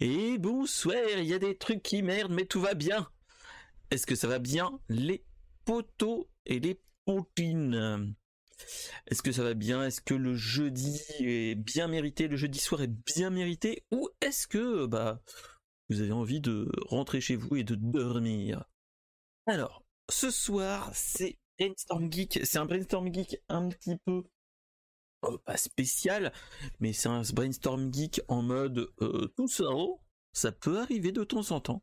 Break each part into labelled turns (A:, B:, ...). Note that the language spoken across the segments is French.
A: Et bonsoir, il y a des trucs qui merdent, mais tout va bien. Est-ce que ça va bien les poteaux et les potines Est-ce que ça va bien? Est-ce que le jeudi est bien mérité? Le jeudi soir est bien mérité? Ou est-ce que bah vous avez envie de rentrer chez vous et de dormir? Alors, ce soir, c'est Brainstorm Geek. C'est un Brainstorm Geek un petit peu euh, pas spécial, mais c'est un brainstorm geek en mode euh, tout ça, ça peut arriver de temps en temps.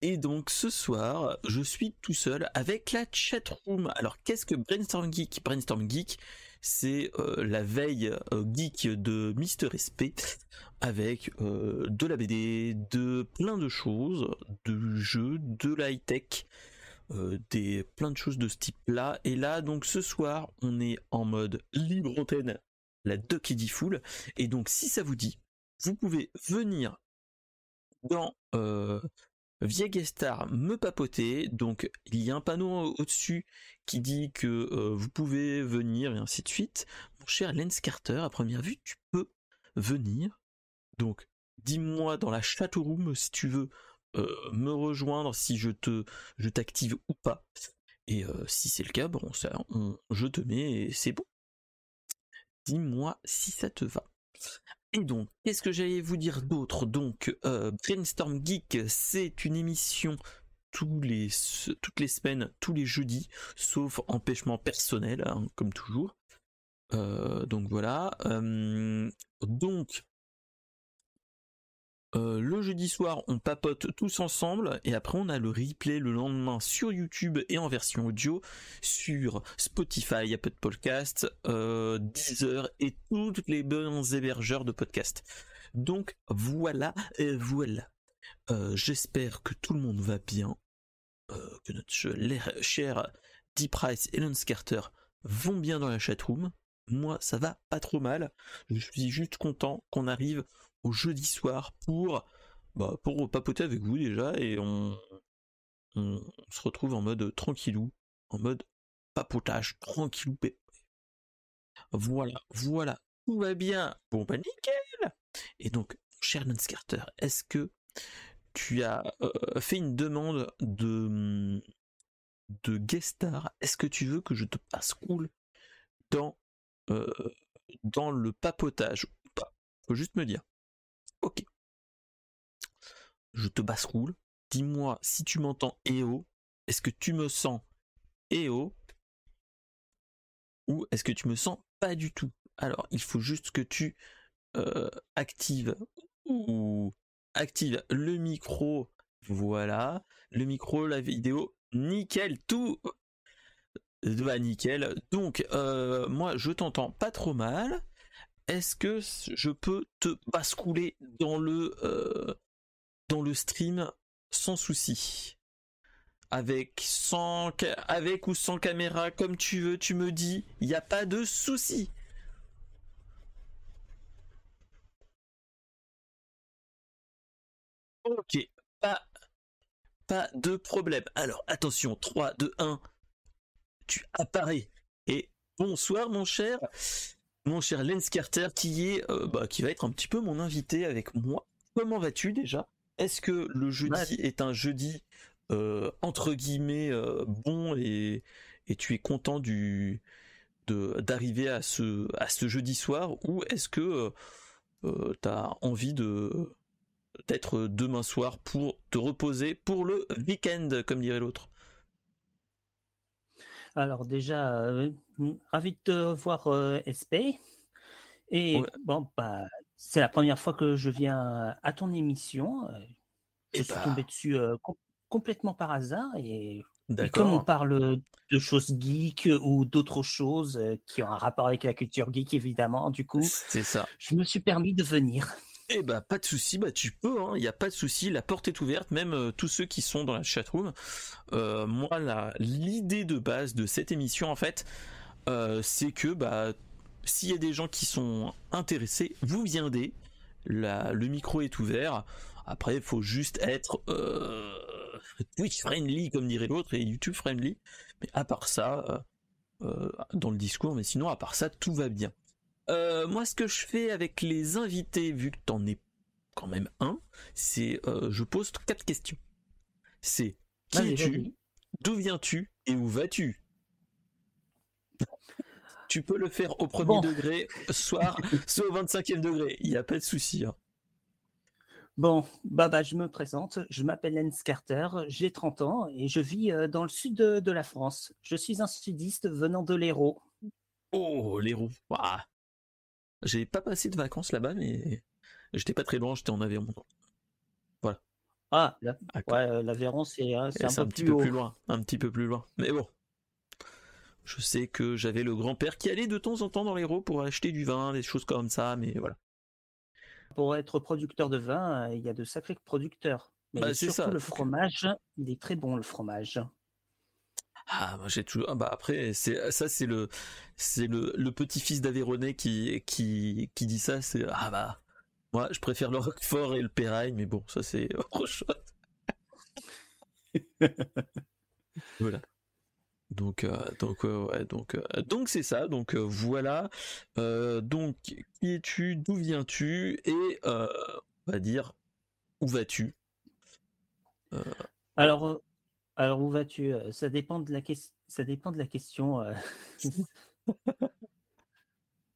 A: Et donc ce soir, je suis tout seul avec la chatroom. Alors qu'est-ce que Brainstorm Geek? Brainstorm Geek, c'est euh, la veille geek de Mister SP avec de la BD, de plein de choses, de jeux, de la high-tech, des plein de choses de ce type-là. Et là, donc ce soir, on est en mode libre antenne la Ducky dit Full. Et donc, si ça vous dit, vous pouvez venir dans euh, Via Guestar me papoter. Donc, il y a un panneau au-dessus qui dit que euh, vous pouvez venir et ainsi de suite. Mon cher Lens Carter, à première vue, tu peux venir. Donc, dis-moi dans la chatroom si tu veux euh, me rejoindre, si je te, je t'active ou pas. Et si c'est le cas, bon, ça, je te mets et c'est bon dis-moi si ça te va. Et donc, qu'est-ce que j'allais vous dire d'autre? Donc, euh, Brainstorm Geek, c'est une émission tous les, toutes les semaines, tous les jeudis, sauf empêchement personnel, hein, comme toujours. Euh, donc voilà. Euh, donc, euh, le jeudi soir, on papote tous ensemble et après on a le replay le lendemain sur YouTube et en version audio sur Spotify, Apple Podcast, euh, Deezer et tous les bons hébergeurs de podcasts. Donc voilà, voilà. Euh, j'espère que tout le monde va bien, que notre cher Deep Price et Lance vont bien dans la chatroom. Moi, ça va pas trop mal. Je suis juste content qu'on arrive au jeudi soir pour, bah, papoter avec vous déjà et on, se retrouve en mode tranquillou, en mode papotage, tranquillou. Voilà, voilà, tout va bien. Bon bah nickel. Et donc, cher Carter, est-ce que tu as euh, fait une demande de de guest Est-ce que tu veux que je te passe cool dans euh, dans le papotage Faut juste me dire. Ok. Je te basse-roule. Dis-moi si tu m'entends EO. Est-ce que tu me sens EO Ou est-ce que tu me sens pas du tout? Alors, il faut juste que tu euh, actives ou active le micro. Voilà. Le micro, la vidéo. Nickel. Tout va nickel. Donc, euh, moi, je t'entends pas trop mal est-ce que je peux te basculer dans le euh, dans le stream sans souci? Avec sans avec ou sans caméra comme tu veux tu me dis il n'y a pas de souci. Ok pas pas de problème. Alors attention 3 2 1 tu apparais. Et bonsoir mon cher mon cher Lens Carter, qui est, euh, bah, qui va être un petit peu mon invité avec moi. Comment vas-tu déjà? Est-ce que le jeudi est un jeudi euh, entre guillemets euh, bon et, et tu es content du d'arriver à ce à ce jeudi soir? Ou est-ce que tu as envie de d'être demain soir pour te reposer pour le week-end comme dirait l'autre?
B: Alors déjà, ravi de te voir euh, SP. Et bon, bah, c'est la première fois que je viens à ton émission. Euh, je suis bah tombé dessus complètement par hasard et, comme on parle de choses geek ou d'autres choses qui ont un rapport avec la culture geek évidemment, du coup,
A: c'est ça.
B: Je me suis permis de venir.
A: Eh bah pas de souci, bah tu peux, il hein, n'y a pas de souci, la porte est ouverte, même euh, tous ceux qui sont dans la chatroom. Euh, moi, l'idée de base de cette émission, en fait, euh, c'est que bah s'il y a des gens qui sont intéressés, vous viendez, le micro est ouvert. Après, il faut juste être Twitch friendly, comme dirait l'autre, et YouTube friendly. Mais à part ça, dans le discours, mais sinon, à part ça, tout va bien. Euh, moi, ce que je fais avec les invités, vu que t'en es quand même un. C'est, je pose quatre questions. C'est qui es-tu, d'où viens-tu? Et où vas-tu? Tu peux le faire au premier degré, soit, soit au 25e degré. Il n'y a pas de souci. Hein.
B: Bon, bah, bah, je me présente. Je m'appelle Lance Carter, j'ai 30 ans et je vis euh, dans le sud de, la France. Je suis un sudiste venant de l'Hérault.
A: Oh, l'Hérault. J'ai pas passé de vacances là-bas, mais j'étais pas très loin, j'étais en Aveyron.
B: Voilà. Ah, euh, l'Aveyron, c'est un,
A: petit peu plus loin. Un petit peu plus loin. Mais bon, je sais que j'avais le grand-père qui allait de temps en temps dans l'Hérault pour acheter du vin, des choses comme ça, mais voilà.
B: Pour être producteur de vin, euh, il y a de sacrés producteurs. Mais bah, surtout ça. le fromage, il est très bon le fromage.
A: Ah, moi j'ai toujours. Ah, bah après, c'est ça, c'est le, c'est le, le petit-fils d'Aveyronais qui, qui, qui dit ça. C'est ah bah, moi je préfère le Roquefort et le Pérail, mais bon, ça c'est autre chose. voilà. Donc, euh, donc, ouais, donc, euh, donc c'est ça. Donc euh, voilà. donc, qui es-tu? D'où viens-tu? Et on va dire où vas-tu?
B: Alors, alors où vas-tu? Ça dépend de la question. Ça dépend de la question.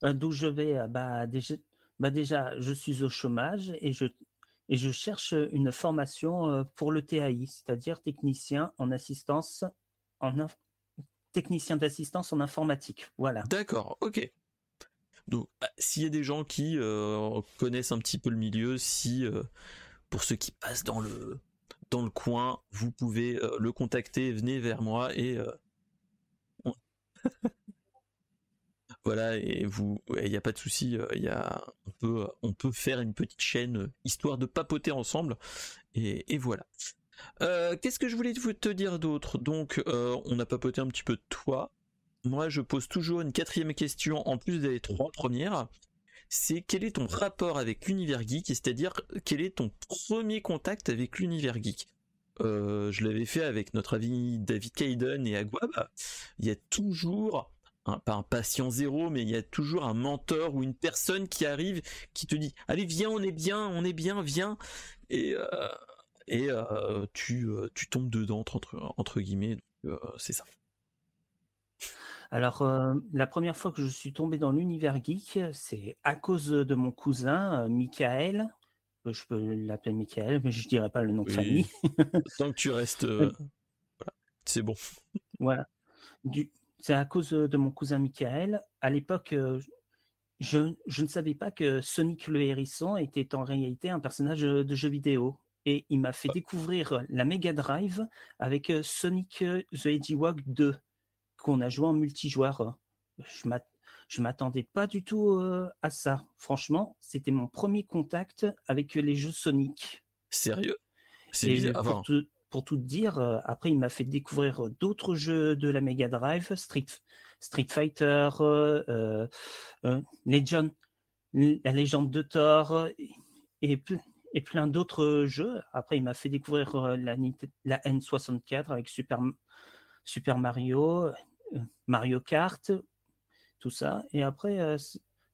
B: D'où je vais bah déjà, bah déjà, je suis au chômage et je et je cherche une formation pour le TAI, c'est-à-dire technicien en assistance en, technicien d'assistance en informatique. Voilà.
A: D'accord, ok. Donc, bah, s'il y a des gens qui euh, connaissent un petit peu le milieu, si euh, pour ceux qui passent dans le dans le coin, vous pouvez euh, le contacter, venez vers moi et voilà et vous, il n'y a pas de souci, on peut on peut faire une petite chaîne histoire de papoter ensemble et voilà. Euh, qu'est-ce que je voulais te dire d'autre? Donc, euh, on a papoté un petit peu de toi. Moi, je pose toujours une quatrième question en plus des trois premières. C'est quel est ton rapport avec l'univers geek, c'est-à-dire quel est ton premier contact avec l'univers geek? Euh, Je l'avais fait avec notre ami David Kaiden et Aguab. Il y a toujours pas un patient zéro, mais il y a toujours un mentor ou une personne qui arrive, qui te dit allez viens, on est bien, on est bien, viens. Et tu, tu tombes dedans entre, entre guillemets. c'est ça.
B: Alors, la première fois que je suis tombé dans l'univers geek, c'est à cause de mon cousin, Michael. Je peux l'appeler Michael, mais je ne dirais pas le nom de famille.
A: Tant que tu restes. C'est bon.
B: Voilà. C'est à cause de mon cousin Michael. À l'époque, je, je, ne savais pas que Sonic le Hérisson était en réalité un personnage de jeu vidéo et il m'a fait découvrir la Mega Drive avec Sonic the Hedgehog 2 qu'on a joué en multijoueur. Je m'attendais pas du tout à ça. Franchement, c'était mon premier contact avec les jeux Sonic.
A: Sérieux?
B: C'est pour, tout, pour tout dire, après il m'a fait découvrir d'autres jeux de la Mega Drive, Street, Street Fighter, euh, Legend, la légende de Thor et, et plein d'autres jeux. Après, il m'a fait découvrir euh, la, la, N64 avec Super, Super Mario, euh, Mario Kart, tout ça. Et après, euh,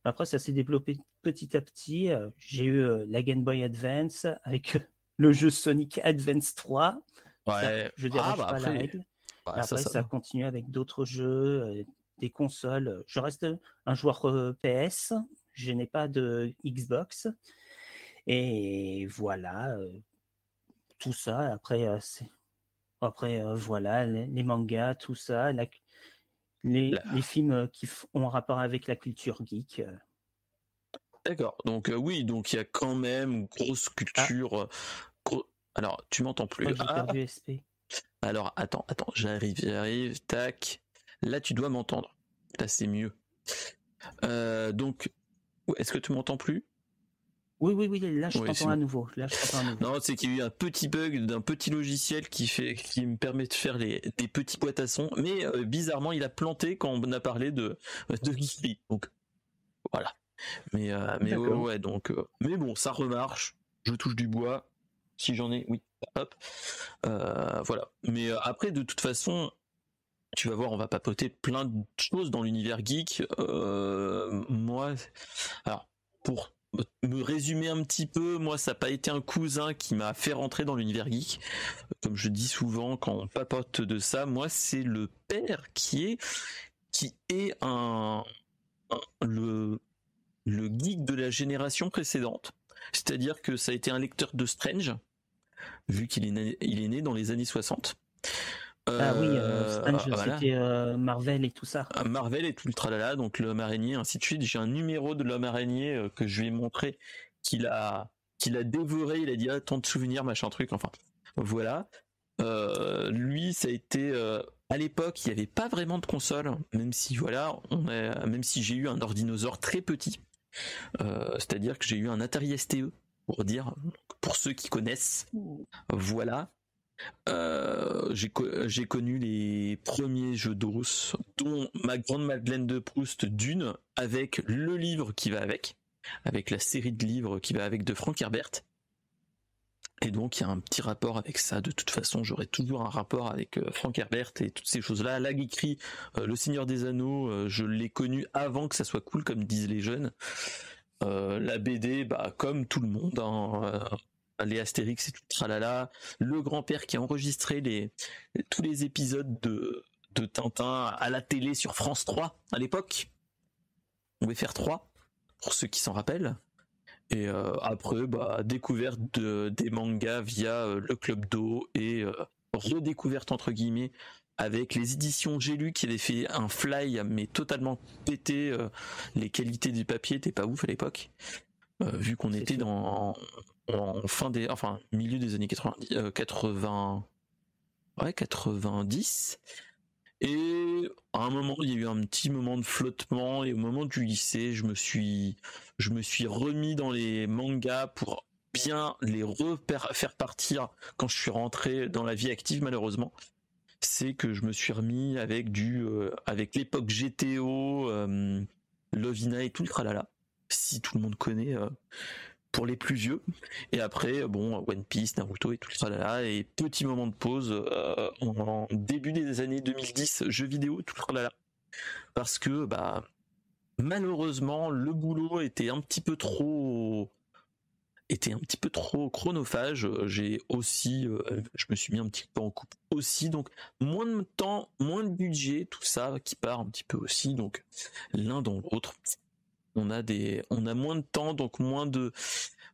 B: après ça s'est développé petit à petit. J'ai eu la Game Boy Advance avec le jeu Sonic Advance 3.
A: Ouais.
B: je dirais ah, bah pas la règle. Bah, après, ça, ça, continue avec d'autres jeux, des consoles. Je reste un joueur PS. Je n'ai pas de Xbox. Et voilà, tout ça. Après, après voilà, les, mangas, tout ça, les, films qui ont rapport avec la culture geek.
A: D'accord. Donc oui, donc il y a quand même grosse ah. culture. Alors, tu m'entends plus.
B: j'ai ah. perdu SP.
A: Alors, attends, attends, j'arrive, j'arrive. Tac. Là, tu dois m'entendre. Là, c'est mieux. donc, est-ce que tu m'entends plus?
B: Oui, oui, oui, là je t'entends à nouveau.
A: Non, c'est qu'il y a eu un petit bug d'un petit logiciel qui fait, qui me permet de faire les, des petits boîtes à son, mais euh, bizarrement il a planté quand on a parlé de de Geeky. Donc voilà. Mais euh, mais ouais, donc euh, mais bon, ça remarche. Je touche du bois. Si j'en ai, oui. Hop. voilà. Mais après, de toute façon, tu vas voir, on va papoter plein de choses dans l'univers geek. moi, alors pour me résumer un petit peu, moi, ça n'a pas été un cousin qui m'a fait rentrer dans l'univers geek. Comme je dis souvent quand on papote de ça, moi, c'est le père qui est qui est un, le le geek de la génération précédente. C'est-à-dire que ça a été un lecteur de Strange, vu qu'il est, né, il est né dans les années 60.
B: Ah oui, euh, c'était euh, Marvel et tout ça.
A: Ah, Marvel et tout le tralala, donc l'homme araignée, ainsi de suite. J'ai un numéro de l'homme araignée euh, que je lui ai montré qu'il a, qu'il a dévoré. Il a dit ah, tant de souvenirs, machin truc. Enfin, voilà. lui, ça a été à l'époque, il n'y avait pas vraiment de console, même si voilà, on même si j'ai eu un ordinosaure très petit. Euh, c'est-à-dire que j'ai eu un Atari STE, pour dire, pour ceux qui connaissent. Voilà. Euh, j'ai connu les premiers jeux d'os, dont ma grande Madeleine de Proust d'une, avec le livre qui va avec, avec la série de livres qui va avec de Frank Herbert. Et donc il y a un petit rapport avec ça. De toute façon, j'aurai toujours un rapport avec euh, Frank Herbert et toutes ces choses-là. La geekerie, Le Seigneur des Anneaux, je l'ai connu avant que ça soit cool, comme disent les jeunes. Euh, la BD, bah, comme tout le monde, hein, euh, les Astérix et tout tralala, le grand-père qui a enregistré les, tous les épisodes de, de Tintin à la télé sur France 3 à l'époque. On pouvait faire 3, pour ceux qui s'en rappellent. Et euh, après, bah, découverte de, des mangas via le Club d'eau et redécouverte entre guillemets avec les éditions J'ai lu qui avaient fait un fly mais totalement pété euh, les qualités du papier n'étaient pas ouf à l'époque euh, vu qu'on était dans en, fin des enfin milieu des années 90 80 euh, ouais 90 et à un moment il y a eu un petit moment de flottement et au moment du lycée je me suis je me suis remis dans les mangas pour bien les refaire partir quand je suis rentré dans la vie active malheureusement. C'est que je me suis remis avec du euh, avec l'époque GTO, euh, Lovina et tout le tralala, si tout le monde connaît pour les plus vieux. Et après, bon, One Piece, Naruto et tout le tralala. Et petit moment de pause en, début des années 2010, jeux vidéo, tout le tralala. Parce que bah malheureusement le boulot était un petit peu trop était un petit peu trop chronophage. J'ai aussi, euh, je me suis mis un petit peu en coupe aussi, donc moins de temps, moins de budget, tout ça qui part un petit peu aussi. Donc l'un dans l'autre, on a des, on a moins de temps, donc moins de,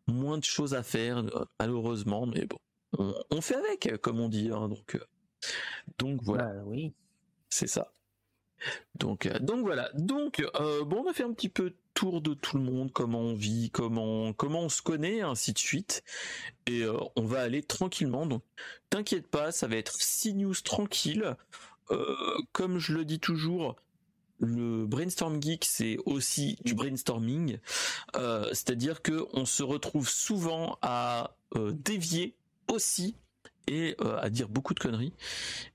A: moins de choses à faire euh, malheureusement, mais bon, on, fait avec, comme on dit. Hein, donc, euh, donc voilà.
B: Bah oui.
A: C'est ça. Donc, donc voilà. Donc bon, on a fait un petit peu tour de tout le monde, comment on vit, comment comment on se connaît, ainsi de suite. Et euh, on va aller tranquillement. Donc, t'inquiète pas, ça va être six news tranquille. Euh, comme je le dis toujours, le brainstorm geek c'est aussi du brainstorming, euh, c'est-à-dire que on se retrouve souvent à dévier aussi et euh, à dire beaucoup de conneries.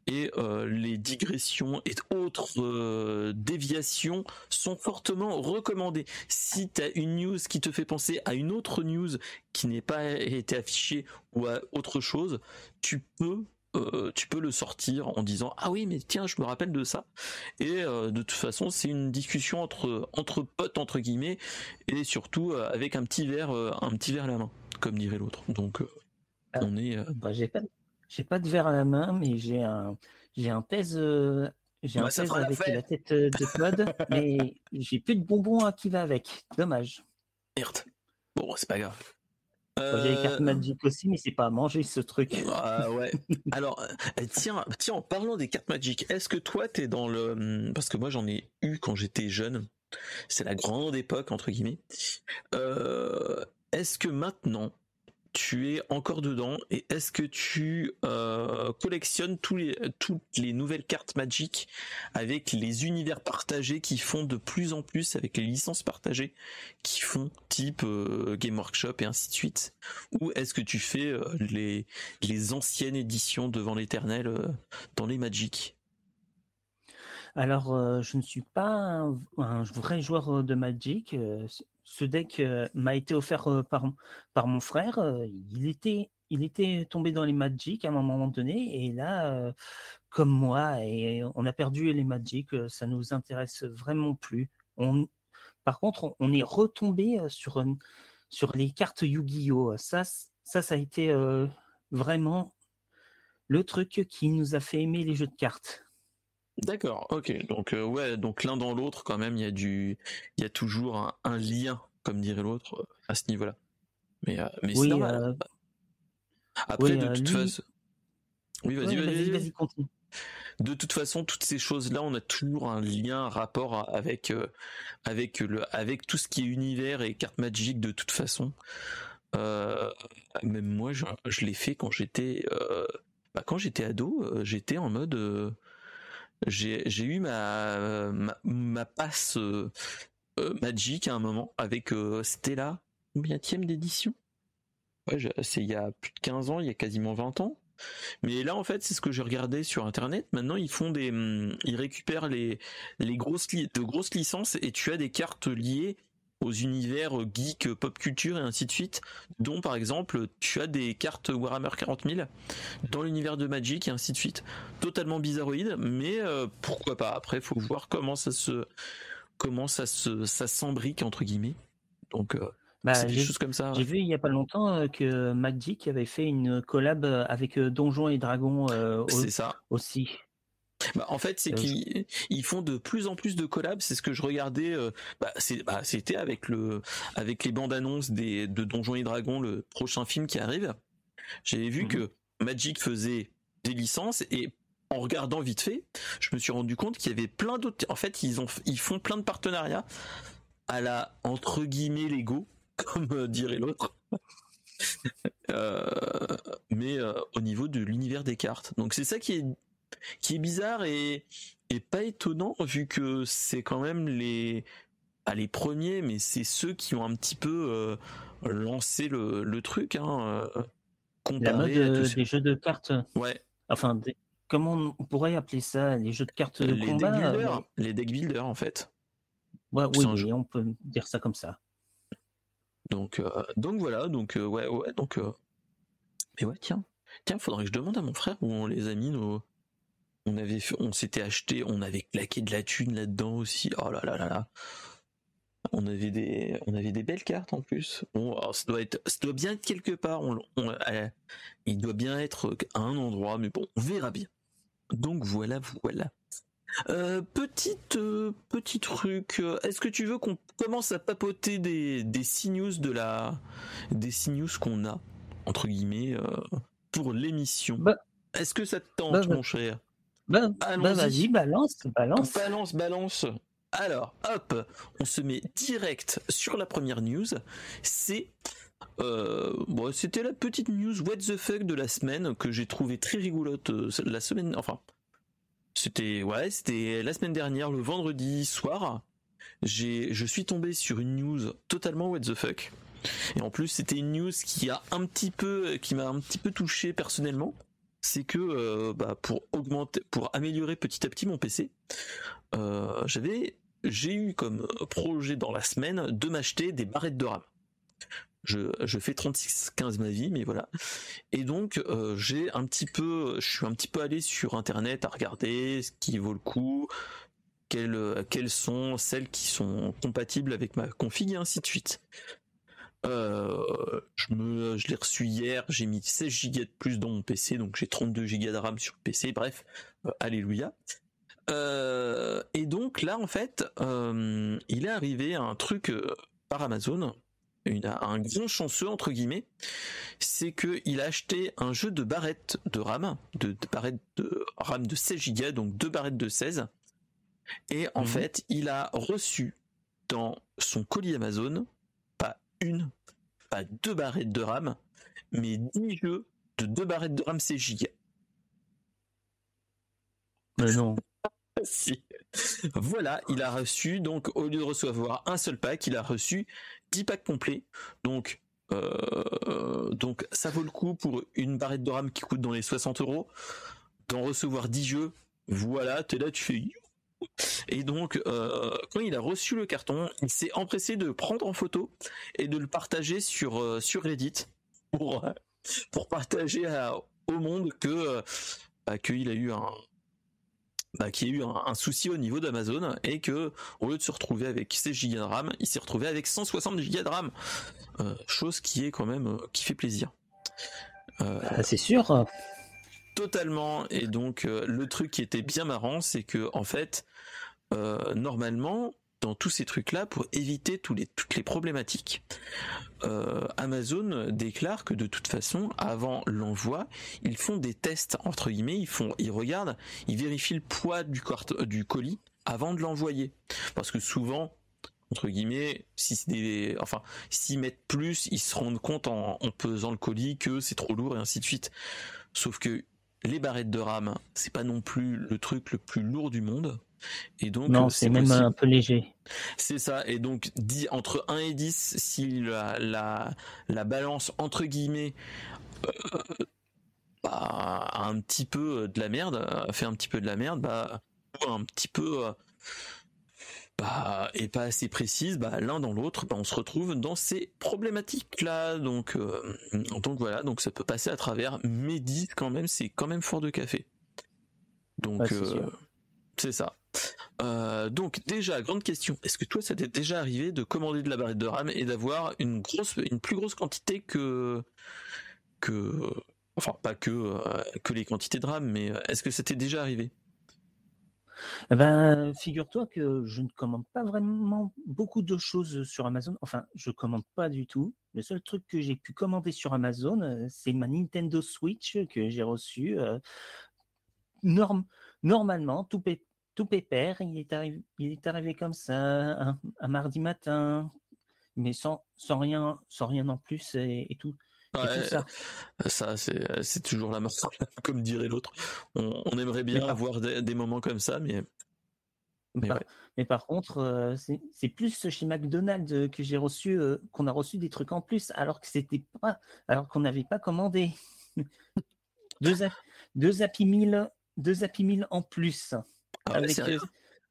A: Et euh, les digressions et autres euh, déviations sont fortement recommandées. Si tu as une news qui te fait penser à une autre news qui n'est pas été affichée ou à autre chose, tu peux tu peux le sortir en disant ah oui mais tiens je me rappelle de ça et de toute façon c'est une discussion entre entre potes entre guillemets et surtout avec un petit verre un petit verre à la main comme dirait l'autre donc on est
B: bah, j'ai pas j'ai pas de verre à la main, mais j'ai un, j'ai un pèse, euh, j'ai un pèse avec la, tête euh, de Claude, mais j'ai plus de bonbons qui va avec. Dommage.
A: Merde. Bon, c'est pas grave.
B: J'ai les cartes euh, Magic aussi, mais c'est pas à manger ce truc.
A: Ah ouais. Alors, tiens, tiens, en parlant des cartes Magic, est-ce que toi t'es dans le, hum, parce que moi j'en ai eu quand j'étais jeune. C'est la grande époque entre guillemets. est-ce que maintenant tu es encore dedans et est-ce que tu euh, collectionnes toutes les nouvelles cartes Magic avec les univers partagés qui font de plus en plus avec les licences partagées qui font type euh, Game Workshop et ainsi de suite? Ou est-ce que tu fais euh, les, les anciennes éditions devant l'éternel dans les Magic?
B: Alors, je ne suis pas un, vrai joueur de Magic ce deck euh, m'a été offert euh, par, mon frère. Euh, il était, il était tombé dans les Magic à un moment donné, et là, comme moi, et on a perdu les Magic, ça nous intéresse vraiment plus. Par contre, on est retombé sur sur les cartes Yu-Gi-Oh. Ça, ça a été vraiment le truc qui nous a fait aimer les jeux de cartes.
A: D'accord, ok. Donc ouais, donc l'un dans l'autre quand même, il y a du, il y a toujours un, lien, comme dirait l'autre, à ce niveau-là. Mais, mais c'est normal. Après, de toute façon. Oui, vas-y, vas-y, vas-y, continue de toute façon, toutes ces choses-là, on a toujours un lien, un rapport avec euh, avec le avec tout ce qui est univers et cartes magiques de toute façon. Euh, même moi, je, l'ai fait quand j'étais euh, bah, quand j'étais ado, j'étais en mode j'ai eu ma, ma, passe magique à un moment avec Stella, combien d'édition? Ouais, c'est il y a plus de 15 ans, il y a quasiment 20 ans. Mais là, en fait, c'est ce que j'ai regardé sur Internet. Maintenant, ils font des, hum, ils récupèrent les, les grosses, de grosses licences et tu as des cartes liées aux univers geek, pop culture et ainsi de suite, dont par exemple tu as des cartes Warhammer 40 000 dans l'univers de Magic et ainsi de suite. Totalement bizarroïde, mais euh, pourquoi pas. Après, faut voir comment ça se, comment ça se, ça s'embrique entre guillemets. Donc, euh,
B: bah, des choses comme ça. J'ai vu il y a pas longtemps que Magic avait fait une collab avec Donjons et Dragons
A: ça.
B: aussi.
A: Bah, en fait, c'est qu'ils font de plus en plus de collabs. C'est ce que je regardais. bah, bah, c'était avec le, avec les bandes annonces des, de Donjons et Dragons, le prochain film qui arrive. J'avais vu mmh que Magic faisait des licences et en regardant vite fait, je me suis rendu compte qu'il y avait plein d'autres. En fait, ils ont, ils font plein de partenariats à la entre guillemets Lego comme euh, dirait l'autre. Euh, mais euh, au niveau de l'univers des cartes. Donc c'est ça qui est qui est bizarre et, et pas étonnant vu que c'est quand même les pas les premiers, mais c'est ceux qui ont un petit peu lancé le, le truc. Hein,
B: La mode des jeux de cartes.
A: Ouais.
B: Enfin, comment on pourrait appeler ça Les jeux de cartes de
A: les
B: combat
A: deck builders, Les deck builders, en fait.
B: Ouais, oui, on peut dire ça comme ça.
A: Donc, euh, donc voilà, donc euh, ouais, ouais, donc. Euh, mais ouais, tiens, tiens, faudrait que je demande à mon frère où on les a mis nos. On avait, on s'était acheté, on avait claqué de la thune là-dedans aussi. Oh là là là là. On avait des, on avait des belles cartes en plus. Bon, ça doit être, ça doit bien être quelque part. On, il doit bien être à un endroit, mais bon, on verra bien. Donc voilà, voilà. Euh, petite euh, petit truc, euh, est-ce que tu veux qu'on commence à papoter des des news de la des news qu'on a entre guillemets pour l'émission? Bah. Est-ce que ça te tente bah, mon cher?
B: Bah, bah vas-y balance balance
A: balance balance. Alors hop, on se met direct sur la première news. C'est bon, c'était la petite news what the fuck de la semaine que j'ai trouvé très rigolote la semaine, enfin c'était ouais, c'était la semaine dernière, le vendredi soir. J'ai, je suis tombé sur une news totalement what the fuck. Et en plus, c'était une news qui a un petit peu, qui m'a un petit peu touché personnellement. C'est que euh, bah, pour augmenter, pour améliorer petit à petit mon PC, euh, j'avais, j'ai eu comme projet dans la semaine de m'acheter des barrettes de RAM je, fais 36-15 ma vie, mais voilà. Et donc euh, j'ai un petit peu, je suis un petit peu allé sur internet à regarder ce qui vaut le coup, quelles sont celles qui sont compatibles avec ma config et ainsi de suite. Euh, je me, je l'ai reçu hier, j'ai mis 16 Go de plus dans mon PC, donc j'ai 32 Go de RAM sur le PC, bref, euh, alléluia. et donc là, en fait, il est arrivé un truc par Amazon un grand chanceux entre guillemets, c'est que il a acheté un jeu de barrettes de RAM, de, barrettes de RAM de 16 Go, donc deux barrettes de 16. Et en mhm. fait, il a reçu dans son colis Amazon une, pas deux barrettes de RAM, mais 10 jeux de deux barrettes de RAM 16 Go.
B: Mais non.
A: si. Voilà, il a reçu, donc au lieu de recevoir un seul pack, il a reçu 10 packs complets. Donc, euh, donc ça vaut le coup pour une barrette de RAM qui coûte dans les 60 euros, d'en recevoir 10 jeux. Voilà, t'es là, tu fais et donc, euh, quand il a reçu le carton, il s'est empressé de prendre en photo et de le partager sur euh, sur Reddit pour pour partager au monde que bah, qu'il a eu un bah, a eu un, souci au niveau d'Amazon et que au lieu de se retrouver avec 16 Go de RAM, il s'est retrouvé avec 160 Go de RAM, chose qui est quand même qui fait plaisir.
B: Ah, c'est sûr.
A: Totalement. Et donc le truc qui était bien marrant, c'est que en fait, normalement, dans tous ces trucs-là pour éviter tous les, toutes les problématiques. Euh, Amazon déclare que de toute façon, avant l'envoi, ils font des tests entre guillemets, ils font, ils regardent, ils vérifient le poids du, du colis avant de l'envoyer, parce que souvent, entre guillemets, si c'est des, enfin, s'ils mettent plus, ils se rendent compte en pesant le colis que c'est trop lourd et ainsi de suite. Sauf que les barrettes de RAM, c'est pas non plus le truc le plus lourd du monde.
B: Et donc, non, c'est même un peu léger.
A: C'est ça. Et donc, dit entre 1 et 10, si la, la, balance, entre guillemets, euh, bah, un petit peu de la merde, fait un petit peu de la merde, bah, un petit peu, euh, bah, et pas assez précise, bah, l'un dans l'autre, bah, on se retrouve dans ces problématiques-là. Donc, euh, donc voilà, donc ça peut passer à travers, mais 10 quand même, c'est quand même fort de café. Donc, c'est ça. Euh, donc déjà, grande question, est-ce que toi ça t'est déjà arrivé de commander de la barrette de RAM et d'avoir une grosse, une plus grosse quantité que que, enfin pas que euh, que les quantités de RAM, mais euh, est-ce que ça t'est déjà arrivé?
B: Eh ben, figure-toi que je ne commande pas vraiment beaucoup de choses sur Amazon. Enfin, je commande pas du tout. Le seul truc que j'ai pu commander sur Amazon, c'est ma Nintendo Switch que j'ai reçue. Norm normalement, tout, pépère. Il est arrivé, comme ça un, mardi matin, mais sans rien, sans rien en plus et, tout.
A: Ça, ça c'est toujours la mort, comme dirait l'autre. On, aimerait bien avoir des, moments comme ça, mais.
B: Mais, par, mais par contre, euh, c'est plus chez McDonald's que j'ai reçu, euh, qu'on a reçu des trucs en plus, alors que c'était pas, alors qu'on n'avait pas commandé. deux, deux Happy Meal, deux Happy Meal en plus. Ah avec, euh,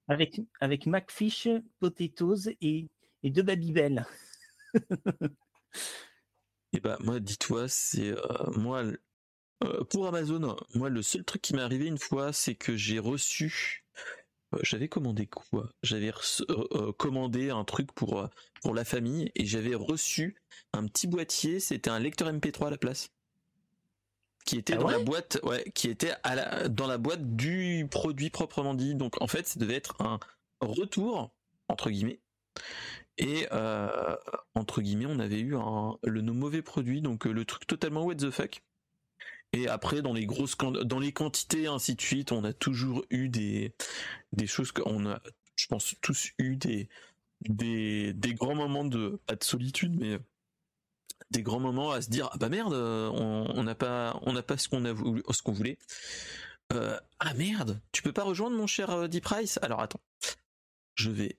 B: avec, avec, McFish, Potatoes et, et deux Babybel.
A: et bah moi dis-toi, c'est euh, moi euh, pour Amazon, moi le seul truc qui m'est arrivé une fois, c'est que j'ai reçu j'avais commandé quoi? J'avais commandé un truc pour pour la famille et j'avais reçu un petit boîtier, c'était un lecteur MP3 à la place qui était ah dans la boîte, ouais, qui était à la, dans la boîte du produit proprement dit. Donc en fait, ça devait être un retour entre guillemets. Et euh, entre guillemets, on avait eu un, le mauvais produit, donc euh, le truc totalement what the fuck. Et après, dans les grosses, dans les quantités, ainsi de suite, on a toujours eu des, des choses qu'on a, je pense, tous eu des, des, des grands moments de, pas de solitude, mais des grands moments à se dire ah bah merde euh, on n'a pas on n'a pas ce qu'on a voulu ce qu'on voulait. Ah merde tu peux pas rejoindre mon cher Deep Price alors attends. Je vais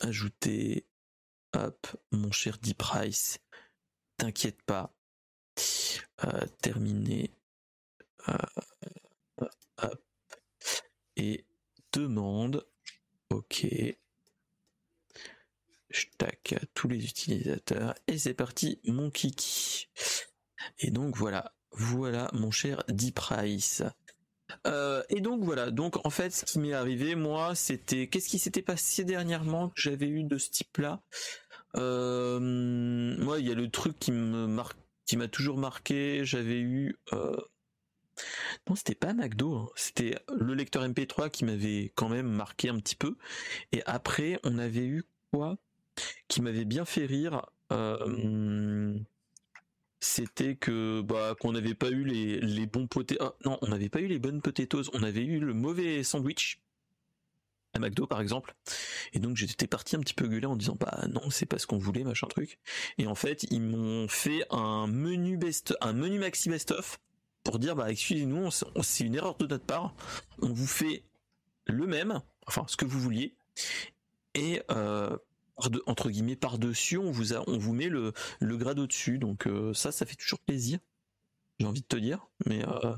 A: ajouter hop mon cher Deep Price t'inquiète pas. Terminé. Et demande. Ok. Je tac tous les utilisateurs. Et c'est parti mon kiki. Et donc voilà, voilà mon cher D-Price. Euh, et donc voilà, donc en fait ce qui m'est arrivé moi c'était qu'est-ce qui s'était passé dernièrement que j'avais eu de ce type-là? Euh, moi il y a le truc qui m'a toujours marqué, j'avais eu euh, non, c'était pas McDo, hein. c'était le lecteur MP3 qui m'avait quand même marqué un petit peu. Et après, on avait eu quoi? Qui m'avait bien fait rire. Euh, c'était que bah qu'on n'avait pas eu les, les bons potés ah, non on n'avait pas eu les bonnes potatoes. On avait eu le mauvais sandwich à McDo par exemple. Et donc j'étais parti un petit peu gueuler en disant bah non c'est pas ce qu'on voulait machin truc. Et en fait ils m'ont fait un menu best un menu maxi best of pour dire bah excusez-nous c'est une erreur de notre part. On vous fait le même enfin ce que vous vouliez. Et euh, entre guillemets par dessus on vous on vous met le le grade au dessus donc euh, ça ça fait toujours plaisir j'ai envie de te dire. Mais euh,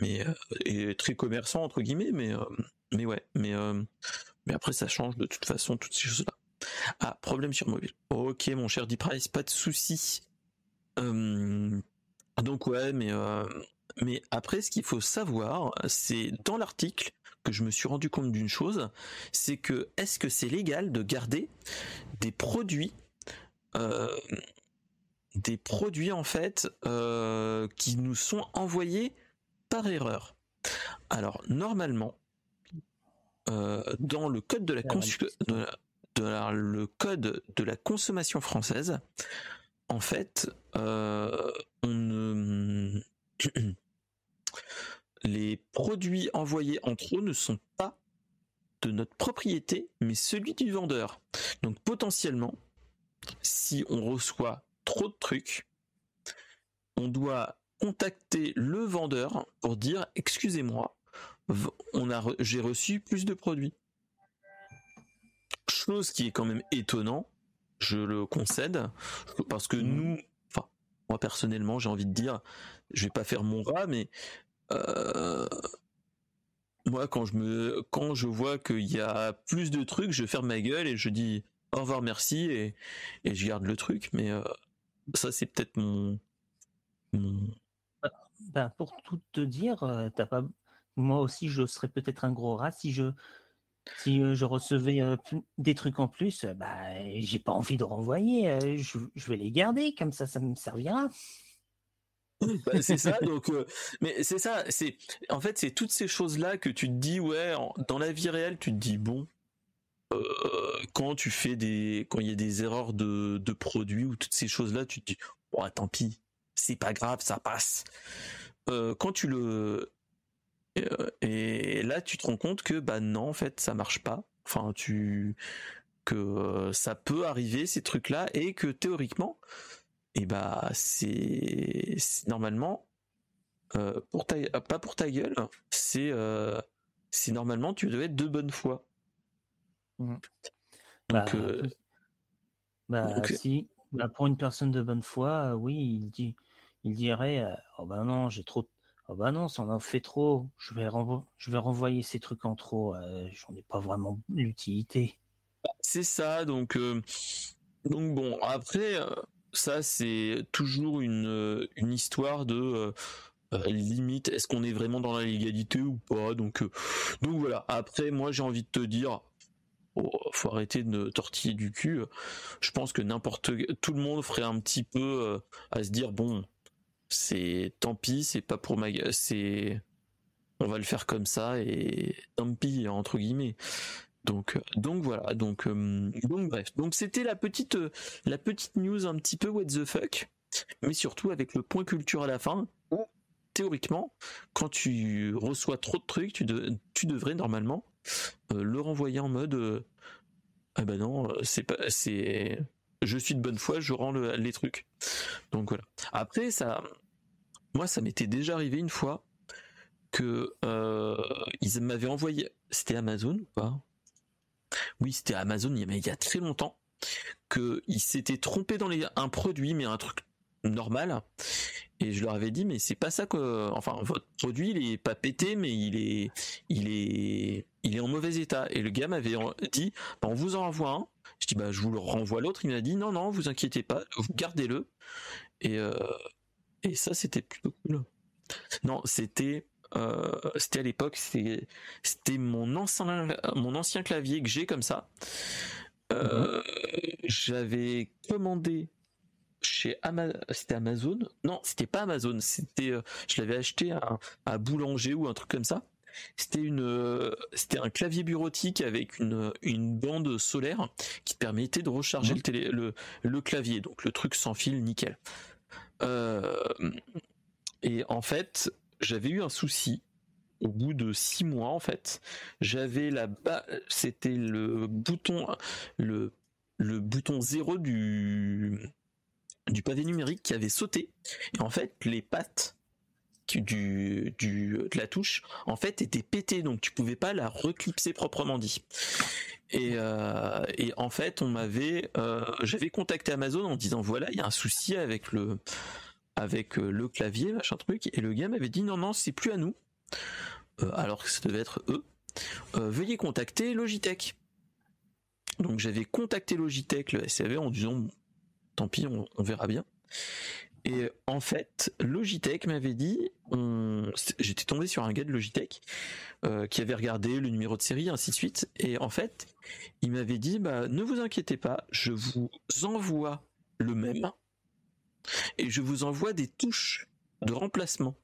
A: mais euh, très commerçant entre guillemets mais mais ouais mais mais après ça change de toute façon toutes ces choses là ah problème sur mobile. Ok mon cher Deep Price pas de souci. Donc ouais mais mais après, ce qu'il faut savoir, c'est dans l'article que je me suis rendu compte d'une chose, c'est que est-ce que c'est légal de garder des produits, euh, des produits en fait euh, qui nous sont envoyés par erreur? Alors normalement, euh, dans le code de la, le code de la consommation française, en fait, on ne les produits envoyés en trop ne sont pas de notre propriété, mais celui du vendeur. Donc potentiellement, si on reçoit trop de trucs, on doit contacter le vendeur pour dire excusez-moi, on a j'ai reçu plus de produits. Chose qui est quand même étonnant, je le concède, parce que mmh. nous, enfin moi personnellement, j'ai envie de dire, je vais pas faire mon rat, mais euh, moi, quand je me, quand je vois qu'il y a plus de trucs, je ferme ma gueule et je dis au revoir, merci et, je garde le truc. Mais euh, ça, c'est peut-être mon,
B: bah, pour tout te dire, euh, t'as pas. Moi aussi, je serais peut-être un gros rat si je si je recevais des trucs en plus. Bah, j'ai pas envie de renvoyer. je, je vais les garder comme ça, ça me servira.
A: Bah, c'est ça donc euh, mais c'est ça c'est en fait c'est toutes ces choses là que tu te dis ouais dans la vie réelle tu te dis bon euh, quand tu fais des quand il y a des erreurs de, de produits ou toutes ces choses là tu te dis bon tant pis c'est pas grave ça passe. Euh, quand tu le et là tu te rends compte que bah non en fait ça marche pas. Enfin tu que ça peut arriver ces trucs là et que théoriquement et bah c'est normalement euh, pour ta pas pour ta gueule, c'est euh, c'est normalement tu devais être de bonne foi.
B: Mmh. Bah, euh, bah si, bah, pour une personne de bonne foi, oui, il dit, il dirait, oh bah non, j'ai trop, oh bah non, ça en fait trop, je vais je vais renvoyer ces trucs en trop, j'en ai pas vraiment l'utilité.
A: C'est ça, donc donc bon, après ça c'est toujours une, euh, histoire de euh, euh, limite est-ce qu'on est vraiment dans la légalité ou pas donc donc voilà. Après moi j'ai envie de te dire oh, faut arrêter de tortiller du cul je pense que n'importe tout le monde ferait un petit peu à se dire bon c'est tant pis c'est pas pour ma c'est on va le faire comme ça et tant pis entre guillemets donc, euh, donc voilà, donc, euh, donc bref, donc c'était la petite, euh, la petite news un petit peu what the fuck, mais surtout avec le point culture à la fin. théoriquement, quand tu reçois trop de trucs, tu, devrais normalement le renvoyer en mode, ah bah non, c'est pas, c'est, je suis de bonne foi, je rends les trucs. Donc voilà. Après ça, moi ça m'était déjà arrivé une fois que ils m'avaient envoyé, c'était Amazon ou pas? Oui, c'était Amazon, il y a très longtemps, qu'il s'était trompé dans un produit, mais un truc normal. Et je leur avais dit, mais c'est pas ça que, enfin, votre produit, il est pas pété, mais il est, il est, il est en mauvais état. Et le gars m'avait dit, bah, on vous en envoie un. Je dis, bah, je vous le renvoie l'autre. Il m'a dit, non, non, vous inquiétez pas, vous gardez-le. Et, euh, et ça, c'était plutôt cool. Non, c'était, c'était à l'époque, c'était mon ancien, mon ancien clavier que j'ai comme ça. Euh, j'avais commandé chez c'était Amazon? Non, c'était pas Amazon. C'était, euh, je l'avais acheté à, Boulanger ou un truc comme ça. C'était une, c'était un clavier bureautique avec une, une bande solaire qui permettait de recharger le, télé, le, le clavier. Donc le truc sans fil, nickel. et en fait, j'avais eu un souci au bout de six mois en fait. J'avais la c'était le bouton le bouton zéro du du pavé numérique qui avait sauté et en fait les pattes du, du de la touche en fait étaient pétées donc tu pouvais pas la reclipser proprement dit. Et, euh, en fait on m'avait euh, j'avais contacté Amazon en disant voilà il y a un souci avec le avec euh, le clavier, machin truc, et le gars m'avait dit non, non, c'est plus à nous, euh, alors que ça devait être eux, euh, veuillez contacter Logitech. Donc j'avais contacté Logitech, le SAV, en disant tant pis, on, verra bien. Et en fait, Logitech m'avait dit j'étais tombé sur un gars de Logitech qui avait regardé le numéro de série, ainsi de suite. Et en fait, il m'avait dit bah, ne vous inquiétez pas, je vous envoie le même et je vous envoie des touches de remplacement.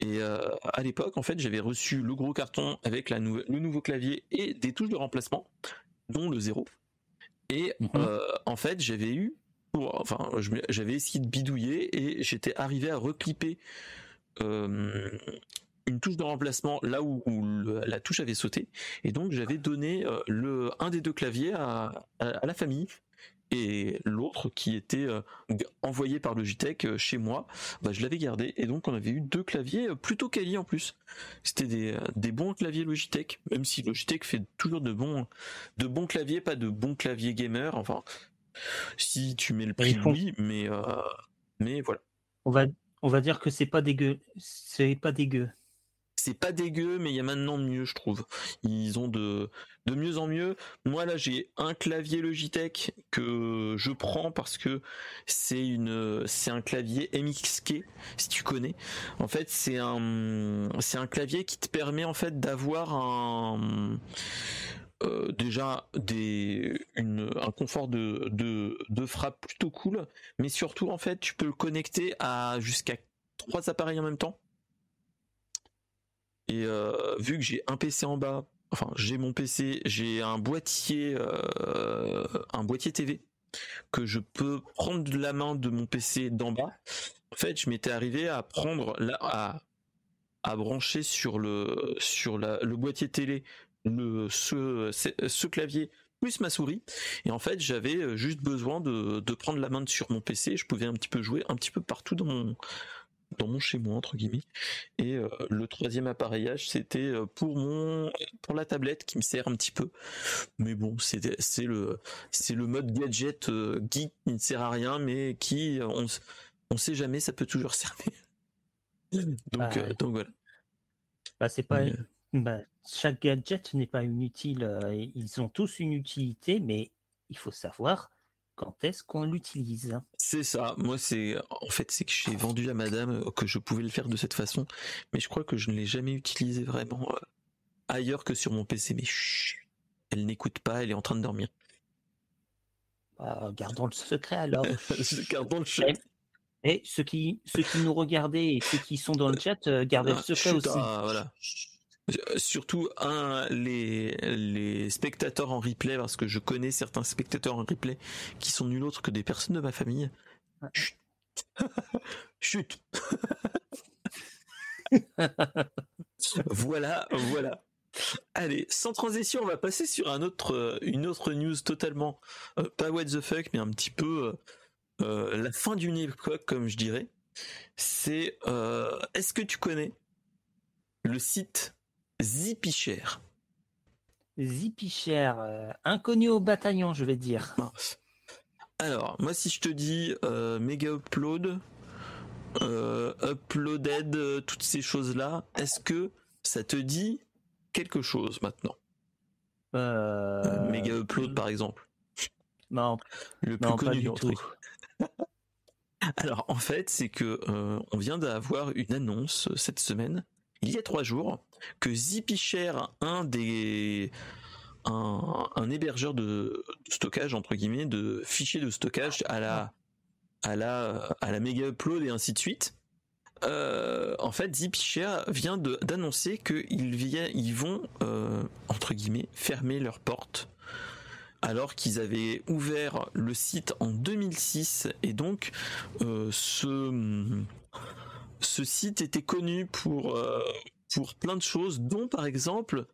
A: Et euh, à l'époque, en fait, j'avais reçu le gros carton avec la le nouveau clavier et des touches de remplacement, dont le zéro. Et mhm. euh, en fait, j'avais eu enfin, j'avais essayé de bidouiller et j'étais arrivé à reclipper euh, une touche de remplacement là où, la touche avait sauté et donc j'avais donné le un des deux claviers à, la famille et l'autre qui était euh, envoyé par Logitech chez moi, bah, je l'avais gardé et donc on avait eu deux claviers plutôt quali en plus. C'était des, des, bons claviers Logitech, même si Logitech fait toujours de bons de bons claviers, pas de bons claviers gamer. Enfin, si tu mets le prix, oui, mais, euh, mais voilà.
B: On va, on va dire que c'est pas dégueu. C'est pas dégueu.
A: C'est pas dégueu, mais il y a maintenant mieux, je trouve. Ils ont de, de mieux en mieux. Moi, là, j'ai un clavier Logitech que je prends parce que c'est une, c'est un clavier MXK, si tu connais. En fait, c'est un, c'est un clavier qui te permet, en fait, d'avoir un, euh, déjà des un confort de, de, frappe plutôt cool, mais surtout en fait tu peux le connecter à jusqu'à trois appareils en même temps. Et euh, vu que j'ai un PC en bas, enfin j'ai mon PC, j'ai un boîtier euh, un boîtier TV que je peux prendre de la main de mon PC d'en bas. En fait, je m'étais arrivé à prendre là à, brancher sur le sur le boîtier télé le, ce, ce clavier plus ma souris. Et en fait, j'avais euh, juste besoin de, de, prendre la main sur mon PC. Je pouvais un petit peu jouer un petit peu partout dans mon dans mon chez moi entre guillemets. Et euh, le troisième appareillage, c'était euh, pour mon pour la tablette qui me sert un petit peu. Mais bon, c'est c'est le c'est le mode gadget geek qui ne sert à rien, mais qui on on sait jamais, ça peut toujours servir. donc bah, donc voilà.
B: Bah, c'est pas bah, chaque gadget n'est pas inutile. Euh, ils ont tous une utilité, mais il faut savoir quand est-ce qu'on l'utilise?
A: C'est ça. Moi, c'est en fait, c'est que j'ai vendu à madame euh, que je pouvais le faire de cette façon, mais je crois que je ne l'ai jamais utilisé vraiment euh, ailleurs que sur mon PC. Mais elle n'écoute pas, elle est en train de dormir.
B: Bah, gardons le secret alors.
A: gardons le secret.
B: Et ceux qui, ceux qui nous regardaient et ceux qui sont dans le chat, gardez le secret aussi.
A: Ah, voilà. Surtout un les les spectateurs en replay parce que je connais certains spectateurs en replay qui sont nul autres que des personnes de ma famille. Chut. Chut. voilà, voilà. Allez, sans transition, on va passer sur un autre, une autre news totalement euh, pas what the fuck, mais un petit peu euh, euh, la fin d'une époque, comme je dirais. C'est est-ce que tu connais le site Zipicher.
B: Zipicher, euh, inconnu au bataillon, je vais dire.
A: Alors, moi, si je te dis euh, méga upload, euh, uploaded, toutes ces choses-là, est-ce que ça te dit quelque chose maintenant? Méga upload, par exemple.
B: Non.
A: Le plus connu d'entre Alors, en fait, c'est que on vient d'avoir une annonce cette semaine il y a trois jours que Zipicher, un des un, hébergeur de, stockage entre guillemets de fichiers de stockage à la à la à la méga upload et ainsi de suite. Euh, en fait, Zipicher vient d'annoncer qu'ils ils vont euh, entre guillemets fermer leurs portes alors qu'ils avaient ouvert le site en 2006 et donc euh, ce ce site était connu pour euh, pour plein de choses, dont par exemple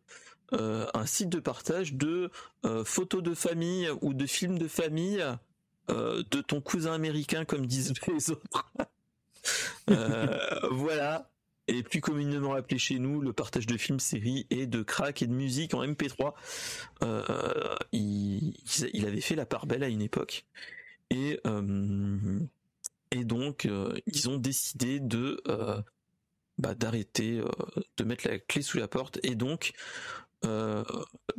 A: euh, un site de partage de euh, photos de famille ou de films de famille de ton cousin américain, comme disent les autres. voilà. Et plus communément appelé chez nous, le partage de films, séries et de crack et de musique en MP3. il, avait fait la part belle à une époque. Et et donc, euh, ils ont décidé de euh, bah, d'arrêter, euh, de mettre la clé sous la porte. Et donc,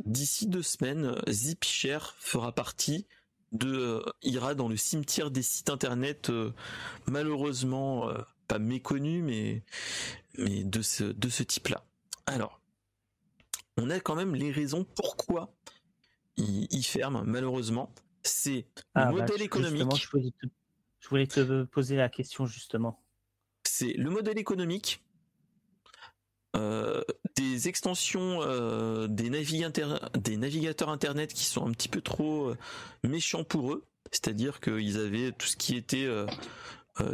A: d'ici deux semaines, Zipicher fera partie de ira dans le cimetière des sites internet malheureusement pas méconnus mais mais de ce de ce type-là. Alors, on a quand même les raisons pourquoi il, ferme malheureusement. C'est le ah, bah, modèle économique.
B: Je voulais, te, poser la question justement.
A: C'est le modèle économique euh, des extensions euh, des, navigateurs internet qui sont un petit peu trop euh, méchants pour eux. C'est-à-dire qu'ils avaient tout ce qui était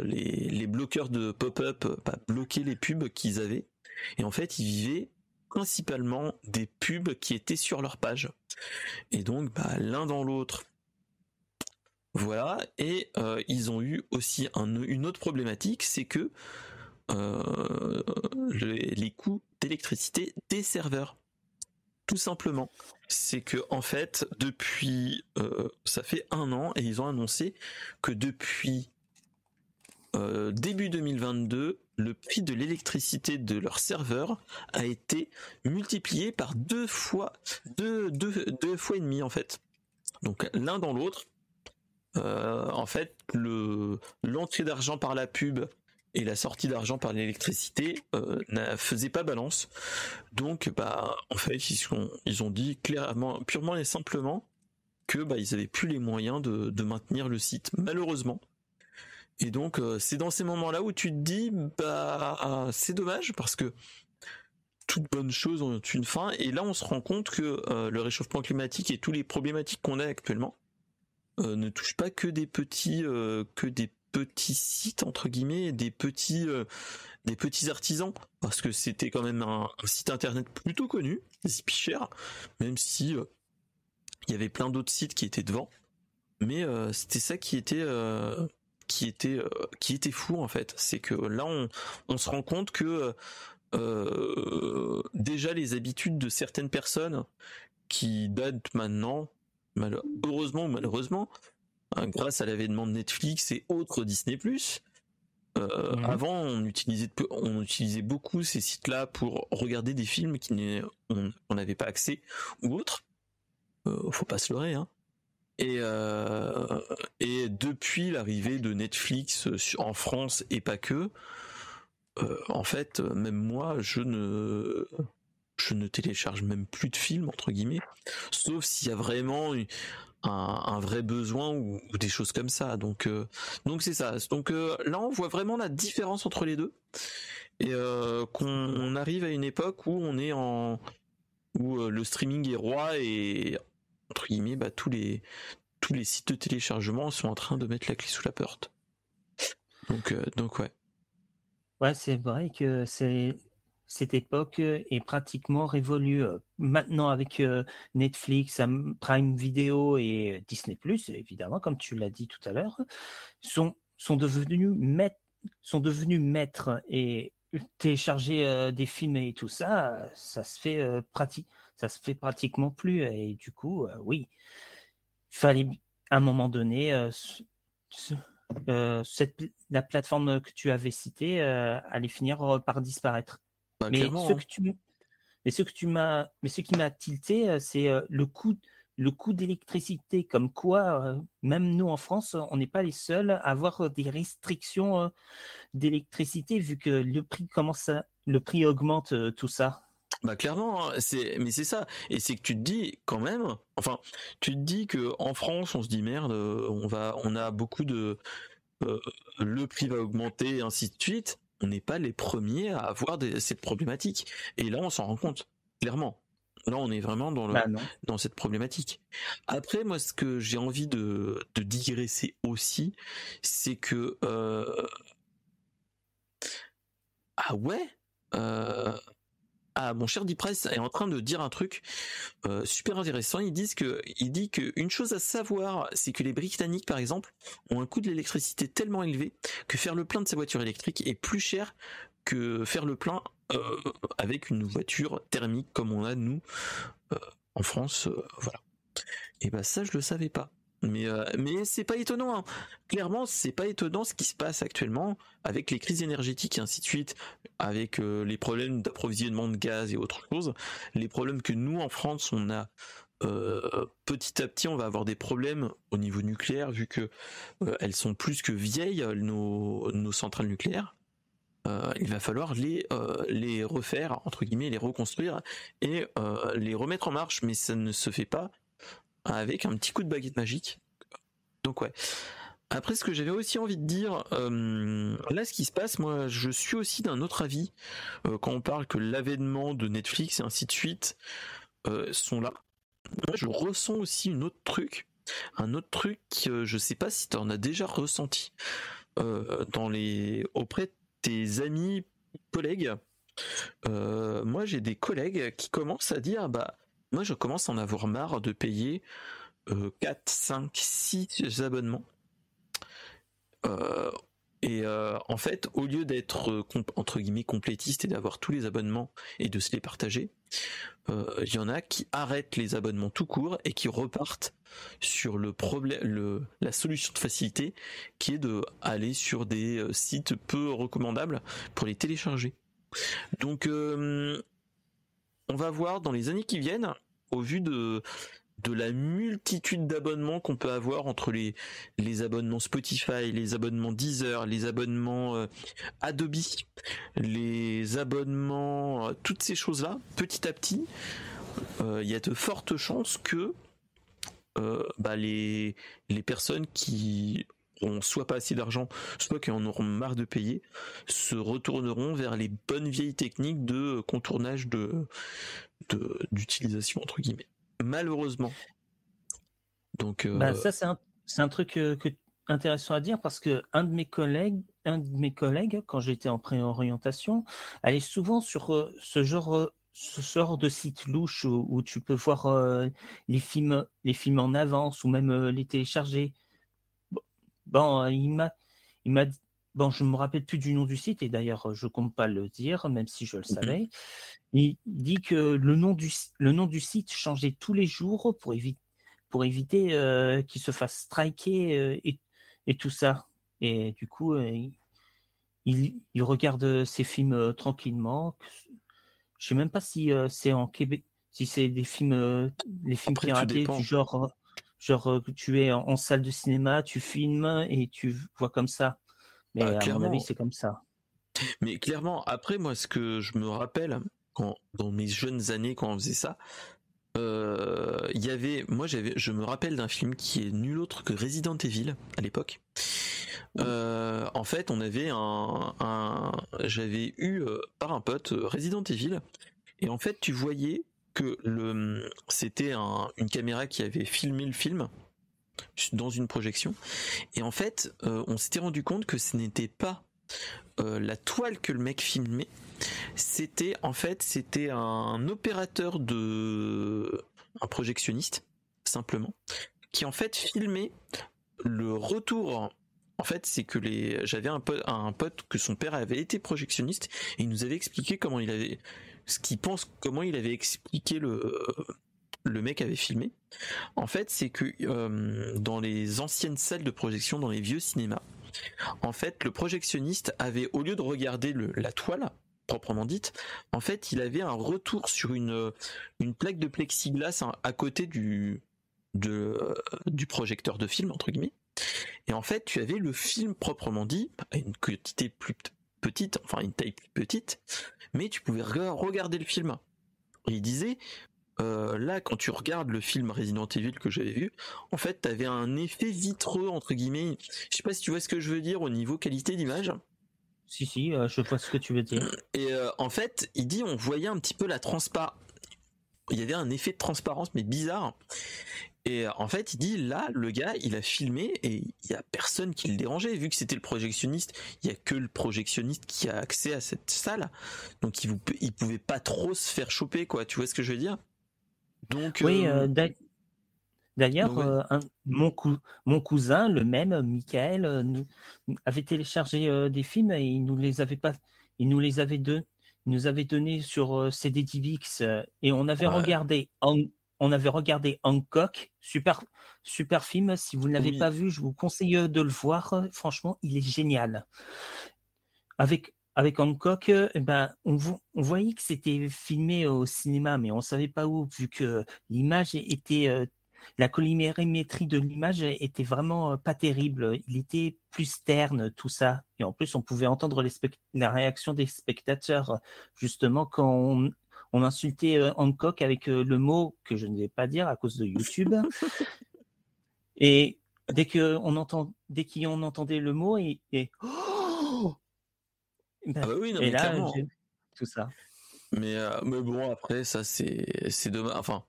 A: les, bloqueurs de pop-up, bloquer les pubs qu'ils avaient. Et en fait, ils vivaient principalement des pubs qui étaient sur leur page. Et donc, bah, l'un dans l'autre. Voilà. Et euh, ils ont eu aussi une autre problématique, c'est que euh, les, coûts d'électricité des serveurs. Tout simplement. C'est que en fait, depuis, euh, ça fait un an et ils ont annoncé que depuis début 2022, le prix de l'électricité de leur serveur a été multiplié par deux fois, deux, deux, fois et demi en fait. Donc l'un dans l'autre, euh, en fait, le l'entrée d'argent par la pub et la sortie d'argent par l'électricité euh, ne faisait pas balance. Donc, bah, en fait, ils, ont, dit clairement, purement et simplement que bah, ils avaient plus les moyens de, maintenir le site. Malheureusement, et donc euh, c'est dans ces moments-là où tu te dis bah c'est dommage parce que toutes bonnes choses ont une fin et là on se rend compte que le réchauffement climatique et tous les problématiques qu'on a actuellement euh, ne touchent pas que des petits que des petits sites entre guillemets, des petits des petits artisans parce que c'était quand même un, site internet plutôt connu, c'est cher même si il y avait plein d'autres sites qui étaient devant mais c'était ça qui était qui euh, fou en fait. C'est que là on, se rend compte que euh, déjà les habitudes de certaines personnes qui datent maintenant, heureusement ou malheureusement, hein, grâce à l'avènement de Netflix et autres Disney+, euh, mhm. Avant, on utilisait, on utilisait beaucoup ces sites-là pour regarder des films qui on n'avait pas accès ou autres. Euh, faut pas se leurrer, hein. Et, euh, et depuis l'arrivée de Netflix en France et pas que, en fait, même moi, je ne, je ne télécharge même plus de films entre guillemets, sauf s'il y a vraiment un, vrai besoin ou, des choses comme ça. Donc, euh, donc c'est ça. Donc euh, là, on voit vraiment la différence entre les deux et euh, qu'on arrive à une époque où on est en où le streaming est roi et entre guillemets, bah, tous les tous les sites de téléchargement sont en train de mettre la clé sous la porte. Donc, donc ouais.
B: Ouais, c'est vrai que c'est cette époque est pratiquement révolue. Maintenant, avec euh, Netflix, Prime Video et Disney+, évidemment, comme tu l'as dit tout à l'heure, sont, sont, devenus maîtres, sont devenus maîtres et télécharger euh, des films et tout ça, ça se fait pratique ça se fait pratiquement plus. Et du coup, euh, oui, il fallait à un moment donné, euh, euh, cette, la plateforme que tu avais citée allait finir par disparaître. Bah, mais, ce hein. que tu, mais ce que tu m'as, mais ce qui m'a tilté, c'est le coût le coût d'électricité, comme quoi, même nous en France, on n'est pas les seuls à avoir des restrictions d'électricité vu que le prix commence le prix augmente tout ça.
A: Bah clairement, hein, c'est mais c'est ça. Et c'est que tu te dis quand même, enfin, tu te dis que en France, on se dit merde, euh, on va, on a beaucoup de, euh, le prix va augmenter, et ainsi de suite. On n'est pas les premiers à avoir des, cette problématique. Et là, on s'en rend compte clairement. Là, on est vraiment dans le, bah, dans cette problématique. Après, moi, ce que j'ai envie de, de digresser aussi, c'est que euh... ah ouais. Euh, ah, mon cher Dipress est en train de dire un truc euh, super intéressant. Il dit qu'une chose à savoir, c'est que les Britanniques, par exemple, ont un coût de l'électricité tellement élevé que faire le plein de sa voiture électrique est plus cher que faire le plein euh, avec une voiture thermique comme on a nous euh, en France. voilà. Et bah ça, je le savais pas. Mais euh, mais c'est pas étonnant. Hein. Clairement, c'est pas étonnant ce qui se passe actuellement avec les crises énergétiques et ainsi de suite, avec euh, les problèmes d'approvisionnement de gaz et autres choses, les problèmes que nous en France on a petit à petit, on va avoir des problèmes au niveau nucléaire, vu que elles sont plus que vieilles, nos, centrales nucléaires. il va falloir les, les refaire, entre guillemets, les reconstruire et les remettre en marche, mais ça ne se fait pas avec un petit coup de baguette magique. Donc ouais. Après, ce que j'avais aussi envie de dire, euh, là, ce qui se passe, moi, je suis aussi d'un autre avis euh, quand on parle que l'avènement de Netflix et ainsi de suite euh, sont là. Moi, je ressens aussi un autre truc, un autre truc, je sais pas si tu en as déjà ressenti dans les auprès de tes amis, collègues. moi, j'ai des collègues qui commencent à dire, bah, moi, je commence à en avoir marre de payer 4, 5, 6 abonnements euh, et euh, en fait, au lieu d'être euh, entre guillemets complétiste et d'avoir tous les abonnements et de se les partager, il y en a qui arrêtent les abonnements tout court et qui repartent sur le problème, la solution de facilité qui est de sur des sites peu recommandables pour les télécharger. Donc, on va voir dans les années qui viennent, au vu de la multitude d'abonnements qu'on peut avoir entre les, les abonnements Spotify, les abonnements Deezer, les abonnements euh, Adobe, les abonnements, euh, toutes ces choses-là, petit à petit, euh, il y a de fortes chances que bah, les, les personnes qui ont soit pas assez d'argent, soit qui en auront marre de payer, se retourneront vers les bonnes vieilles techniques de contournage de d'utilisation entre guillemets malheureusement.
B: Donc, euh, bah, ça, c'est un, un, truc euh, que, intéressant à dire parce que un de mes collègues, un de mes collègues, quand j'étais en préorientation, allait souvent sur euh, ce genre ce genre de site louche où, tu peux voir les films les films en avance ou même les télécharger. Bon, il m'a il m'a bon, je me rappelle plus du nom du site et d'ailleurs je compte pas le dire même si je le mmh savais. Il dit que le nom du, le nom du site changeait tous les jours pour, éviter pour éviter euh, qu'il se fasse striker euh, et, et, tout ça. Et du coup, euh, il, il, regarde ses films tranquillement. Je sais même pas si c'est en Québec, si c'est des films, les films piratés du genre, genre tu es en, salle de cinéma, tu filmes et tu vois comme ça. Mais ah, à mon avis, c'est comme ça.
A: Mais clairement, après, moi, ce que je me rappelle, dans mes jeunes années quand on faisait ça, euh, il y avait, moi j'avais, je me rappelle d'un film qui est nul autre que Resident Evil à l'époque. Euh, en fait, on avait un, j'avais eu euh, par un pote Resident Evil, et en fait, tu voyais que le, c'était une caméra qui avait filmé le film dans une projection, et en fait, on s'était rendu compte que ce n'était pas la toile que le mec filmait, c'était en fait c'était un opérateur de un projectionniste simplement qui en fait filmait le retour. En fait, c'est que les j'avais un pote, un pote que son père avait été projectionniste et il nous avait expliqué comment il avait ce qu'il pense comment il avait expliqué le le mec avait filmé. En fait, c'est que euh, dans les anciennes salles de projection dans les vieux cinémas, en fait, le projectionniste avait au lieu de regarder la toile, proprement dite, en fait, il avait un retour sur une, une plaque de plexiglas à côté du, de, du projecteur de film, entre guillemets. Et en fait, tu avais le film proprement dit, à une quantité plus petite, enfin une taille plus petite, mais tu pouvais regarder le film. Il disait, euh, là, quand tu regardes le film Resident Evil que j'avais vu, en fait, tu avais un effet vitreux, entre guillemets. Je sais pas si tu vois ce que je veux dire au niveau qualité d'image.
B: Si, si, euh, je vois ce que tu veux dire.
A: Et euh, en fait, il dit on voyait un petit peu la transparence. Il y avait un effet de transparence, mais bizarre. Et en fait, il dit là, le gars, il a filmé et il y a personne qui le dérangeait. Vu que c'était le projectionniste, il y a que le projectionniste qui a accès à cette salle. Donc, il, vous, il pouvait pas trop se faire choper, quoi. Tu vois ce que je veux dire?
B: Donc, oui, D'ailleurs, euh, mon, mon, cousin, le même, Michael, euh, avait téléchargé euh, des films et il nous les avait pas, il nous les avait deux, nous avait donné sur CDTVX et on avait regardé, on avait regardé Hancock, super, super film. Si vous ne l'avez pas vu, je vous conseille de le voir. Franchement, il est génial. Avec avec Hancock, euh, eh ben, on, voyait que c'était filmé au cinéma, mais on ne savait pas où, vu que l'image était. Euh, la collimérimétrie de l'image était vraiment euh, pas terrible. Il était plus terne, tout ça. Et en plus, on pouvait entendre la réaction des spectateurs, justement, quand on, insultait Hancock avec le mot que je ne vais pas dire à cause de YouTube. et dès qu'on entend, dès qu'on entendait le mot, et, et
A: ah bah oui, non, mais là, tout ça. Mais, euh, mais bon, après, ça, c'est, c'est dommage. Enfin,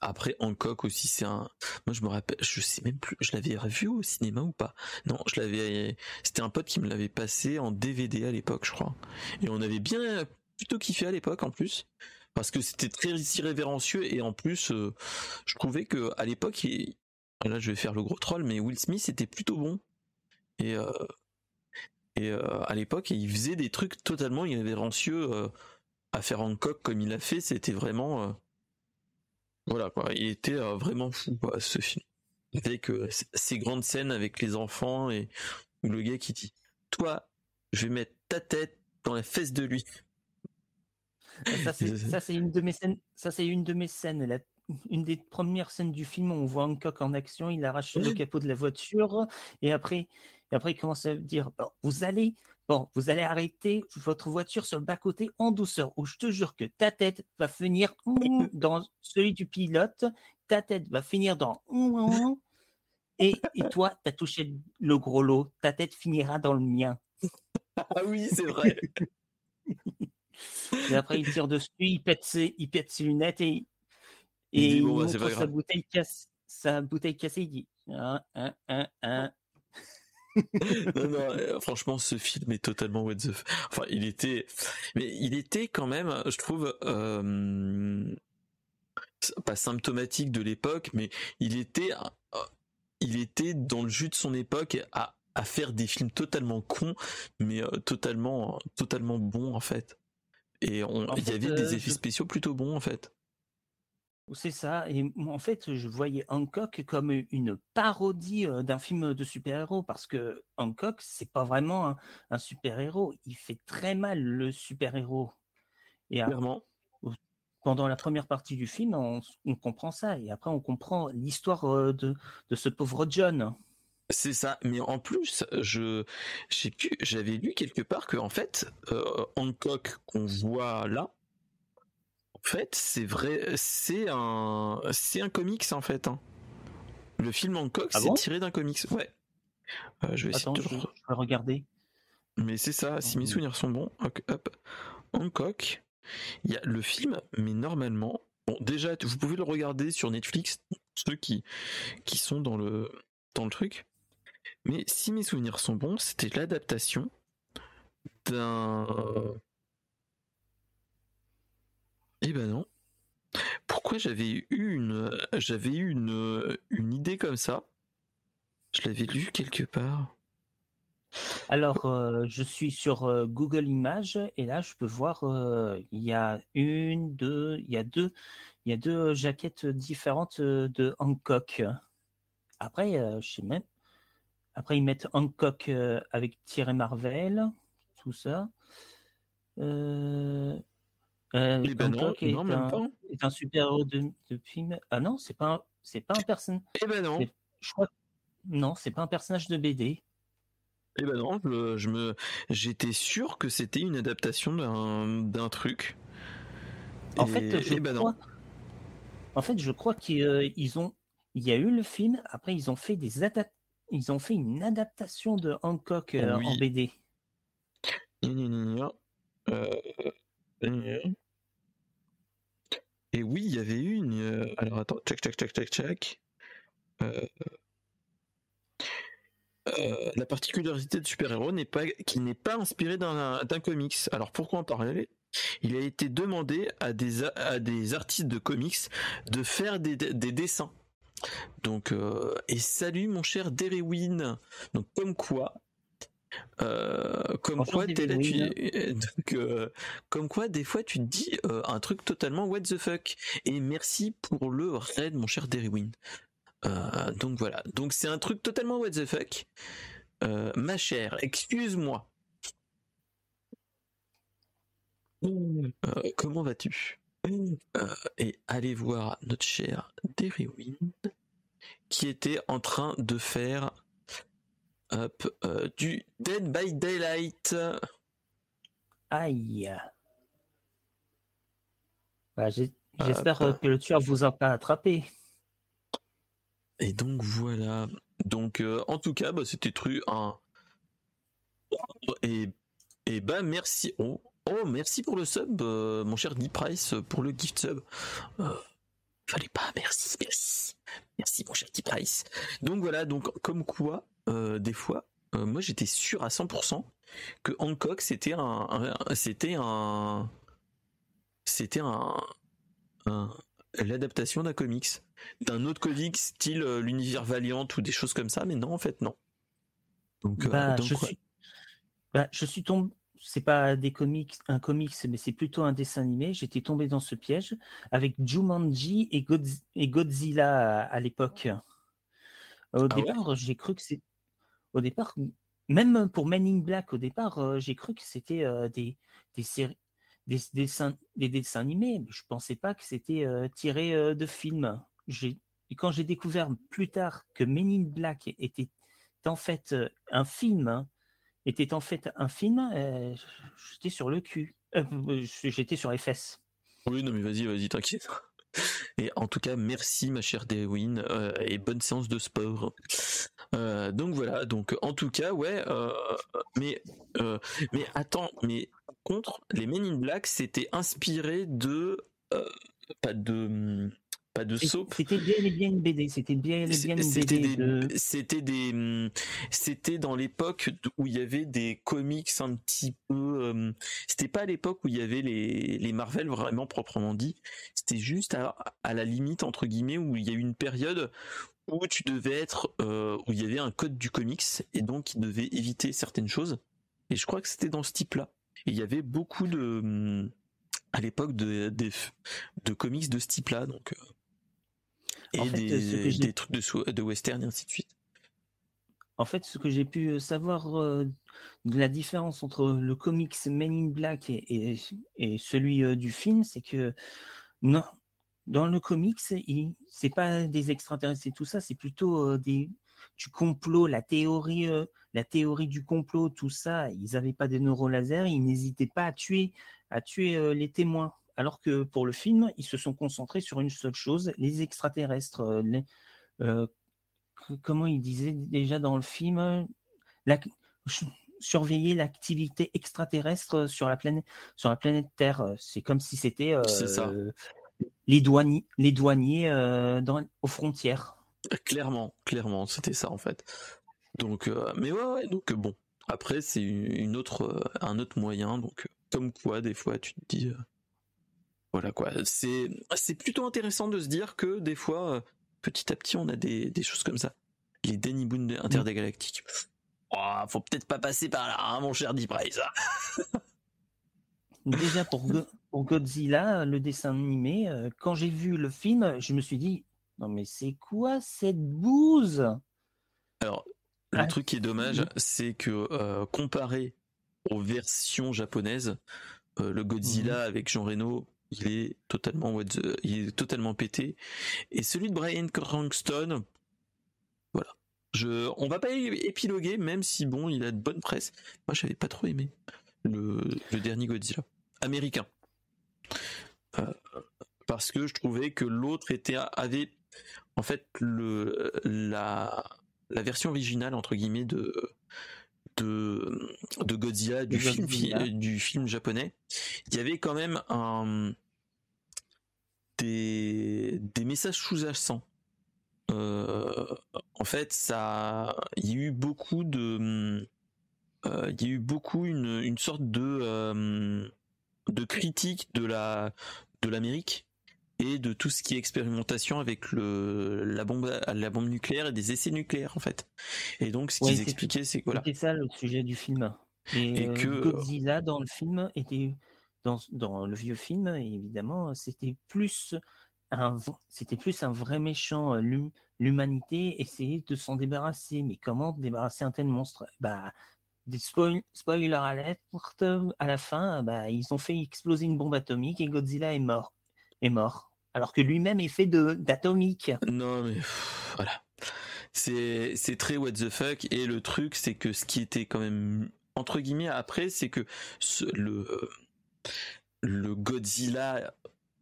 A: après, Hancock aussi, c'est un. Moi, je me rappelle, je sais même plus, je l'avais revu au cinéma ou pas? Non, je l'avais. C'était un pote qui me l'avait passé en DVD à l'époque, je crois. Et on avait bien plutôt kiffé à l'époque en plus. Parce que c'était très irrévérencieux et en plus, euh, je trouvais que à l'époque, là je vais faire le gros troll, mais Will Smith était plutôt bon. Et euh, et euh, à l'époque, il faisait des trucs totalement irrévérencieux euh, à faire Hancock comme il a fait. C'était vraiment, euh, voilà quoi. Il était vraiment fou ce film avec ces grandes scènes avec les enfants et le gars qui dit, toi, je vais mettre ta tête dans la fesse de lui.
B: Ça c'est une de mes scènes. Ça c'est une de mes scènes. une des premières scènes du film, on voit Hancock en action, il arrache le capot de la voiture et après et après, il commence à dire vous allez, bon, vous allez arrêter votre voiture sur le bas-côté en douceur, ou je te jure que ta tête va finir dans celui du pilote, ta tête va finir dans et, et toi, tu as touché le gros lot, ta tête finira dans le mien.
A: Ah oui, c'est vrai.
B: et après, il tire dessus, il pète ses, il pète ses lunettes et, et il, bah, montre sa bouteille, casse, sa bouteille cassée. Il dit un, un, un, un,
A: non, non, euh, franchement, ce film est totalement what the Enfin, il était, mais il était quand même, je trouve, euh, pas symptomatique de l'époque, mais il était, euh, il était dans le jus de son époque à, à faire des films totalement cons, mais totalement, totalement bons en fait. Et il y avait des effets spéciaux plutôt bons en fait.
B: C'est ça. Et en fait, je voyais Hancock comme une parodie d'un film de super-héros parce que Hancock, c'est pas vraiment un, super-héros. Il fait très mal le super-héros. Et Clairement. pendant la première partie du film, on, comprend ça. Et après, on comprend l'histoire de, ce pauvre John.
A: C'est ça, mais en plus, je j'avais lu quelque part que en fait, Hancock qu'on voit là, fait, c'est vrai, c'est un, c'est un comics en fait. Hein. Le film Hancock, ah c'est tiré d'un comics. Ouais.
B: Euh, je vais essayer de... je, regarder.
A: Mais c'est ça, si mes souvenirs sont bons. Hop, Hancock, il y a le film, mais normalement, bon, déjà, vous pouvez le regarder sur Netflix, ceux qui, qui sont dans le, dans le truc. Mais si mes souvenirs sont bons, c'était l'adaptation d'un eh ben non. Pourquoi j'avais eu une, j'avais eu une, idée comme ça? Je l'avais lu quelque part.
B: Alors, euh, je suis sur euh, Google Images et là, je peux voir, euh, il y a une, deux, il y a deux, il y a deux jaquettes différentes de Hancock. Après, je sais même. Après, ils mettent Hancock avec Thierry Marvel, tout ça. Eh ben non, est, un, est, un, super-héros de, de, film. Ah non, c'est pas c'est pas un personnage.
A: Eh ben non.
B: Je crois non, c'est pas un personnage de BD.
A: Eh ben non, je, me j'étais sûr que c'était une adaptation d'un truc.
B: En fait, je eh ben crois. En fait, je crois qu'ils ont il y a eu le film, après ils ont fait des ils ont fait une adaptation de Hancock euh, en BD.
A: Euh, et oui, il y avait une. Euh, alors attends, check, check, check, check, check. Euh, euh, la particularité de super-héros n'est pas qu'il n'est pas inspiré d'un comics. Alors pourquoi en parler? Il a été demandé à des, à des artistes de comics de faire des, des dessins. Donc et salut mon cher Derewin. Donc comme quoi euh, comme quoi, tu, donc, euh, comme quoi, des fois, tu te dis euh, un truc totalement what the fuck. Et merci pour le raid, mon cher Derrywin. donc voilà. Donc c'est un truc totalement what the fuck. ma chère, excuse-moi. comment vas-tu? Et allez voir notre cher Derrywin qui était en train de faire du Dead by Daylight.
B: Aïe. Bah, j'espère que le tueur vous a pas attrapé.
A: Et donc voilà. Donc en tout cas, bah, c'était tru un. Et, et bah merci. Oh, oh merci pour le sub, mon cher Deep Price, pour le gift sub. fallait pas, merci, merci. Merci mon cher Deep Price. Donc voilà, donc comme quoi, des fois, moi j'étais sûr à 100% que Hancock c'était un, c'était un c'était un, l'adaptation d'un comics. D'un autre comics style euh, l'univers Valiant ou des choses comme ça mais non en fait non.
B: Donc, euh, bah, je, suis, bah, je suis tombé c'est pas des comics un comics mais c'est plutôt un dessin animé. J'étais tombé dans ce piège avec Jumanji et, et Godzilla à, l'époque. Au ah départ j'ai cru que c'est au départ même pour Men in Black, au départ, euh, j'ai cru que c'était euh, des, des, séries, des, dessins, des dessins animés. Je pensais pas que c'était euh, tiré de films. Quand j'ai découvert plus tard que Men in Black était en fait un film, hein, était en fait un film, j'étais sur le cul. j'étais sur les fesses.
A: Oui, non, mais vas-y, vas-y, t'inquiète. Et en tout cas, merci ma chère Dewin et bonne séance de sport. Euh, donc voilà, donc en tout cas, ouais, euh, mais mais attends, mais contre les Men in Black, c'était inspiré de pas de pas de soap.
B: C'était bien et bien une BD. C'était bien et bien une
A: BD. C'était des, c'était dans l'époque où il y avait des comics un petit peu. Euh, c'était pas à l'époque où il y avait les, les Marvel vraiment proprement dit. C'était juste à, à, la limite entre guillemets où il y a eu une période où tu devais être, euh, où il y avait un code du comics et donc il devait éviter certaines choses. Et je crois que c'était dans ce type-là. Et il y avait beaucoup de à l'époque de, de, de, comics de ce type-là. Donc, euh, et des, trucs de, de western et ainsi de suite.
B: En fait, ce que j'ai pu savoir euh, de la différence entre le comics Men in Black et, et, celui euh, du film, c'est que non, dans le comics, c'est pas des extraterrestres et tout ça, c'est plutôt euh, des du complot, la théorie, la théorie du complot, tout ça. Ils n'avaient pas des neurolasers, ils n'hésitaient pas à tuer, à tuer les témoins alors que pour le film, ils se sont concentrés sur une seule chose, les extraterrestres. Euh, euh, comment ils disaient déjà dans le film Surveiller l'activité extraterrestre sur la planète, sur la planète Terre. C'est comme si c'était euh, les douaniers, les douaniers dans, aux frontières.
A: Clairement, clairement, c'était ça en fait. Donc, mais ouais, ouais, donc bon. Après, c'est une autre, un autre moyen. Donc, comme quoi, des fois, tu te dis, voilà quoi. C'est c'est plutôt intéressant de se dire que des fois, euh, petit à petit, on a des, des choses comme ça. Les Danny Boone intergalactiques. Oh, faut peut-être pas passer par là, hein, mon cher Deep
B: Déjà pour, pour, Godzilla, le dessin animé, euh, quand j'ai vu le film, je me suis dit non mais c'est quoi cette bouse?
A: Alors le ah, truc qui est dommage, c'est que euh, comparé aux versions japonaises, le Godzilla mhm. avec Jean Reno, il est totalement il est totalement pété. Et celui de Brian Cranston, voilà. Je, on va pas épiloguer, même si bon, il a de bonne presse. Moi, j'avais pas trop aimé le, dernier Godzilla américain, euh, parce que je trouvais que l'autre était avait en fait le la la version originale entre guillemets de de, de Godzilla du film du film japonais il y avait quand même un des, des messages sous-jacents. Euh, en fait, ça, il y a eu beaucoup de, euh, il y a eu beaucoup une, une sorte de, euh, de critique de la, de l'Amérique et de tout ce qui est expérimentation avec le, la bombe, la bombe nucléaire et des essais nucléaires en fait. Et donc, ce qu'ils expliquaient, c'est voilà.
B: C'était ça le sujet du film. Et, que Godzilla dans le film était dans, le vieux film, évidemment, c'était plus un, c'était plus un vrai méchant. L'humanité essayait de s'en débarrasser. Mais comment débarrasser un tel monstre? Bah, des spoil spoiler alerte, à la fin, bah, ils ont fait exploser une bombe atomique et Godzilla est mort. Est mort. Alors que lui-même est fait d'atomique.
A: Non, mais voilà. C'est très what the fuck. Et le truc, c'est que ce qui était quand même, entre guillemets, après, c'est que le, le Godzilla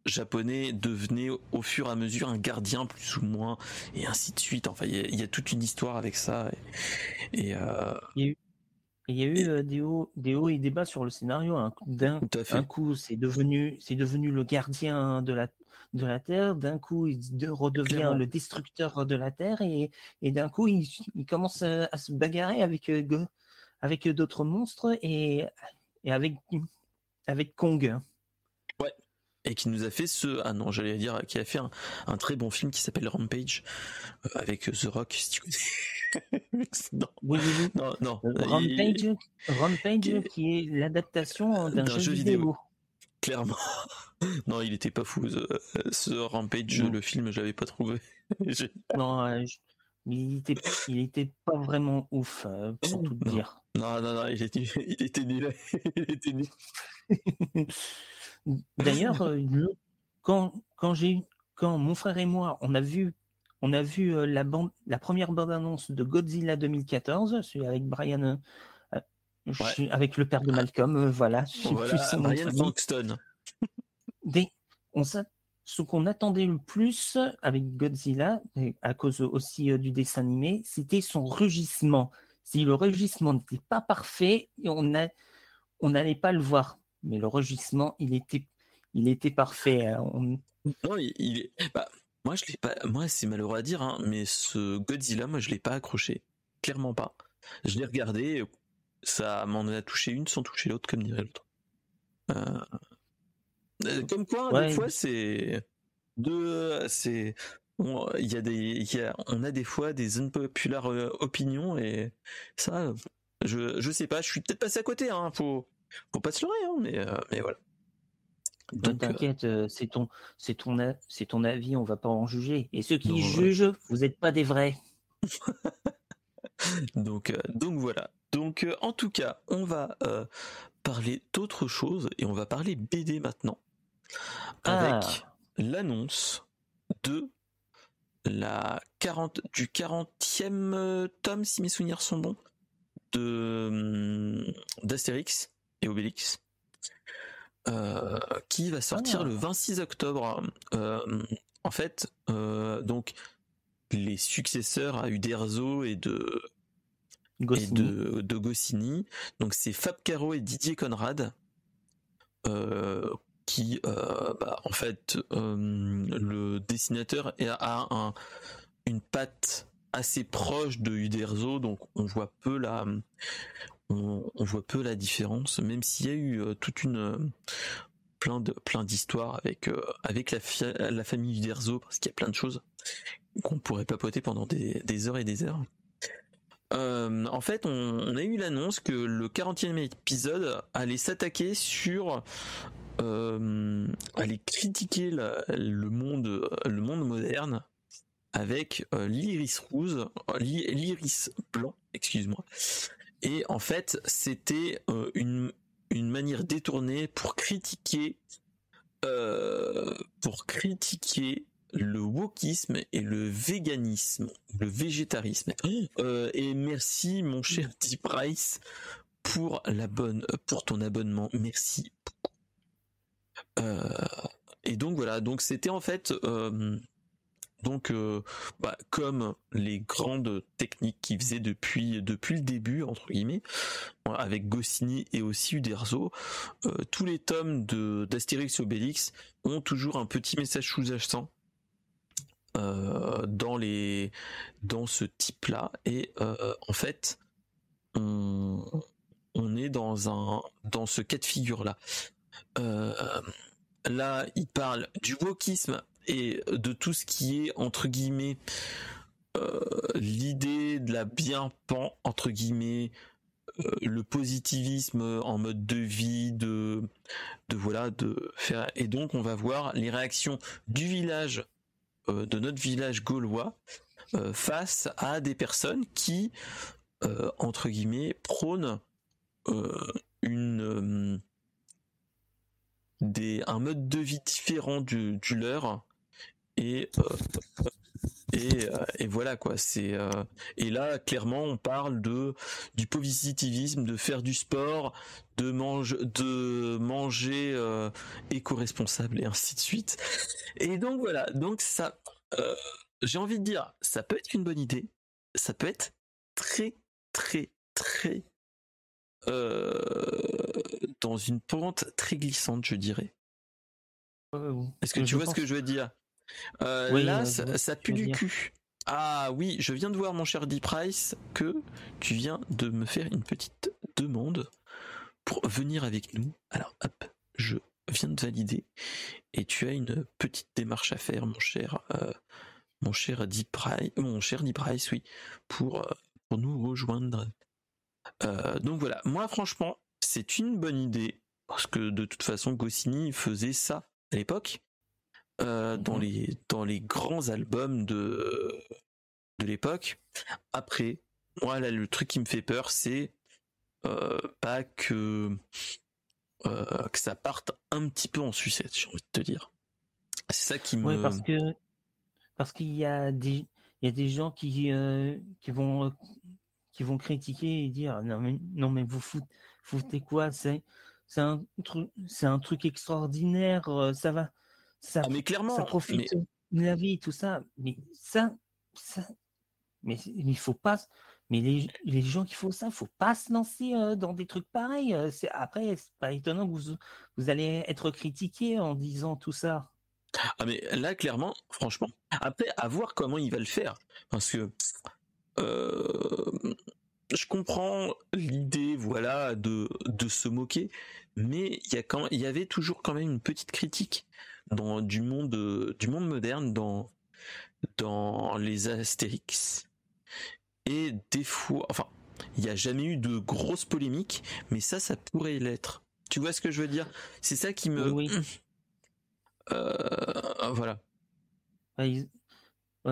A: japonais devenait au fur et à mesure un gardien plus ou moins et ainsi de suite enfin il y, a toute une histoire avec ça et,
B: euh, il y a eu euh, des, hauts, des hauts et des bas sur le scénario. Hein. D'un coup, c'est devenu, c'est devenu le gardien de la, de la Terre. D'un coup, il redevient le destructeur de la Terre. Et, et d'un coup, il, il, commence à, se bagarrer avec, euh, avec d'autres monstres et, et avec, avec Kong
A: et qui nous a fait ce ah non j'allais dire qui a fait un, très bon film qui s'appelle Rampage euh, avec The Rock si tu connais.
B: Non. Oui, non non. Rampage, Rampage qui est l'adaptation d'un jeu, vidéo.
A: clairement. Non il était pas fou ce, Rampage le film j'avais pas trouvé.
B: Non euh, il était il était pas vraiment ouf euh, pour tout dire.
A: Non non non il était il était nul. Il était nul
B: D'ailleurs, euh, quand, quand, j'ai, quand mon frère et moi, on a vu, on a vu euh, la, bande, la première bande-annonce de Godzilla 2014, celui avec Brian, euh, avec le père de Malcolm, voilà.
A: Brian Foxton.
B: on ce qu'on attendait le plus avec Godzilla, à cause aussi du dessin animé, c'était son rugissement. Si le rugissement n'était pas parfait, on n'allait pas le voir mais le rugissement, il était, il était parfait. Hein.
A: Non, il, est. Bah, moi, je l'ai pas. Moi, c'est malheureux à dire, hein, mais ce Godzilla, moi, je l'ai pas accroché. Clairement pas. Je l'ai regardé, ça m'en a touché une sans toucher l'autre, comme dirait l'autre. Euh, euh, comme quoi, des fois, c'est deux, c'est. Il y a des, on a des fois des unpopular euh, opinions et ça, je, je sais pas, je suis peut-être passé à côté, hein, faut, faut pas se leurrer, hein, mais, euh, mais voilà.
B: Euh, t'inquiète, euh, c'est ton, c'est ton, c'est ton avis, on va pas en juger. Et ceux qui jugent, vous n'êtes pas des vrais.
A: donc, donc voilà. Donc en tout cas, on va parler d'autre chose et on va parler BD maintenant avec ah. l'annonce de la 40 du 40e tome si mes souvenirs sont bons de hum, d'Astérix et Obélix, euh, qui va sortir ah. le 26 octobre. Euh, en fait, euh, donc les successeurs à Uderzo et de Goscinny. Et de, Goscinny. Donc c'est Fab Caro et Didier Conrad. qui bah, en fait le dessinateur a un, une patte assez proche de Uderzo donc on voit peu la on, voit peu la différence, même s'il y a eu euh, toute une euh, plein de plein d'histoires avec euh, avec la, la famille Uderzo parce qu'il y a plein de choses qu'on pourrait papoter pendant des, heures et des heures. en fait, on, a eu l'annonce que le 40e épisode allait s'attaquer sur allait critiquer le monde le monde moderne avec l'iris rouge, l'iris blanc, excuse-moi, et en fait, c'était euh, une, une manière détournée pour critiquer euh, pour critiquer le wokisme et le véganisme, le végétarisme. Euh, et merci mon cher Deep Price pour la bonne, pour ton abonnement. Merci et donc voilà, donc c'était en fait donc, euh, bah, comme les grandes techniques qu'il faisait depuis depuis le début entre guillemets, avec Goscinny et aussi Uderzo, euh, tous les tomes de d'Astérix Obélix ont toujours un petit message sous-jacent euh, dans les dans ce type-là et en fait on, on est dans un dans ce cas de figure là. là, il parle du wokisme et de tout ce qui est entre guillemets euh, l'idée de la bien pan entre guillemets euh, le positivisme en mode de vie de de voilà de faire. Et donc on va voir les réactions du village euh, de notre village gaulois face à des personnes qui entre guillemets prônent une des un mode de vie différent du, du leur et et, et, voilà quoi c'est et là clairement on parle de du positivisme de faire du sport de manger de manger éco-responsable et ainsi de suite. Et donc voilà donc ça j'ai envie de dire ça peut être une bonne idée ça peut être très très très dans une pente très glissante, je dirais. Est-ce que tu vois ce que je veux dire? Euh, Là, ça, pue du cul. Ah oui, je viens de voir mon cher D Price que tu viens de me faire une petite demande pour venir avec nous. Alors hop, je viens de valider et tu as une petite démarche à faire, mon cher, euh, mon cher D Price, mon cher D Price, oui, pour euh, pour nous rejoindre. donc voilà, moi franchement, c'est une bonne idée parce que de toute façon Goscinny faisait ça à l'époque euh, dans mhm. les dans les grands albums de de l'époque. Après, moi là le truc qui me fait peur c'est euh, pas que euh, que ça parte un petit peu en sucette, j'ai envie de te dire. C'est ça qui me.
B: Oui, parce que parce qu'il y a des il y a des gens qui qui vont qui vont critiquer et dire non mais non mais vous foutez foutez quoi C'est c'est un truc, c'est un truc extraordinaire. Euh, ça va, ça,
A: ah, mais clairement,
B: ça profite de la vie, tout ça. Mais ça, ça, mais il faut pas. Mais les, les gens qui font ça, il faut pas se lancer euh, dans des trucs pareils. Euh, c'est, après, c'est pas étonnant que vous, vous allez être critiqué en disant tout ça.
A: Ah mais là clairement, franchement, après à voir comment il va le faire, parce que je comprends l'idée, voilà, de, de se moquer, mais il y a quand, il y avait toujours quand même une petite critique dans du monde, du monde moderne dans, dans les Astérix. Et des fois, enfin, il n'y a jamais eu de grosses polémiques, mais ça, ça pourrait l'être. Tu vois ce que je veux dire? C'est ça qui me.
B: Oui.
A: Euh, voilà.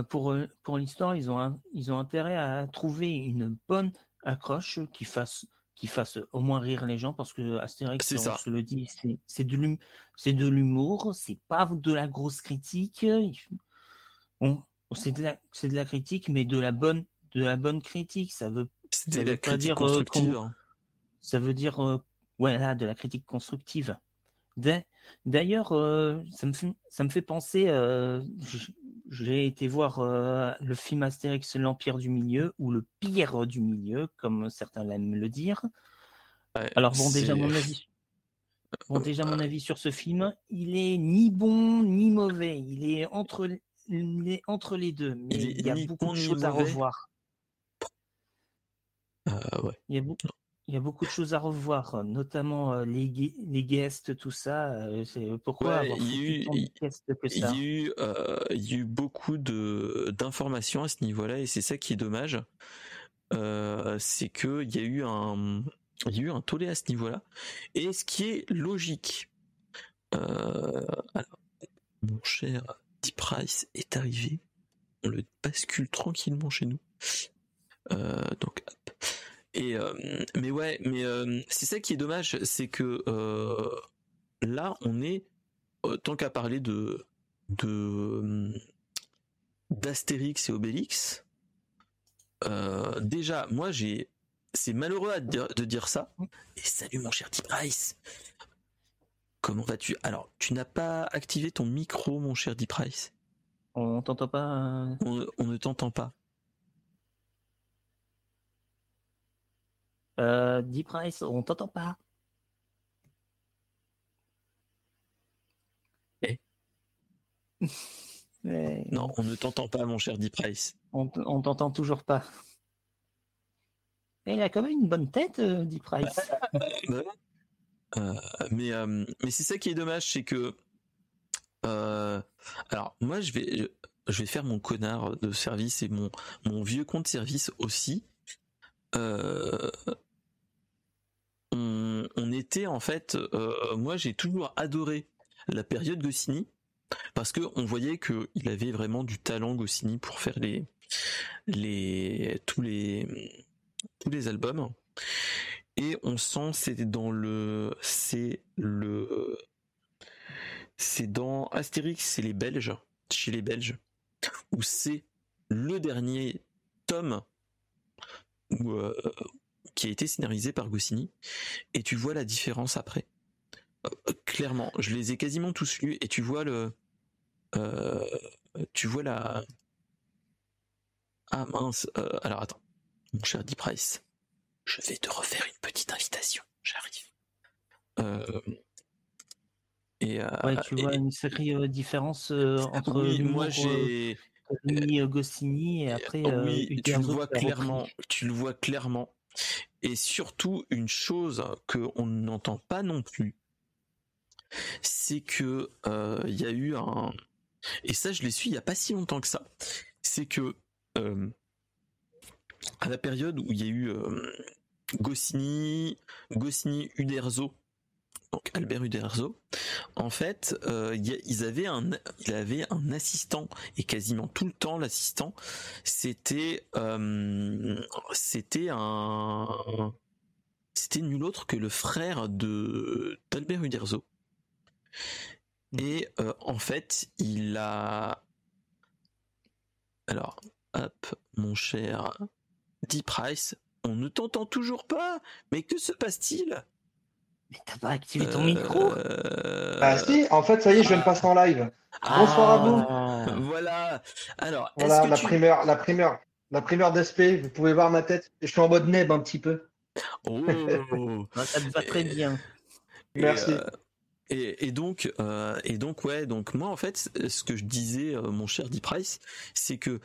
B: Pour, pour l'histoire, ils ont, ils ont intérêt à trouver une bonne accroche, qui fasse, qui fasse au moins rire les gens, parce que Astérix, on se le dit, c'est de l'humour, c'est pas de la grosse critique. c'est de, la, de la critique, mais de la bonne, de la bonne critique. Ça veut,
A: ça veut pas dire euh, hein.
B: ça veut dire euh, de la critique constructive. D'ailleurs, euh, ça, me fait, ça me fait penser, j'ai été voir euh, le film Astérix l'Empire du Milieu, ou le pire du milieu, comme certains l'aiment le dire. Alors bon, déjà mon avis. Bon, déjà mon avis sur ce film, il est ni bon ni mauvais. Il est entre, les, entre les deux, mais il, y a beaucoup de choses à revoir.
A: Euh, ouais.
B: Il y a beaucoup, il y a beaucoup de choses à revoir, notamment euh, les, les guests, tout ça. Euh, pourquoi avoir
A: il y a eu, que ça. Il y a eu, euh, il y a eu beaucoup d'informations à ce niveau-là et c'est ça qui est dommage. c'est que il y a eu un, il y a eu un tollé à ce niveau-là et ce qui est logique. alors, mon cher Deep Price est arrivé. On le bascule tranquillement chez nous. donc. Et euh, mais ouais, mais euh, c'est ça qui est dommage, c'est que euh, là on est tant qu'à parler de de d'Astérix et Obélix. déjà, moi j'ai, c'est malheureux de dire ça. Et salut mon cher T Price. Comment vas-tu? Alors, tu n'as pas activé ton micro, mon cher D Price.
B: On t'entend pas.
A: on ne t'entend pas.
B: Euh, Price, on t'entend pas.
A: Eh Non, on ne t'entend pas, mon cher Deep Price.
B: On, t'entend toujours pas. il a quand même une bonne tête, euh, Deep Price.
A: Euh, mais euh, mais c'est ça qui est dommage, c'est que alors moi je vais je vais faire mon connard de service et mon mon vieux compte service aussi. Euh, on, était en fait, euh, moi j'ai toujours adoré la période Goscinny parce que on voyait que il avait vraiment du talent Goscinny pour faire les les tous les albums. Et on sent c'est dans le c'est le c'est dans Astérix, c'est les Belges, chez les Belges, où c'est le dernier tome euh, qui a été scénarisé par Goscinny, et tu vois la différence après. Euh, clairement, je les ai quasiment tous lus, et tu vois le, euh, tu vois la, ah mince, alors attends, mon cher Deep Price, je vais te refaire une petite invitation, j'arrive.
B: Et, ouais, tu vois une sacrée différence entre
A: oui, moi j'ai
B: Goscinny et après
A: oui, tu le vois clairement, tu le vois clairement. Et surtout une chose que on n'entend pas non plus, c'est que il y a eu un et ça je l'ai su il y a pas si longtemps que ça, c'est que à la période où il y a eu Goscinny, Goscinny Uderzo donc Albert Uderzo, en fait, euh, il avait un assistant et quasiment tout le temps l'assistant, c'était, euh, c'était un, c'était nul autre que le frère d'Albert Uderzo. Et euh, en fait, il a, alors, hop, mon cher D. Price, on ne t'entend toujours pas, mais que se passe-t-il?
B: Mais t'as pas activé ton micro
C: Ah si, en fait, ça y est, je viens de passer en live. Bonsoir à vous.
A: Ah, voilà. Alors,
C: voilà la primeur, la primeur, la primeur d'SP. Vous pouvez voir ma tête. Je suis en mode neb un petit peu.
A: Oh,
B: ah, ça te va très bien.
C: Merci.
A: Euh, et, donc, euh, et donc, ouais, donc moi, en fait, ce que je disais, mon cher D. Price, c'est que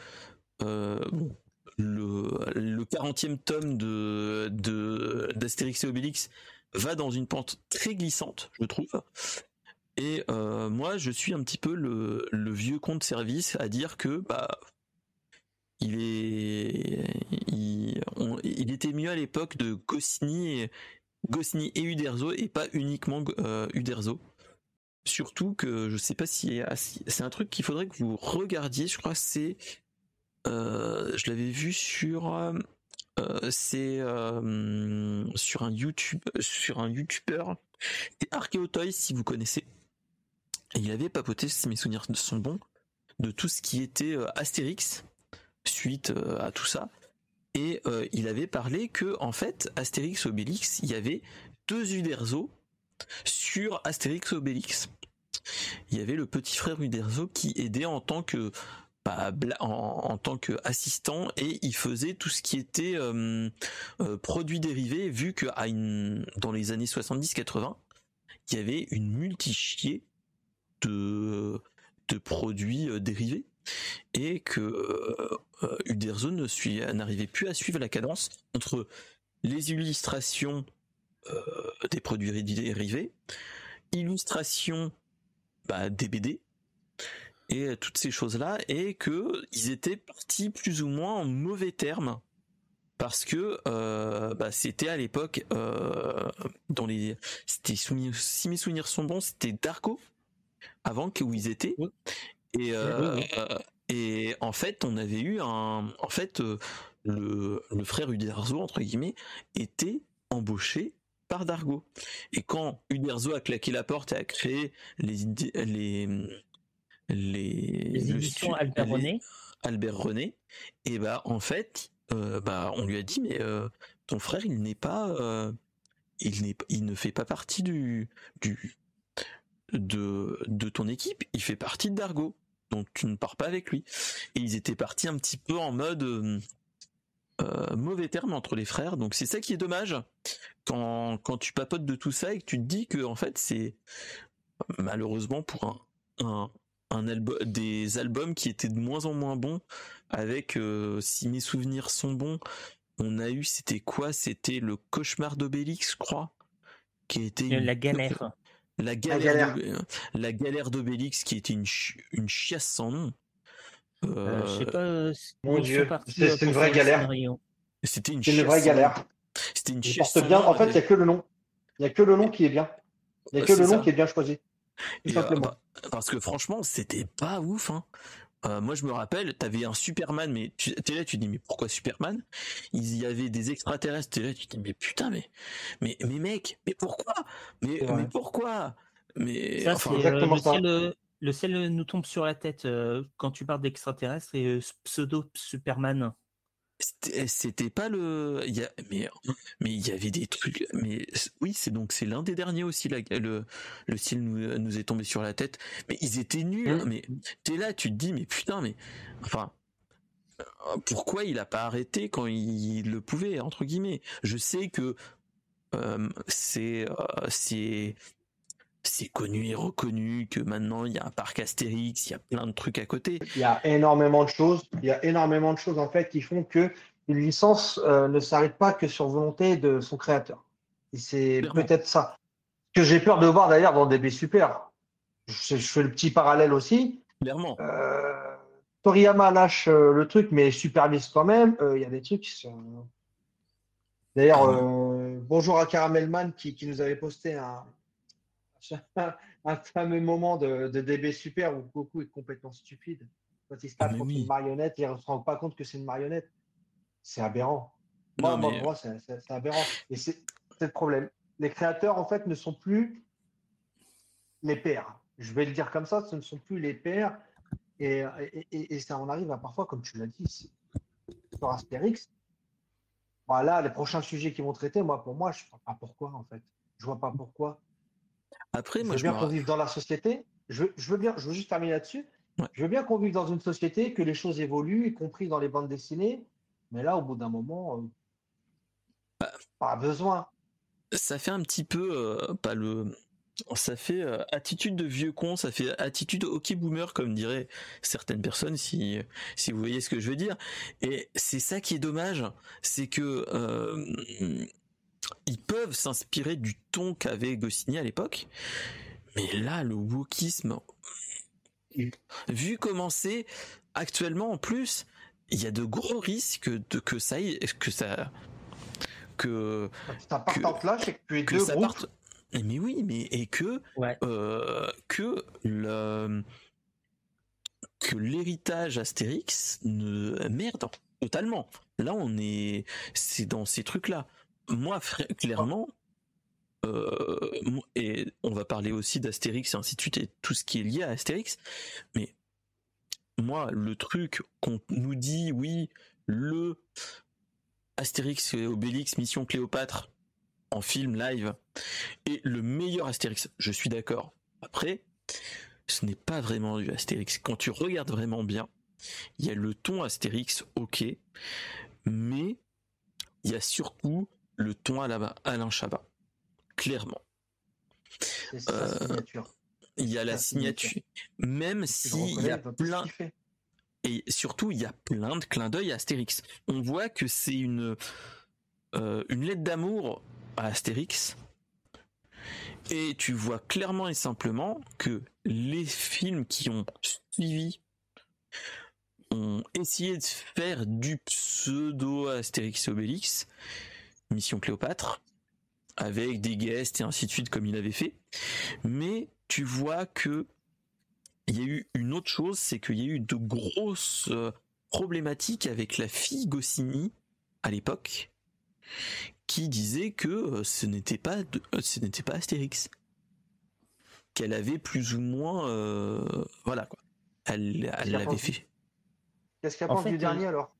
A: bon, le, le 40e tome de d'Astérix et Obélix va dans une pente très glissante, je trouve. Et euh, moi, je suis un petit peu le, vieux compte service à dire que bah il est il, était mieux à l'époque de Goscinny et, et Uderzo et pas uniquement euh, Uderzo. Surtout que je sais pas si c'est un truc qu'il faudrait que vous regardiez. Je crois c'est euh, je l'avais vu sur euh, c'est euh, sur un YouTube, sur un YouTuber, Archeotoys si vous connaissez. Et il avait papoté, si mes souvenirs sont bons, de tout ce qui était euh, Astérix suite à tout ça. Et il avait parlé que en fait Astérix Obélix, il y avait deux Uderzo sur Astérix Obélix. Il y avait le petit frère Uderzo qui aidait en tant que en, tant qu'assistant et il faisait tout ce qui était euh, euh, produits dérivés vu que dans les années 70-80 il y avait une multichier de, de produits euh, dérivés et que Uderzo n'arrivait plus à suivre la cadence entre les illustrations des produits dérivés, illustration bah, des et euh, toutes ces choses-là, et que ils étaient partis plus ou moins en mauvais termes. Parce que euh, bah, c'était à l'époque euh, dans les c'était si mes souvenirs sont bons c'était Darko avant que où ils étaient. Et et en fait on avait eu un en fait le, le frère Uderzo entre guillemets était embauché par Dargo et quand Uderzo a claqué la porte et a créé les les les,
B: éditions Albert René.
A: Albert René. Et bah en fait, euh, bah on lui a dit mais euh, ton frère il n'est pas, euh, il n'est, il ne fait pas partie du du de de ton équipe. Il fait partie de Dargo. Donc tu ne pars pas avec lui. Et ils étaient partis un petit peu en mode mauvais terme entre les frères. Donc c'est ça qui est dommage quand quand tu papotes de tout ça et que tu te dis que en fait c'est malheureusement pour un un album, des albums qui étaient de moins en moins bons. Avec, euh, si mes souvenirs sont bons, on a eu, c'était quoi? C'était le cauchemar d'Obélix, je crois, qui était
B: la galère.
A: La galère, la galère d'Obélix, qui était une, une chiasse sans nom.
B: Euh, je sais pas.
C: Mon Dieu, c'est une vraie galère.
A: C'était une,
C: une vraie galère.
A: C'était une chiasse.
C: bien. En fait, il n'y a que le nom. Il n'y a que le nom qui est bien. Il n'y a que le nom qui est bien choisi.
A: Euh, bah, parce que franchement, c'était pas ouf. Hein. euh, moi, je me rappelle, t'avais un Superman, mais tu es là, tu te dis, mais pourquoi Superman? Il y avait des extraterrestres, t'es là, tu te dis, mais putain, mais, mais, mais mec, mais pourquoi? Mais, mais pourquoi? Mais
B: enfin, exactement le, ciel, le, ciel, nous tombe sur la tête quand tu parles d'extraterrestres et pseudo Superman.
A: Eh, c'était pas le il y a, mais mais il y avait des trucs mais oui c'est donc c'est l'un des derniers aussi le le ciel nous, nous, est tombé sur la tête mais ils étaient nuls mmh. mais t'es là tu te dis mais putain mais enfin pourquoi il a pas arrêté quand il le pouvait entre guillemets? Je sais que euh, c'est euh, c'est c'est connu et reconnu que maintenant il y a un parc Astérix, il y a plein de trucs à côté.
C: Il y a énormément de choses. Il y a énormément de choses en fait qui font que une licence euh, ne s'arrête pas que sur volonté de son créateur. Et c'est peut-être ça que j'ai peur de voir d'ailleurs dans DB Super. Je, fais le petit parallèle aussi.
A: Clairement.
C: Euh, Toriyama lâche euh, le truc, mais supervise quand même. Il y a des trucs qui sont. D'ailleurs, ah bonjour à Caramelman qui, qui nous avait posté un, un fameux moment de, DB Super où Goku est complètement stupide. Quand il se tape contre une marionnette, il ne se rend pas compte que c'est une marionnette. C'est aberrant. Moi, moi, c'est aberrant. Et c'est le problème. Les créateurs, en fait, ne sont plus les pères. Je vais le dire comme ça, ce ne sont plus les pères. Et, et, ça en arrive à parfois, comme tu l'as dit, sur Astérix. Voilà, les prochains sujets qu'ils vont traiter, moi, pour moi, je ne vois pas pourquoi, en fait. Je vois pas pourquoi.
A: Après, moi,
C: je veux bien qu'on vive dans la société. Je, veux bien, je veux juste terminer là-dessus. Je veux bien qu'on vive dans une société, que les choses évoluent, y compris dans les bandes dessinées. Mais là, au bout d'un moment, euh, bah, pas besoin.
A: Ça fait un petit peu, euh, pas le, ça fait euh, attitude de vieux con, ça fait attitude hockey boomer comme diraient certaines personnes si si vous voyez ce que je veux dire. Et c'est ça qui est dommage, c'est que ils peuvent s'inspirer du ton qu'avait Goscinny à l'époque, mais là, le wokisme, vu comment c'est actuellement en plus, il y a de gros risques de que ça, que ça, que
C: ça parte en clash et que, que ça parte.
A: Mais oui, mais et que euh, que le que l'héritage Astérix ne merde totalement. Là, on est c'est dans ces trucs là moi, clairement, euh, et on va parler aussi d'Astérix et ainsi de suite et tout ce qui est lié à Astérix, mais moi, le truc qu'on nous dit, oui, le Astérix et Obélix Mission Cléopâtre en film live est le meilleur Astérix, je suis d'accord. Après, ce n'est pas vraiment du Astérix. Quand tu regardes vraiment bien, il y a le ton Astérix, ok, mais il y a surtout le ton à la Alain Chabat. Clairement. Euh, il y a la signature. Même s'il y a plein. Et surtout, il y a plein de clins d'œil à Astérix. On voit que c'est une, euh, une lettre d'amour à Astérix. Et tu vois clairement et simplement que les films qui ont suivi ont essayé de faire du pseudo Astérix et Obélix Mission Cléopâtre, avec des guests et ainsi de suite comme il avait fait. Mais tu vois que il y a eu une autre chose, c'est qu'il y a eu de grosses euh, problématiques avec la fille Goscinny à l'époque, qui disait que euh, ce n'était pas euh, ce n'était pas Astérix, qu'elle avait plus ou moins voilà quoi, elle l'avait fait.
C: Qu'est-ce qu'elle pense du dernier alors?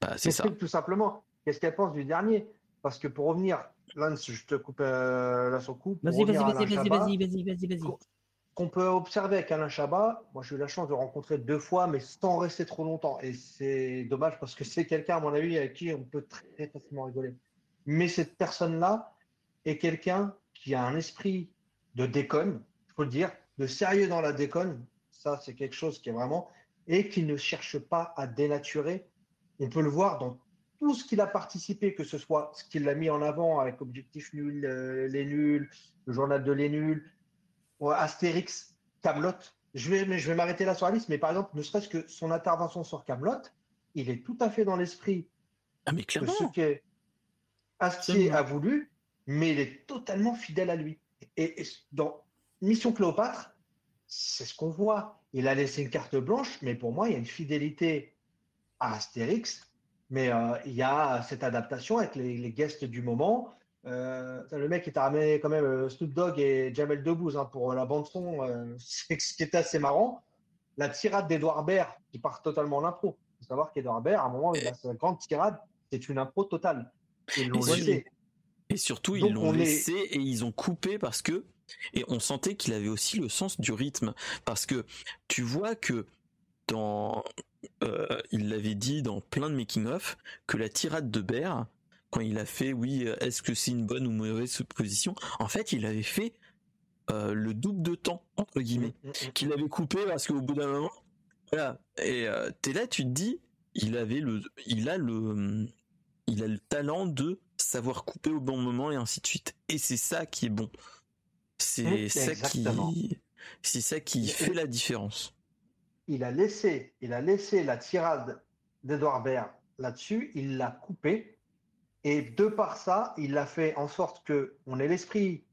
A: Bah, C'est ça.
C: Tout simplement qu'est-ce qu'elle pense du dernier? Parce que pour revenir, Lance, je te coupe euh, là son coup.
B: Vas-y, vas-y, vas-y, vas-y, vas-y, vas-y, vas-y.
C: Qu'on peut observer avec Alain Chabat, moi j'ai eu la chance de rencontrer deux fois, mais sans rester trop longtemps. Et c'est dommage parce que c'est quelqu'un, à mon avis, avec qui on peut très facilement rigoler. Mais cette personne-là est quelqu'un qui a un esprit de déconne, il faut le dire, de sérieux dans la déconne. Ça, c'est quelque chose qui est vraiment. Et qui ne cherche pas à dénaturer. On peut le voir dans tout ce qu'il a participé, que ce soit ce qu'il a mis en avant avec Objectif Nul, euh, Les Nuls, le journal de Les Nuls, Astérix, Camelot. Je vais, je vais m'arrêter là sur la liste, mais par exemple, ne serait-ce que son intervention sur Camelot, il est tout à fait dans l'esprit
A: ah, mais
C: de ce que Astier a voulu, mais il est totalement fidèle à lui. Et, dans Mission Cléopâtre, c'est ce qu'on voit. Il a laissé une carte blanche, mais pour moi, il y a une fidélité à Astérix. Mais euh, il y a cette adaptation avec les, guests du moment. Euh, le mec, il t'a ramené quand même euh, Snoop Dogg et Jamel Debbouze hein, pour la bande-son. c'est ce qui était assez marrant. La tirade d'Edouard Baird qui part totalement en impro. Il faut savoir qu'Edouard Baird, à un moment, il a sa grande tirade. C'est une impro totale.
A: Ils l'ont laissé. Et surtout, ils l'ont laissé et ils ont coupé parce que et on sentait qu'il avait aussi le sens du rythme parce que tu vois que dans euh, il l'avait dit dans plein de making of que la tirade de Bear quand il a fait oui est-ce que c'est une bonne ou mauvaise position en fait il avait fait euh, le double de temps entre guillemets mm, mm, mm. qu'il avait coupé parce qu'au bout d'un moment voilà et euh, t'es là tu te dis il avait le il a le il a le talent de savoir couper au bon moment et ainsi de suite et c'est ça qui est bon c'est ça qui, c'est ça qui fait la différence.
C: Il a laissé, il a laissé la tirade d'Edouard Baird là-dessus, il l'a coupé, et de par ça, il a fait en sorte que on ait l'esprit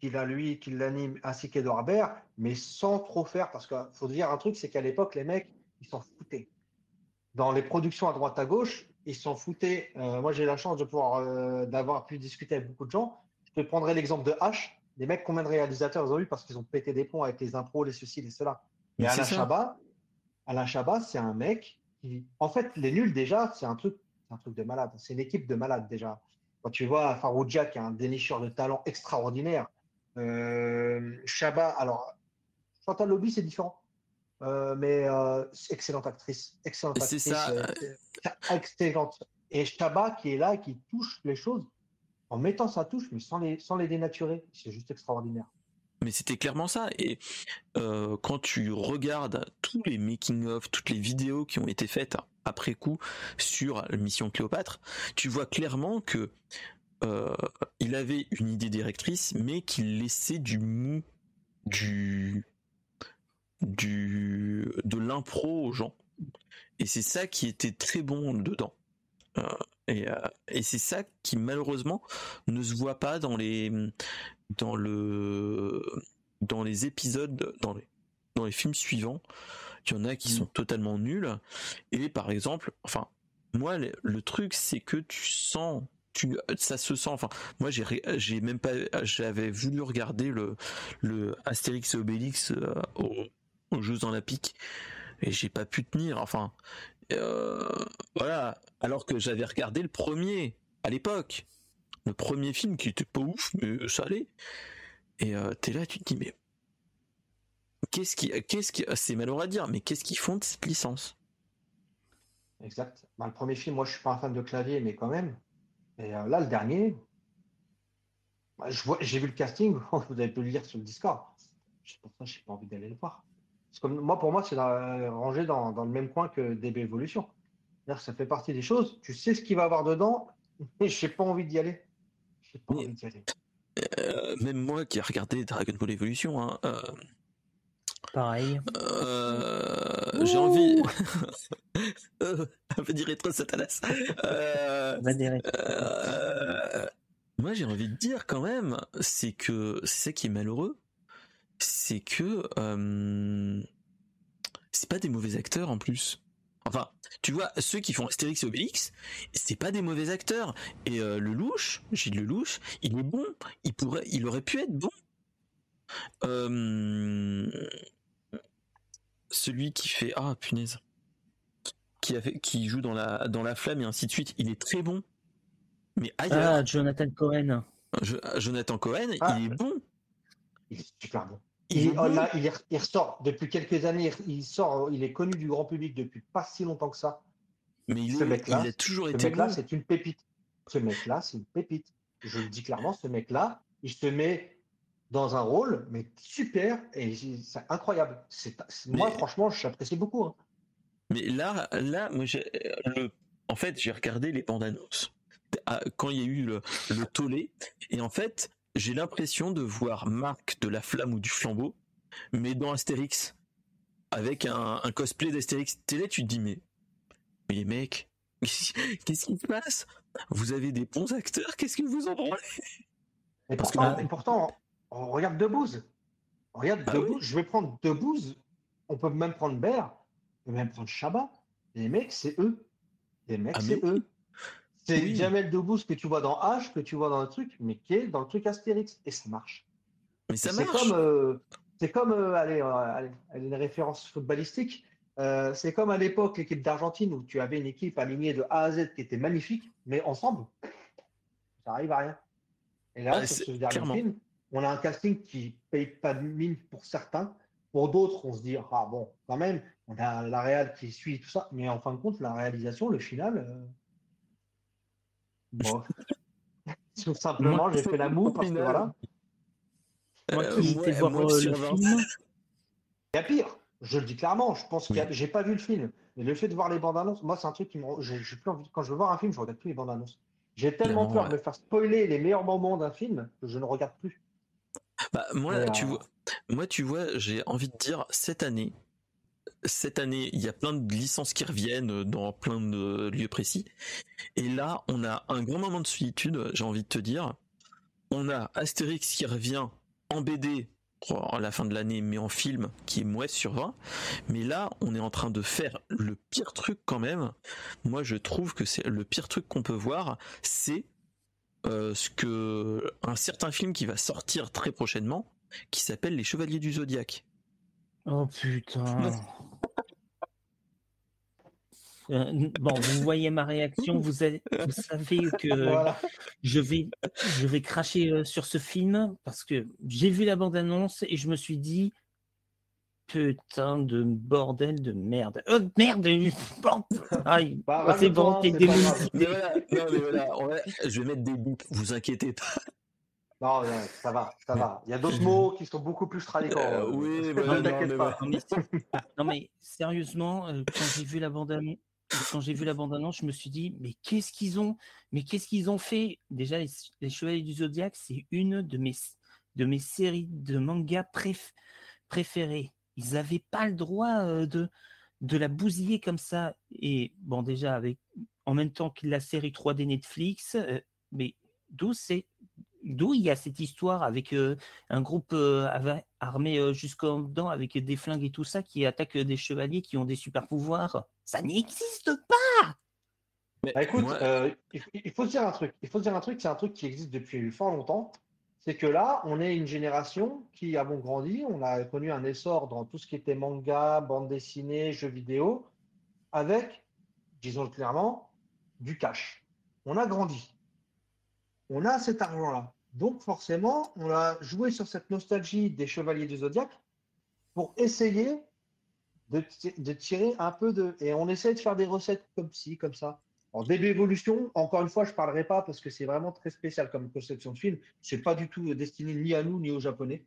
C: qu'il a lui, qu'il l'anime, ainsi qu'Edouard Baird, mais sans trop faire, parce qu'il faut dire un truc, c'est qu'à l'époque, les mecs, ils s'en foutaient. Dans les productions à droite à gauche, ils s'en foutaient. Euh, moi, j'ai la chance de pouvoir, euh, d'avoir pu discuter avec beaucoup de gens. Je te prendrai l'exemple de H les mecs, combien de réalisateurs ils ont eu parce qu'ils ont pété des ponts avec les impros, les ceci, les cela. Mais Alain Chabat, Alain Chabat, c'est un mec qui, en fait, les nuls déjà, c'est un truc, un truc de malade. C'est une équipe de malades déjà. Quand tu vois Farouja qui est un dénicheur de talent extraordinaire, euh, Chabat, alors Chantal Lobby c'est différent, euh, mais euh, excellente actrice, excellente actrice,
A: ça.
C: excellente. Et Chabat qui est là, qui touche les choses en mettant sa touche, mais sans les, sans les dénaturer. C'est juste extraordinaire.
A: Mais c'était clairement ça. Et euh, quand tu regardes tous les making-of, toutes les vidéos qui ont été faites après coup sur mission Cléopâtre, tu vois clairement que euh, il avait une idée directrice, mais qu'il laissait du mou, du, du, de l'impro aux gens. Et c'est ça qui était très bon dedans. Euh, euh, et, c'est ça qui malheureusement ne se voit pas dans les dans le dans les épisodes dans les dans les films suivants. Il y en a qui mm. sont totalement nuls. Et par exemple, enfin moi le, truc c'est que tu sens tu, ça se sent. Enfin, moi, j'ai, j'ai même pas, j'avais voulu regarder le, le Astérix et Obélix euh, aux, aux, Jeux Olympiques et j'ai pas pu tenir. Enfin, voilà. Alors que j'avais regardé le premier à l'époque, le premier film qui était pas ouf, mais ça allait. Et euh, t'es là, tu te dis mais qu'est-ce qui, qu'est-ce qui, c'est malheureux à dire, mais qu'est-ce qu'ils font de cette licence?
C: Exact. Bah, le premier film, moi, je suis pas un fan de clavier, mais quand même. Et euh, là, le dernier, bah, j'ai vu le casting. Vous avez pu le lire sur le Discord. Pour ça, j'ai pas envie d'aller le voir moi, pour moi, c'est rangé dans, dans, le même coin que DB Evolution. Ça fait partie des choses. Tu sais ce qu'il va avoir dedans, mais je n'ai pas envie d'y aller. Pas envie d'y aller.
A: Euh, même moi qui ai regardé Dragon Ball Evolution, hein, euh,
B: pareil.
A: Euh, j'ai envie. On va dire rétro Satanas. moi, j'ai envie de dire quand même, c'est que c'est ça qui est malheureux, c'est que euh, c'est pas des mauvais acteurs en plus. Enfin, tu vois, ceux qui font Astérix et Obélix, c'est pas des mauvais acteurs. Et euh, le louche, Gilles le louche, il est bon. Il pourrait, il aurait pu être bon. Euh, celui qui fait ah punaise, qui a fait, qui joue dans la dans la flamme et ainsi de suite, il est très bon. Mais ailleurs,
B: ah, Jonathan Cohen.
A: Jonathan Cohen, ah. il est bon.
C: Il est super bon. Il, il, ressort depuis quelques années, il sort, il est connu du grand public depuis pas si longtemps que ça.
A: Mais il, ce mec -là, il a toujours ce été.
C: mec-là, c'est une pépite. Ce mec-là, c'est une pépite. Je le dis clairement, ce mec-là, il se met dans un rôle, mais super, et c'est incroyable. C'est, moi, franchement, j'apprécie beaucoup. Hein.
A: Mais là, là, moi, le, en fait, j'ai regardé les bandes annonces quand il y a eu le, le tollé, et en fait, j'ai l'impression de voir Marc de la flamme ou du flambeau, mais dans Astérix, avec un, cosplay d'Astérix. T'es là, tu te dis, mais, mais les mecs, qu'est-ce qui se passe? Vous avez des bons acteurs, qu'est-ce que vous en branlez
C: Et pourtant, pourtant, on regarde Debouze. Regarde,
A: Ah
C: Debouze,
A: oui.
C: je vais prendre Debouze, on peut même prendre Baird, on peut même prendre Chabat. Les mecs, c'est eux. Les mecs,
A: Ah,
C: c'est
A: mais
C: eux. C'est
A: Oui.
C: Jamel Debbouze que tu vois dans H, que tu vois dans le truc, mais qui est dans le truc Astérix. Et ça marche.
A: Mais ça
C: C'est
A: marche.
C: comme, euh, c'est comme, euh, allez, euh, allez, allez, une référence footballistique. Euh, c'est comme à l'époque l'équipe d'Argentine où tu avais une équipe alignée de A à Z qui était magnifique, mais ensemble, ça arrive à rien. Et là,
A: Ah,
C: sur ce dernier
A: clairement.
C: film, on a un casting qui paye pas de mine pour certains. Pour d'autres, on se dit, ah bon, quand même, on a la réal qui suit tout ça. Mais en fin de compte, la réalisation, le final, euh, bon. Tout simplement, j'ai fait la moue parce que voilà.
B: Moi
A: Euh,
B: qui
A: moi-
B: étais voir
A: moi,
B: euh,
A: sur
B: le
A: 20.
B: film,
C: Il y a pire, je le dis clairement. Je pense qu'il y a- j'ai pas vu le film, mais le fait de voir les bandes annonces, moi, c'est un truc qui me. J'ai plus envie. Quand je veux voir un film, je regarde plus les bandes annonces. J'ai tellement peur
A: ouais.
C: de me faire spoiler les meilleurs moments d'un film que je ne regarde plus.
A: Bah, moi, tu
C: euh,
A: vois, moi, tu vois, j'ai envie de dire cette année, cette année, il y a plein de licences qui reviennent dans plein de lieux précis. Et là, on a un grand moment de solitude, j'ai envie de te dire. On a Astérix qui revient en BD pour à la fin de l'année, mais en film qui est mouais sur 20. Mais là, on est en train de faire le pire truc quand même. Moi, je trouve que c'est le pire truc qu'on peut voir, c'est euh, ce que un certain film qui va sortir très prochainement, qui s'appelle Les Chevaliers du Zodiaque.
B: Oh putain. Euh, bon, vous voyez ma réaction, vous, avez- vous savez que
C: Voilà.
B: je vais, je vais cracher euh, sur ce film parce que j'ai vu la bande-annonce et je me suis dit putain de bordel de merde. Oh merde aïe,
C: Bah,
B: C'est bon, t'es
A: voilà, je vais mettre des bips, vous inquiétez pas.
C: Non, non, ça va, ça va. Il y a d'autres mots qui sont beaucoup plus tradicants.
A: Euh,
C: euh,
A: oui, non, mais
C: pas.
B: Non mais, non, mais sérieusement, euh, quand j'ai vu la bande-annonce, quand j'ai vu la je me suis dit mais qu'est-ce qu'ils ont, mais qu'est-ce qu'ils ont fait? Déjà, les, les Chevaliers du Zodiaque, c'est une de mes de mes séries de mangas préf- préférées. Ils n'avaient pas le droit euh, de de la bousiller comme ça. Et bon, déjà avec en même temps que la série 3D Netflix, euh, mais d'où c'est? D'où il y a cette histoire avec euh, un groupe euh, armé euh, jusqu'en dedans avec des flingues et tout ça qui attaque euh, des chevaliers qui ont des super pouvoirs? Ça n'existe pas.
A: Mais
C: Bah, écoute,
A: moi,
C: euh, il, il faut se dire un truc. Il faut se dire un truc, c'est un truc qui existe depuis fort longtemps. C'est que là, on est une génération qui avons grandi. On a connu un essor dans tout ce qui était manga, bande dessinée, jeux vidéo, avec, disons-le clairement, du cash. On a grandi. On a cet argent-là. Donc forcément, on a joué sur cette nostalgie des Chevaliers du Zodiaque pour essayer de, ti- de tirer un peu de... Et on essaie de faire des recettes comme ci, comme ça. En début évolution, encore une fois, je ne parlerai pas parce que c'est vraiment très spécial comme conception de film. C'est pas du tout destiné ni à nous ni aux Japonais.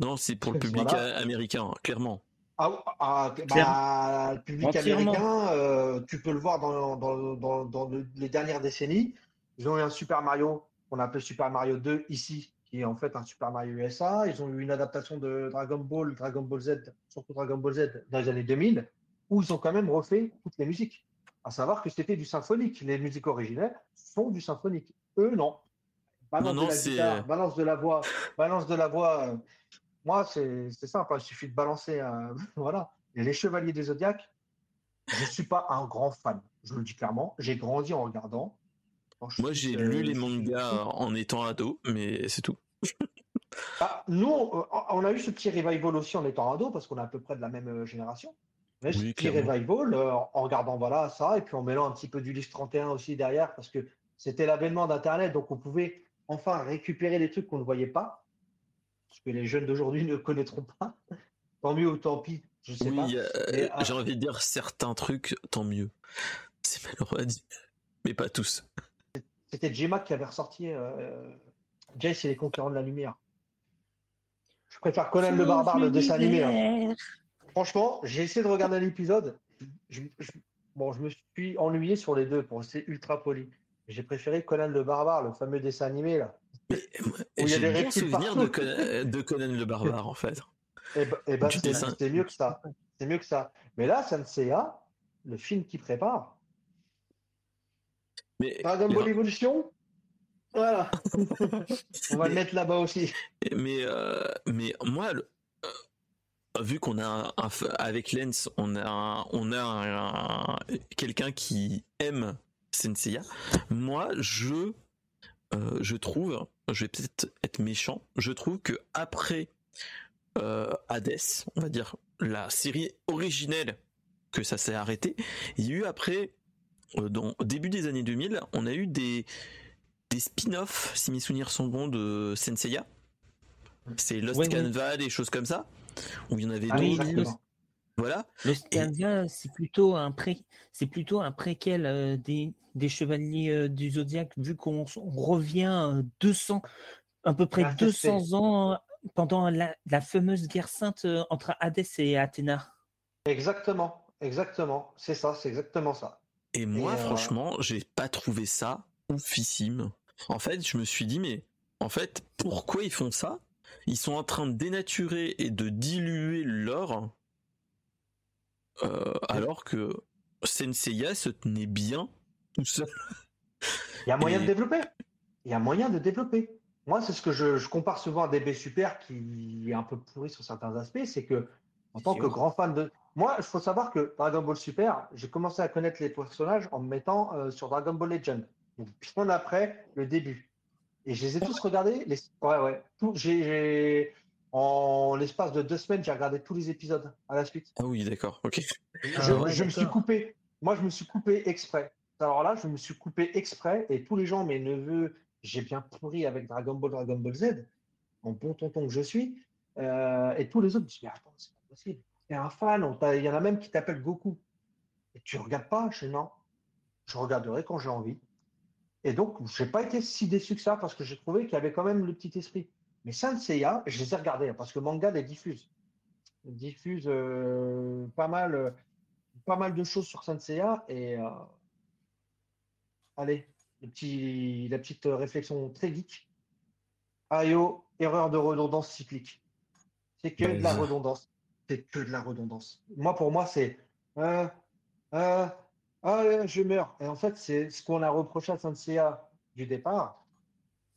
A: non, c'est pour le public
C: Voilà.
A: euh, américain, clairement.
C: Ah, ah, bah, le public américain, euh, tu peux le voir dans, dans- dans- dans le- les dernières décennies. Ils ont eu un Super Mario qu'on appelle Super Mario 2 ici, qui est en fait un Super Mario USA. Ils ont eu une adaptation de Dragon Ball, Dragon Ball Z, surtout Dragon Ball Z dans les années 2000, où ils ont quand même refait toutes les musiques. À savoir que c'était du symphonique. Les musiques originelles sont du symphonique. Eux, non. Balance
A: Non, non,
C: de la guitare, balance de la voix, balance de la voix. euh, moi, c'est simple, hein, il suffit de balancer un. voilà. Et les Chevaliers des Zodiacs, je ne suis pas un grand fan, je le dis clairement. J'ai grandi en regardant.
A: Moi, j'ai
C: euh,
A: lu les
C: je suis-
A: mangas en étant ado, mais c'est tout.
C: Ah, nous, on, on a eu ce petit revival aussi en étant ado, parce qu'on est à peu près de la même euh, génération. Mais ce
A: Oui,
C: petit
A: clairement.
C: revival, euh, en regardant voilà, ça, et puis en mêlant un petit peu d'Ulysse 31 aussi derrière, parce que c'était l'avènement d'Internet, donc on pouvait enfin récupérer des trucs qu'on ne voyait pas, ce que les jeunes d'aujourd'hui ne connaîtront pas. Tant mieux ou tant pis, je sais
A: Oui,
C: pas.
A: euh, j'ai envie de dire certains trucs, tant mieux. C'est malheureux à dire, mais pas tous.
C: C'était J-Mac qui avait ressorti euh, Jace et les Conquérants de la Lumière. Je préfère Conan le Barbare, le dessin animé. hein. Franchement, j'ai essayé de regarder l'épisode. Je, je- bon, je me suis ennuyé sur les deux pour rester ultra poli. J'ai préféré Conan le Barbare, le fameux dessin animé là. Où il y a
A: j'ai
C: des
A: bien
C: reptiles
A: souvenir
C: partout.
A: de Conan, de Conan le barbare en fait.
C: Et ben, eh ben,
A: Du
C: c'est mieux que ça. C'est mieux que ça. Mais là, Senseiya, le film qui prépare,
A: Mais
C: Dragon Ball Evolution, Voilà. on va le mettre là-bas aussi.
A: Mais, euh, mais moi, vu qu'on a un, avec Lens, on a on a quelqu'un qui aime Senseiya. Moi, je euh, je trouve, je vais peut-être être méchant, je trouve que après euh, Hades, on va dire la série originelle que ça s'est arrêté, il y a eu après euh, dans, au début des années 2000, on a eu des des spin-offs, si mes souvenirs sont bons, de Senseiya. C'est Lost Canva, des choses comme ça où il y en avait ah d'autres. Voilà.
B: Le Scandia, c'est plutôt un pré, c'est plutôt un préquel euh, des, des chevaliers euh, du zodiaque, vu qu'on revient 200, à peu près 200 ans pendant la, la, fameuse guerre sainte euh, entre Hadès et Athéna.
C: Exactement, exactement, c'est ça, c'est exactement ça.
A: Et moi, franchement, j'ai pas trouvé ça oufissime. En fait, je me suis dit, mais en fait, pourquoi ils font ça? Ils sont en train de dénaturer et de diluer l'or, euh, alors que Senseiya se tenait bien tout seul.
C: Il y a moyen de développer. Il y a moyen de développer. Moi, c'est ce que je, compare souvent à DB Super, qui est un peu pourri sur certains aspects, c'est que en tant que grand fan de, moi, il faut savoir que Dragon Ball Super, j'ai commencé à connaître les personnages en me mettant euh, sur Dragon Ball Legend, donc bien après le début. Et je les ai tous regardés. Les... Ouais, ouais. j'ai, En l'espace de deux semaines, j'ai regardé tous les épisodes à la suite.
A: Ah oui, d'accord. Ok.
C: Je, ah me suis coupé. Moi, je me suis coupé exprès. Alors là, je me suis coupé exprès et tous les gens, mes neveux, j'ai bien pourri avec Dragon Ball, Dragon Ball Z, en bon tonton que je suis. Euh, et tous les autres me disent Mais attends, c'est pas possible. T'es un fan. Il y en a même qui t'appellent Goku. Et tu regardes pas Je non. Je regarderai quand j'ai envie. Et donc, je n'ai pas été si déçu que ça parce que j'ai trouvé qu'il y avait quand même le petit esprit. Mais Saint Seiya, je les ai regardés hein, parce que manga les diffuse. Ils diffusent euh, pas, mal, euh, pas mal de choses sur Saint Seiya. Et euh, allez, le petit, la petite réflexion très geek. Ayo, erreur de redondance cyclique. C'est que de la redondance. C'est que de la redondance. Moi, pour moi, c'est. Ah, je meurs. Et en fait, c'est ce qu'on a reproché à Senseiya du départ.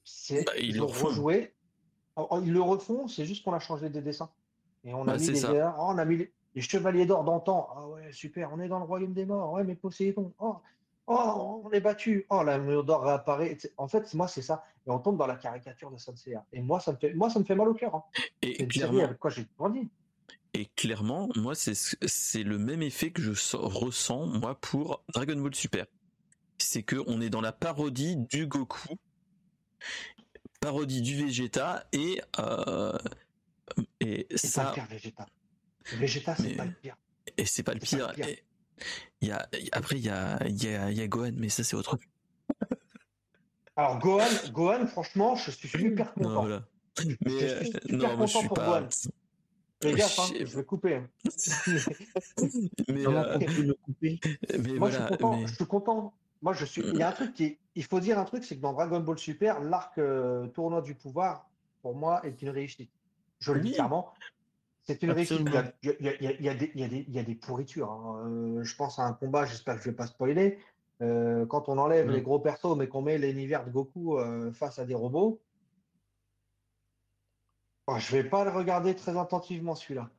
C: C'est bah, ils rejoué. Ils le refont, c'est juste qu'on a changé des dessins. Et on a bah, mis les oh, on a mis les, chevaliers d'or d'antan. Ah ouais, super, on est dans le royaume des morts. Ouais, mais Poséidon. Oh, oh on est battu. Oh, la mur d'or réapparaît. En fait, moi, c'est ça. Et on tombe dans la caricature de Senseiya. Et moi, ça me fait, moi, ça me fait mal au cœur. Hein.
A: Et, clairement, avec quoi j'ai grandi. Et clairement, moi, c'est le même effet que je ressens, moi, pour Dragon Ball Super. C'est que on est dans la parodie du Goku, parodie du Vegeta, et, euh, et ça.
C: Pas le pire, Vegeta. Vegeta, c'est pas le pire.
A: Et c'est pas le pire. y a, après, il y a, y, a, y a Gohan, mais ça, c'est autre
C: Alors, Gohan, Gohan, franchement, je suis super content. Non, voilà.
A: Mais, je suis super non, content je suis pour pas... Gohan.
C: Fais gaffe, hein, je vais couper. Mais, euh... couper mais Moi, je, suis content, je suis content. Moi, je suis. Il y a un truc qui. Il faut dire un truc, c'est que dans Dragon Ball Super, l'arc euh, tournoi du pouvoir, pour moi, est une réussite. Je le dis clairement. C'est une réussite. Il y, a, il, y a, des, il, y a des, il y a des pourritures. Hein. Euh, je pense à un combat, j'espère que je ne vais pas spoiler. Euh, quand on enlève les gros persos, mais qu'on met l'univers de Goku face à des robots, je je vais pas le regarder très attentivement celui-là.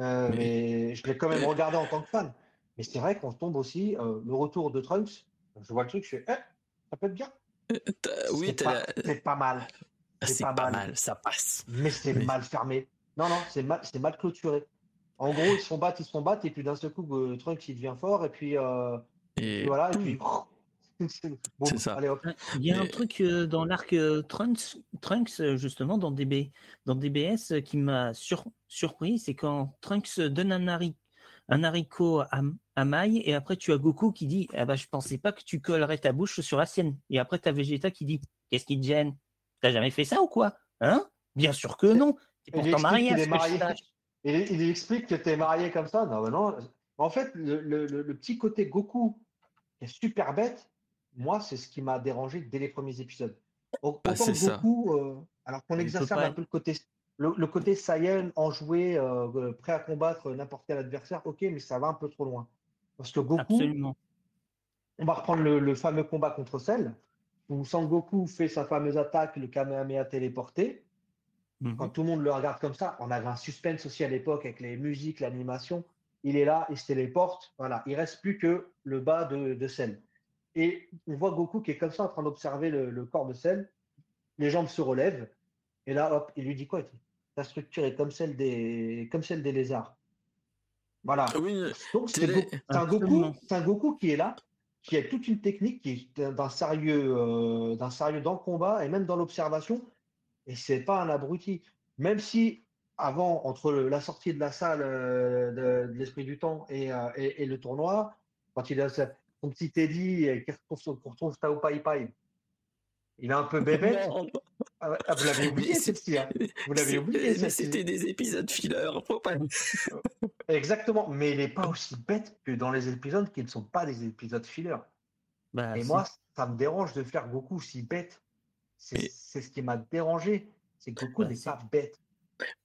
C: Euh, mais... je l'ai quand même regardé en tant que fan. Mais c'est vrai qu'on tombe aussi euh, le retour de Trunks. Je vois le truc, je fais, eh, ça peut être bien.
A: Euh, oui,
C: c'est pas, mal.
A: C'est pas, mal. ça passe.
C: Mais c'est mal fermé. Non, non, c'est mal, c'est mal clôturé. En gros, ils se font battre, ils se font battre, et puis d'un seul coup, Trunks il devient fort, et puis, et... voilà, et puis
A: c'est ça.
B: Il y a un truc euh, dans l'arc euh, Trunks, Trunks, euh, justement, dans, DB, dans DBS, qui m'a surpris, c'est quand Trunks donne un, un haricot à, à Mai, et après tu as Goku qui dit ah bah, Je pensais pas que tu collerais ta bouche sur la sienne. Et après, tu as Vegeta qui dit Qu'est-ce qui te gêne? T'as jamais fait ça ou quoi? Hein? Bien sûr que non.
C: T'es pourtant marié, il, explique que tu es marié comme ça. Non, non. En fait, le, le petit côté Goku est super bête moi, c'est ce qui m'a dérangé dès les premiers épisodes. Autant bah, beaucoup, euh, alors qu'on exacerbe un peu le côté, le, côté Saiyan, enjoué, euh, prêt à combattre n'importe quel adversaire, ok, mais ça va un peu trop loin. Parce que Goku, on va reprendre le, fameux combat contre Cell. où Sangoku fait sa fameuse attaque, le Kamehameha téléporté.
B: Mhm.
C: Quand tout le monde le regarde comme ça, on avait un suspense aussi à l'époque avec les musiques, l'animation. Il est là, il se téléporte. Voilà, il reste plus que le bas de, de Cell. Et on voit Goku qui est comme ça en train d'observer le, le corps de Cell. Les jambes se relèvent. Et là, hop, il lui dit quoi? Ta structure est comme celle des, comme celle des lézards. Voilà.
A: Oui,
C: Donc c'est
A: Télé-
C: Go- c'est un, Goku, un Goku qui est là, qui a toute une technique, qui est d'un sérieux, euh, d'un sérieux dans le combat et même dans l'observation. Et c'est pas un abruti. Même si avant, entre le- la sortie de la salle euh, de, de l'esprit du temps et, euh, et- et le tournoi, quand il a son petit Teddy et qu'il retrouve, son- qu'on retrouve Tao Pai Pai, il est un peu bébé. Ah ah, vous l'avez oublié hein. Vous l'avez oublié
A: c'était des épisodes filler, faut pas.
C: Exactement, mais il n'est pas aussi bête que dans les épisodes qui ne sont pas des épisodes filler.
B: Bah,
C: Et moi, ça me dérange de faire Goku si bête. C'est
A: Mais-
C: ce qui m'a dérangé. C'est que Goku
B: Bah,
C: n'est pas bête.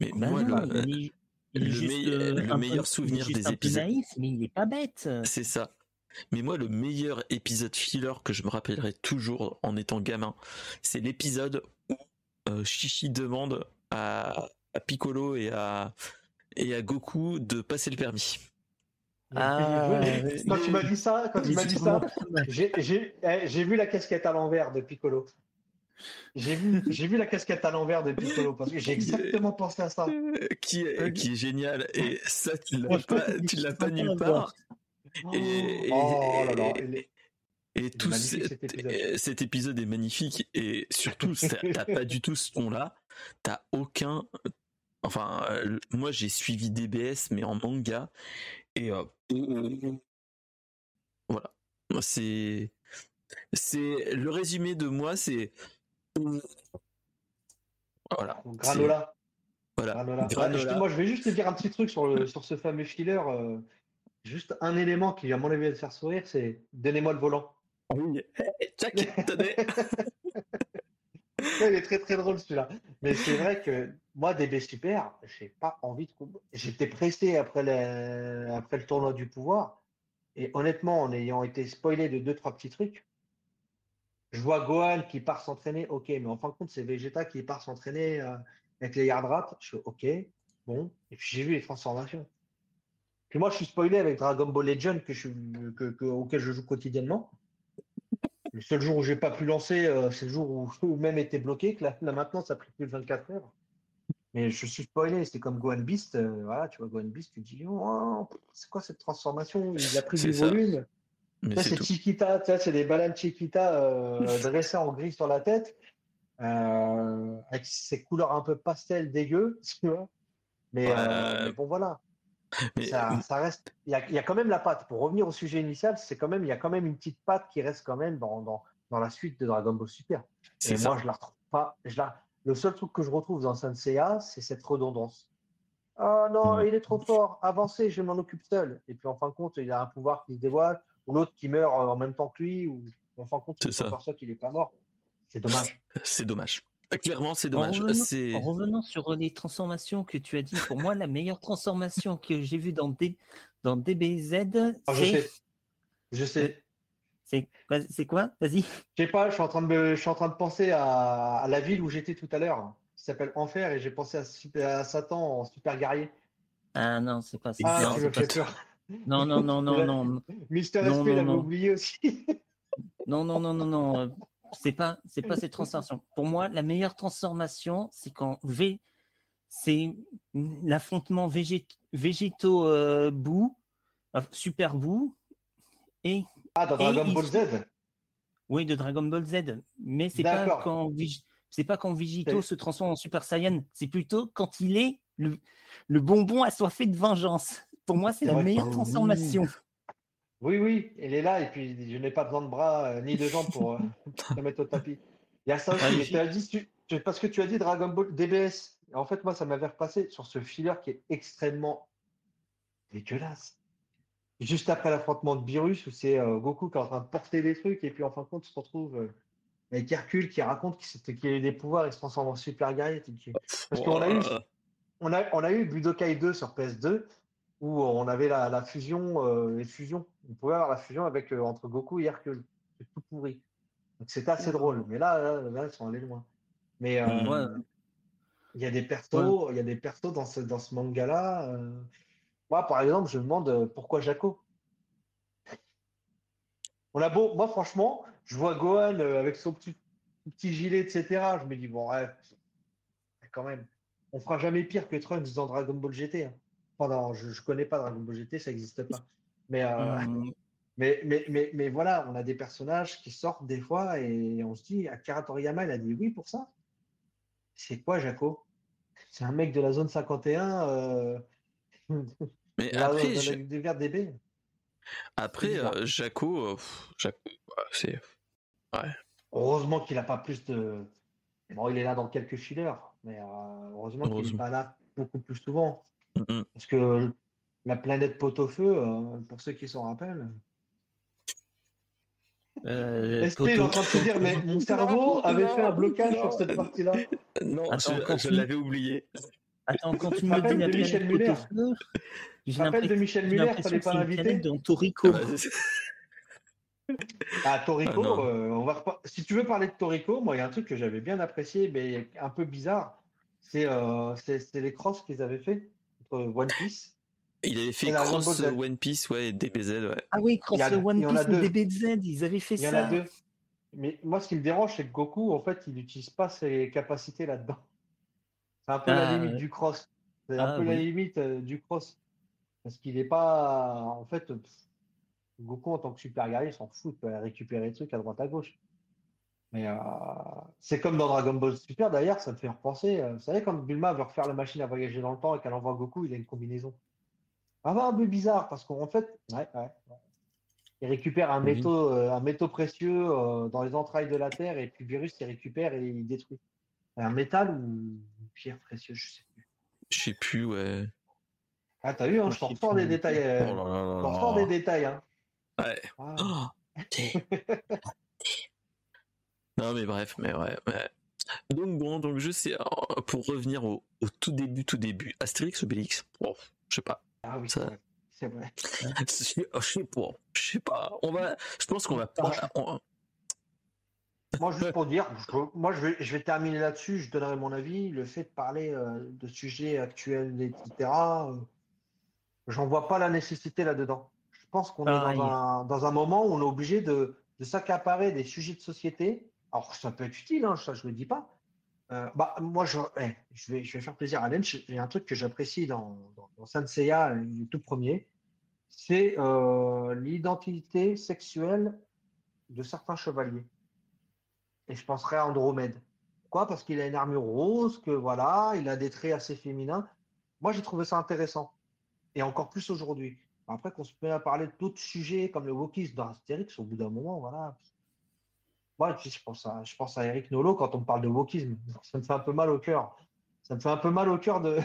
A: Mais
B: Bah
A: moi,
B: non,
A: le-
B: il est, il est
A: le
B: juste,
A: meille-
B: euh,
A: le
B: peu-
A: meilleur
B: il est
A: souvenir
B: juste
A: des épisodes.
B: naïf, mais il n'est pas bête.
A: C'est ça. Mais moi, le meilleur épisode filler que je me rappellerai toujours en étant gamin, c'est l'épisode où euh, Chichi demande à, à Piccolo et à, et à Goku de passer le permis.
B: Ah,
C: quand tu m'as dit ça, quand tu
B: Mais
C: m'as
B: c'est
C: dit
B: vraiment
C: ça, j'ai eh, j'ai vu la casquette à l'envers de Piccolo. J'ai vu, j'ai vu la casquette à l'envers de Piccolo parce que j'ai exactement pensé à ça.
A: Qui, est, qui est génial. Et ça, tu l'as pas, tu l'as pas nulle part. Et-
C: oh là là,
A: tout cet,
C: épisode.
A: euh, cet épisode est magnifique et surtout t'as pas du tout ce ton-là, t'as aucun. Enfin, euh, moi j'ai suivi DBS mais en manga et euh, voilà, c'est c'est le résumé de moi, c'est voilà,
C: Granola.
A: voilà,
C: Granola.
A: Granola.
C: Ouais, je- moi, je vais juste te dire un petit truc sur, le, sur ce fameux filler. euh, juste un élément qui, à mon avis, va faire sourire, c'est donnez-moi le volant.
A: Oui. Jack, tenez.
C: Il est très très drôle celui-là. Mais c'est vrai que moi, DB Super, j'ai pas envie de. J'étais pressé après le, après le tournoi du pouvoir. Et honnêtement, en ayant été spoilé de deux, trois petits trucs, je vois Gohan qui part s'entraîner, ok, mais en fin de compte, c'est Vegeta qui part s'entraîner euh, avec les Yard Rats. Je fais ok, bon. Et puis j'ai vu les transformations. Puis moi, je suis spoilé avec Dragon Ball Legend que je, que, que- auquel je joue quotidiennement. Le seul jour où j'ai pas pu lancer, euh, c'est le jour où, où même était bloqué, que là, là, maintenant ça a pris plus de 24 heures. Mais je suis spoilé, c'était comme Gohan Beast, euh, voilà, tu vois Gohan Beast, tu dis, oh, c'est quoi cette transformation? Il a pris du
A: ça.
C: volume. Ça,
A: c'est.
C: Chiquita, c'est des bananes Chiquita euh, dressées en gris sur la tête, euh, avec ces couleurs un peu pastel dégueu, tu vois. Mais,
A: Ouais.
C: mais bon, voilà.
A: Mais-
C: Ça, ça reste. Il y a, il y a quand même la patte. Pour revenir au sujet initial, c'est quand même, il y a quand même une petite patte qui reste quand même dans, dans, dans la suite de Dragon Ball Super. Et
A: ça.
C: moi, je la retrouve pas. Je la... Le seul truc que je retrouve dans Senseiya, c'est cette redondance. Ah non, il est trop fort. Avancez, je m'en occupe seul. Et puis en fin de compte, il a un pouvoir qui se dévoile, ou l'autre qui meurt en même temps que lui, ou en fin de compte,
A: ça.
C: s'aperçoit qu'il est pas mort. C'est dommage.
A: C'est dommage. Clairement, c'est
B: En
A: dommage.
B: revenant, en revenant sur les transformations que tu as dit, pour moi, la meilleure transformation que j'ai vue dans, D- dans DBZ,
C: Ah, je
B: c'est.
C: sais. Je sais.
B: C'est quoi Vas-y.
C: Je sais pas, je suis en train de, me- je suis en train de penser à, à la ville où j'étais tout à l'heure, qui s'appelle Enfer, et j'ai pensé à, Super- à Satan en super guerrier.
B: Ah non, c'est pas ça.
C: Ah,
B: non,
C: tu
B: c'est
C: me
B: pas
C: fais
B: ça.
C: peur.
B: non, non, non, non, non,
C: Mister SP l'avait oublié aussi.
B: non, non, non, non, non. C'est pas, c'est pas cette transformation. Pour moi, la meilleure transformation, c'est quand V, c'est l'affrontement végét végétaux euh, boue, super boue, et
C: Ah, dans Dragon Ball Z.
B: oui de Dragon Ball Z. Mais c'est pas quand c'est pas quand
C: C'est-
B: se transforme en Super Saiyan. C'est plutôt quand il est le, le bonbon assoiffé de vengeance. Pour moi, c'est la meilleure transformation.
C: Oui, oui, il est là, et puis je n'ai pas besoin de bras euh, ni de jambes pour euh, te mettre au tapis. Il y a ça aussi, mais tu as dit, tu- parce que tu as dit Dragon Ball DBS. En fait, moi, ça m'avait repassé sur ce filler qui est extrêmement dégueulasse. Juste après l'affrontement de Beerus, où c'est euh, Goku qui est en train de porter des trucs, et puis en fin de compte, tu te retrouves euh, avec Hercule qui raconte qu'il qu'il a eu des pouvoirs, il se transforme en super te dis- Parce qu'on a eu, on a, on a eu Budokai 2 sur PS2 où on avait la, la fusion, euh, les fusions. On pouvait avoir la fusion avec, euh, entre Goku et Hercule. C'est tout pourri. Donc c'était assez drôle. Mais là, là, ils sont allés loin. Mais euh, il y a des persos, il y a des persos dans ce, dans ce manga-là. Euh. Moi, par exemple, je me demande pourquoi Jaco? On a beau, moi franchement, je vois Gohan avec son petit, petit gilet, etc. Je me dis bon, ouais, quand même, on fera jamais pire que Trunks dans Dragon Ball GT. Hein. Enfin, je, je connais pas Dragon Ball GT, ça n'existe pas. Mais mmh. Mais, mais, mais, mais, voilà, on a des personnages qui sortent des fois et on se dit, Akira Toriyama, il a dit oui pour ça. C'est quoi, Jaco? C'est un mec de la zone 51. Euh...
A: Mais après, je... après euh, Jaco, euh, c'est. Ouais.
C: Heureusement qu'il n'a pas plus de. Bon, il est là dans quelques fillers, mais euh, heureusement, qu'il n'est pas là beaucoup plus souvent. Parce que la planète pot-au-feu, pour ceux qui s'en rappellent,
B: euh,
C: Est-ce est en train de se dire, mais mon cerveau avait fait un blocage sur cette partie-là
A: Non, je, l'avais oublié.
B: Attends, quand tu me dis
C: de Michel Muller, je rappelle de Michel Muller, fallait pas l'inviter.
B: dans Torico.
C: Ah, Torico, ah, euh, on va si tu veux parler de Torico, moi, il y a un truc que j'avais bien apprécié, mais un peu bizarre. C'est euh, les crosses qu'ils avaient fait One Piece
A: il avait fait Cross One Piece, ouais, et DBZ, ouais.
B: Ah oui, Cross One Piece et DBZ, ils avaient fait ça. Il y en a deux.
C: Mais moi, ce qui me dérange, c'est que Goku, en fait, il n'utilise pas ses capacités là-dedans. C'est un peu la ah, limite du cross. C'est un ah peu la limite euh, du cross. Parce qu'il n'est pas. En fait, Goku, en tant que super guerrier, il s'en fout. Il peut récupérer des trucs à droite à gauche. Mais euh, c'est comme dans Dragon Ball Super, d'ailleurs, ça me fait repenser. Euh, vous savez, quand Bulma veut refaire la machine à voyager dans le temps et qu'elle envoie Goku, il a une combinaison. Ah, un peu bizarre parce qu'en fait, il récupère un métaux, euh, un métaux précieux dans les entrailles de la Terre et puis le virus il récupère et il détruit. Un métal ou une pierre précieuse, je sais plus.
A: Je sais plus, ouais.
C: Ah, t'as vu, hein, je t'en ressors des détails. Euh, je t'en des détails. Hein.
A: Ouais. Ah. non, mais bref, mais ouais. Donc bon, donc je sais, pour revenir au, tout début, tout début, Astérix Obélix, bon, je sais pas,
C: ah oui, c'est vrai.
A: je sais pas. Je sais pas. On va. Je pense qu'on va pas.
C: Moi, juste pour dire, moi, je vais, je vais terminer là-dessus. Je donnerai mon avis. Le fait de parler euh, de sujets actuels, etc. Euh, j'en vois pas la nécessité là-dedans. Je pense qu'on est dans un, dans un, moment où on est obligé de, de s'accaparer des sujets de société. Alors, ça peut être utile, hein, ça, je ne le dis pas. Euh, bah, moi, je, eh, je, vais, je vais faire plaisir à Len. Il y a un truc que j'apprécie dans, dans, dans le tout premier, c'est euh, l'identité sexuelle de certains chevaliers. Et je penserais à Andromède. Pourquoi? Parce qu'il a une armure rose, que voilà, il a des traits assez féminins. Moi, j'ai trouvé ça intéressant. Et encore plus aujourd'hui. Après qu'on se met à parler d'autres sujets comme le wokisme dans Astérix, au bout d'un moment, voilà, moi, je pense à, je pense à Eric Nolot quand on parle de wokisme. Ça me fait un peu mal au cœur. Ça me fait un peu mal au cœur de.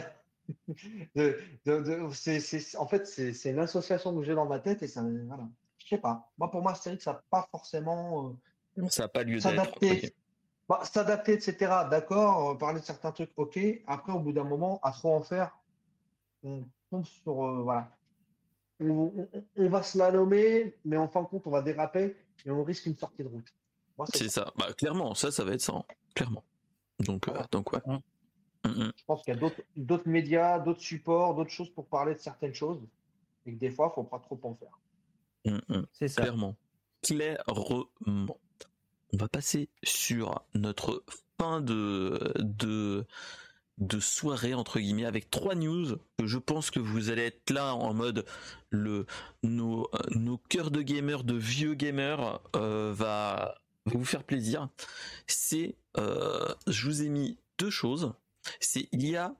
C: de, en fait, c'est une association que j'ai dans ma tête et ça. Voilà. Je sais pas. Moi, pour moi, Astérix, ça n'a pas forcément.
A: Euh, ça n'a pas lieu
C: d'être. Bah, s'adapter, etc. D'accord, euh, parler de certains trucs, ok. Après, au bout d'un moment, à trop en faire, on tombe sur. Euh, voilà. On, va se la nommer, mais en fin de compte, on va déraper et on risque une sortie de route.
A: C'est ça. Bah, clairement, ça, ça va être ça, hein. clairement. Donc, euh, donc ouais. Mmh.
C: Mmh, mmh. Je pense qu'il y a d'autres médias, d'autres supports, d'autres choses pour parler de certaines choses, et que des fois, il ne faut pas trop en faire.
A: C'est ça. Clairement. Clairement. On va passer sur notre fin de, de, de soirée entre guillemets avec trois news je pense que vous allez être là en mode le nos, nos cœurs de gamers de vieux gamers euh, va vous faire plaisir, c'est, euh, je vous ai mis deux choses. C'est il y a,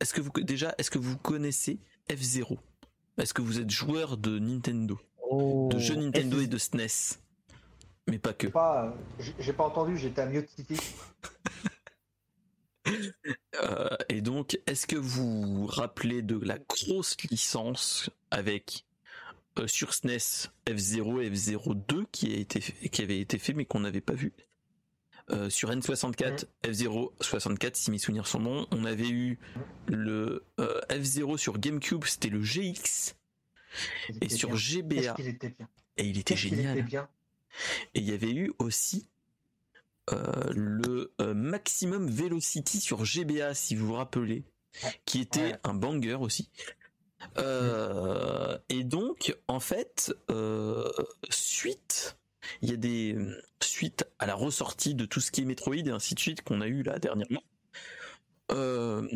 A: est-ce que vous déjà, est-ce que vous connaissez F0 Est-ce que vous êtes joueur de Nintendo, de jeux oh, Nintendo et de SNES, mais pas que.
C: Pas, j'ai pas entendu, j'étais à Mute City.
A: Euh, et donc, est-ce que vous vous rappelez de la grosse licence avec sur SNES F0 et F02 qui, a été qui avait été fait mais qu'on n'avait pas vu. Euh, sur N64, F0 64 si mes souvenirs sont bons, on avait eu le euh, F0 sur GameCube, c'était le GX. Et sur GBA.
C: et
A: il était génial. et il y avait eu aussi le Maximum Velocity sur GBA, si vous vous rappelez, qui était un banger aussi. Et donc, en fait, suite, il y a des suites à la ressortie de tout ce qui est Metroid et ainsi de suite qu'on a eu là dernièrement. on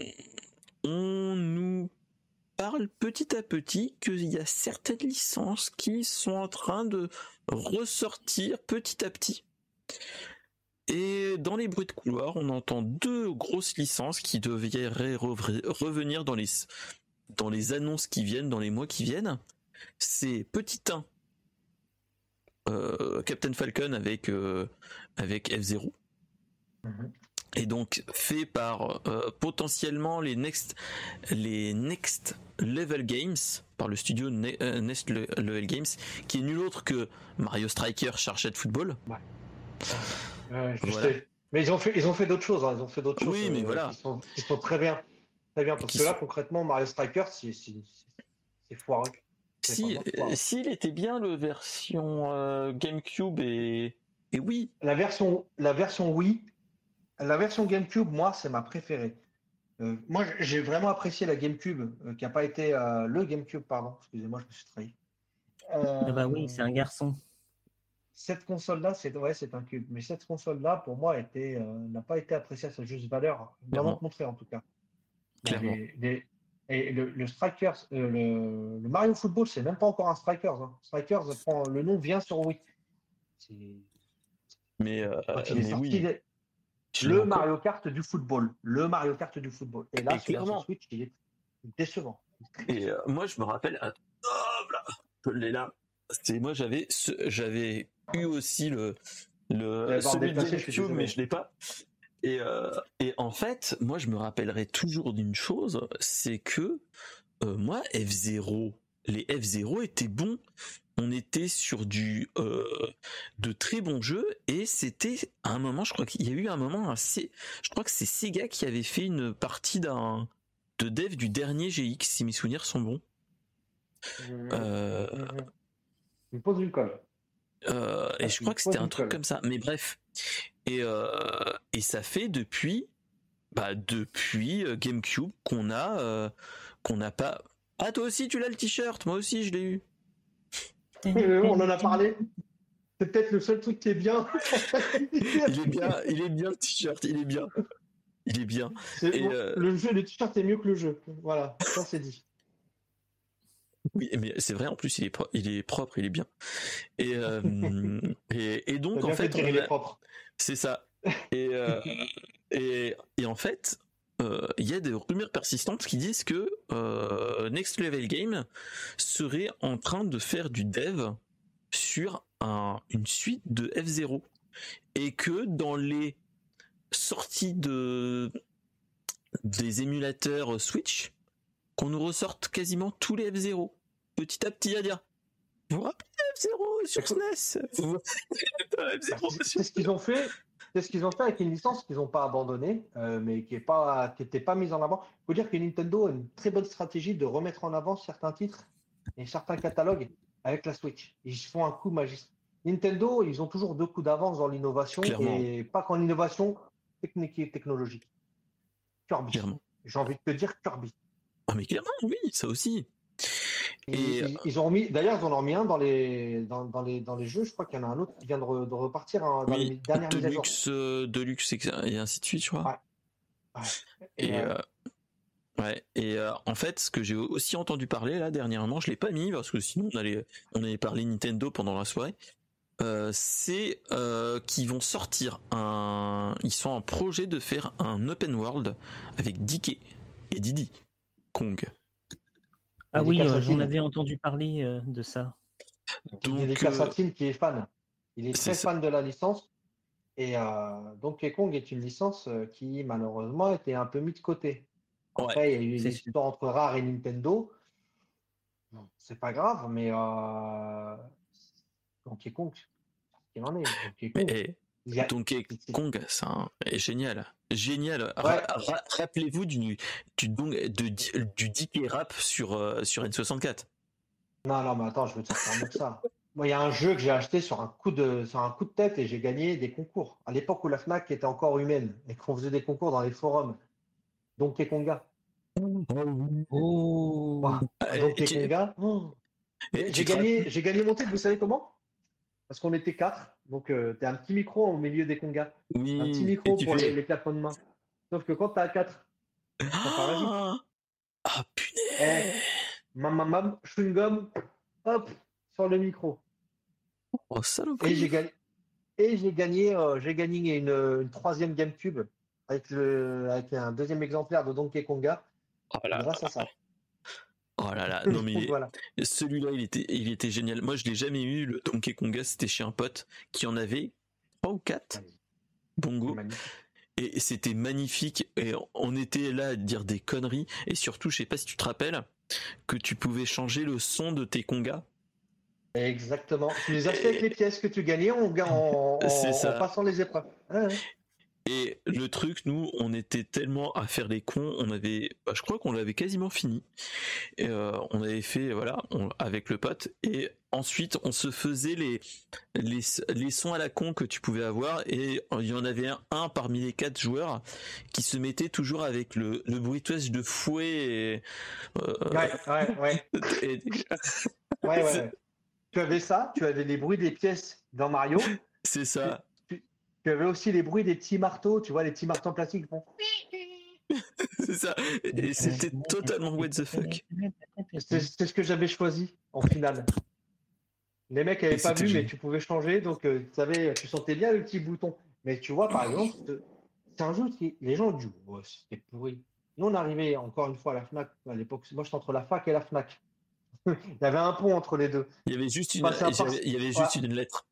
A: nous parle petit à petit qu'il y a certaines licences qui sont en train de ressortir petit à petit. Et dans les bruits de couloir, on entend deux grosses licences qui devraient revenir dans les, dans les annonces qui viennent, dans les mois qui viennent. C'est Petit 1, euh, Captain Falcon avec, euh, avec F0 et donc fait par euh, potentiellement les next les next level games par le studio euh, next level games qui est nul autre que Mario Striker Charged Football
C: ouais. mais ils ont fait ils ont fait d'autres choses hein. ils ont fait d'autres
A: oui, mais voilà.
C: qui, sont, très bien très bien parce que là concrètement Mario Striker c'est foireux
A: si s'il était bien le version GameCube et et oui
C: la version la version Wii la version GameCube, moi, c'est ma préférée. Euh, moi, j'ai vraiment apprécié la GameCube, euh, qui n'a pas été euh, le GameCube, pardon. Excusez-moi, je me suis trahi.
B: Ah bah oui, c'est un garçon.
C: Cette console-là, c'est ouais, c'est un cube. Mais cette console-là, pour moi, n'a pas été appréciée à sa juste valeur. Vraiment montré, en tout cas.
A: Clairement.
C: et le, Strikers, le, Mario Football, c'est même pas encore un Strikers. Hein. Strikers, le nom vient sur Wii.
A: Mais, mais oui
C: le Mario Kart du football. Le Mario Kart du football. Et là, sur Switch, il est décevant.
A: Et euh, moi, je me rappelle, oh, là. C'est moi, j'avais, j'avais eu aussi le, le celui de GameCube, mais je l'ai pas. Et, euh, et en fait, moi, je me rappellerai toujours d'une chose, c'est que euh, moi, F0, les F0 étaient bons. On était sur du euh, de très bons jeux et c'était à un moment je crois qu'il y a eu un moment assez je crois que c'est Sega qui avait fait une partie d'un de dev du dernier GX si mes souvenirs sont bons.
C: Euh, me pose une colle.
A: euh, et je crois que c'était un truc comme ça. Mais bref et et ça fait depuis bah depuis GameCube qu'on a qu'on n'a pas ah toi aussi tu l'as le t-shirt moi aussi je l'ai eu
C: on en a parlé. C'est peut-être le seul truc qui est bien.
A: il est bien, il est bien le t-shirt, il est bien. Il est bien.
C: Euh, le jeu, le t-shirt est mieux que le jeu. Voilà, ça c'est dit.
A: Oui, mais c'est vrai, en plus, il est, il est propre, il est bien. Et, euh, et, donc, en fait. C'est ça. Et, euh, et, et, en fait, il y a des rumeurs persistantes qui disent que Next Level Game serait en train de faire du dev sur une suite de F0 et que dans les sorties de des émulateurs Switch qu'on nous ressorte quasiment tous les F0 petit à petit à dire vous F0 sur SNES
C: c'est ce qu'ils ont fait c'est ce qu'ils ont fait avec une licence qu'ils n'ont pas abandonnée, euh, mais qui n'était pas, pas mise en avant. Il faut dire que Nintendo a une très bonne stratégie de remettre en avant certains titres et certains catalogues avec la Switch. Ils font un coup magistral. Nintendo, ils ont toujours deux coups d'avance dans l'innovation et pas qu'en innovation technique et technologique. Kirby. J'ai envie de te dire Kirby.
A: Ah mais clairement, oui, ça aussi.
C: Et, ils, ont mis, d'ailleurs, ils en ont remis un dans les, dans, dans, les, dans les jeux. Je crois qu'il y en a un autre qui vient de, repartir hein, dans les dernières
A: Deluxe, euh, Deluxe et ainsi de suite, je crois. Ouais. Et, euh, ouais. Et euh, en fait, ce que j'ai aussi entendu parler là dernièrement, je l'ai pas mis parce que sinon on allait, on allait parler Nintendo pendant la soirée. c'est qu'ils vont sortir un, ils sont en projet de faire un open world avec Dicky et Didi Kong.
B: Ah oui, euh, j'en avais entendu parler euh, de ça.
C: Donc, il y a euh, qui est fan. Il est, très fan de la licence. Et Donkey Kong est une licence qui, malheureusement, était un peu mise de côté. Après, il y a eu des histoires entre Rare et Nintendo. C'est pas grave, mais Donkey Kong, il en est. Donkey
A: Kong. Donkey Kong, c'est génial. Génial. Rappelez-vous du, du, du, DK rap sur, euh, sur N64.
C: Non, non, mais attends, je veux te faire mieux que ça. Moi, il y a un jeu que j'ai acheté sur un coup de, sur un coup de tête et j'ai gagné des concours. À l'époque où la Fnac était encore humaine et qu'on faisait des concours dans les forums. Donkey Konga.
B: Oh.
C: Donkey Konga. Oh. J'ai gagné, j'ai gagné mon titre, vous savez comment? Parce qu'on était quatre. Donc, euh, tu as un petit micro au milieu des congas.
A: Oui,
C: un petit micro pour les, les clapements de main. Sauf que quand tu as quatre,
A: ah, ah punaise
C: eh, Mam, mam, mam, chewing-gum, hop, sur le micro.
A: Oh,
C: Et j'ai gagné, et j'ai gagné, euh, j'ai gagné une, une, troisième GameCube avec, le, avec un deuxième exemplaire de Donkey Konga
A: oh là grâce à ça. Oh là là, non mais voilà. celui-là il était, il était génial. Moi je l'ai jamais eu, le Donkey Konga, c'était chez un pote qui en avait trois ou quatre. Bongo. Et c'était magnifique. Et on était là à dire des conneries. Et surtout, je sais pas si tu te rappelles, que tu pouvais changer le son de tes congas.
C: Exactement. Tu les achetais avec les pièces que tu gagnais en, en, en passant les épreuves.
A: Et le truc, nous, on était tellement à faire les cons, on avait, bah, je crois qu'on l'avait quasiment fini. Et, euh, on avait fait, voilà, avec le pote. Et ensuite, on se faisait les, les, les sons à la con que tu pouvais avoir. Et il y en avait un, parmi les quatre joueurs qui se mettait toujours avec le, le bruitage de fouet. Et,
C: euh, ouais, ouais, ouais. ouais, ouais. Tu avais ça, tu avais les bruits des pièces dans Mario.
A: C'est ça.
C: Tu avais aussi les bruits des petits marteaux, tu vois, les petits marteaux en plastique
A: c'est ça. Et c'était totalement what the fuck.
C: C'est ce que j'avais choisi en finale. Les mecs n'avaient pas vu, mais tu pouvais changer, donc euh, tu savais, tu sentais bien le petit bouton. Mais tu vois, par exemple, c'est un jeu qui les gens disent oh, c'était pourri. Nous, on arrivait encore une fois à la Fnac à l'époque. Moi, j'étais entre la fac et la Fnac. il y avait un pont entre les deux.
A: Il y avait juste une, il y avait juste une lettre.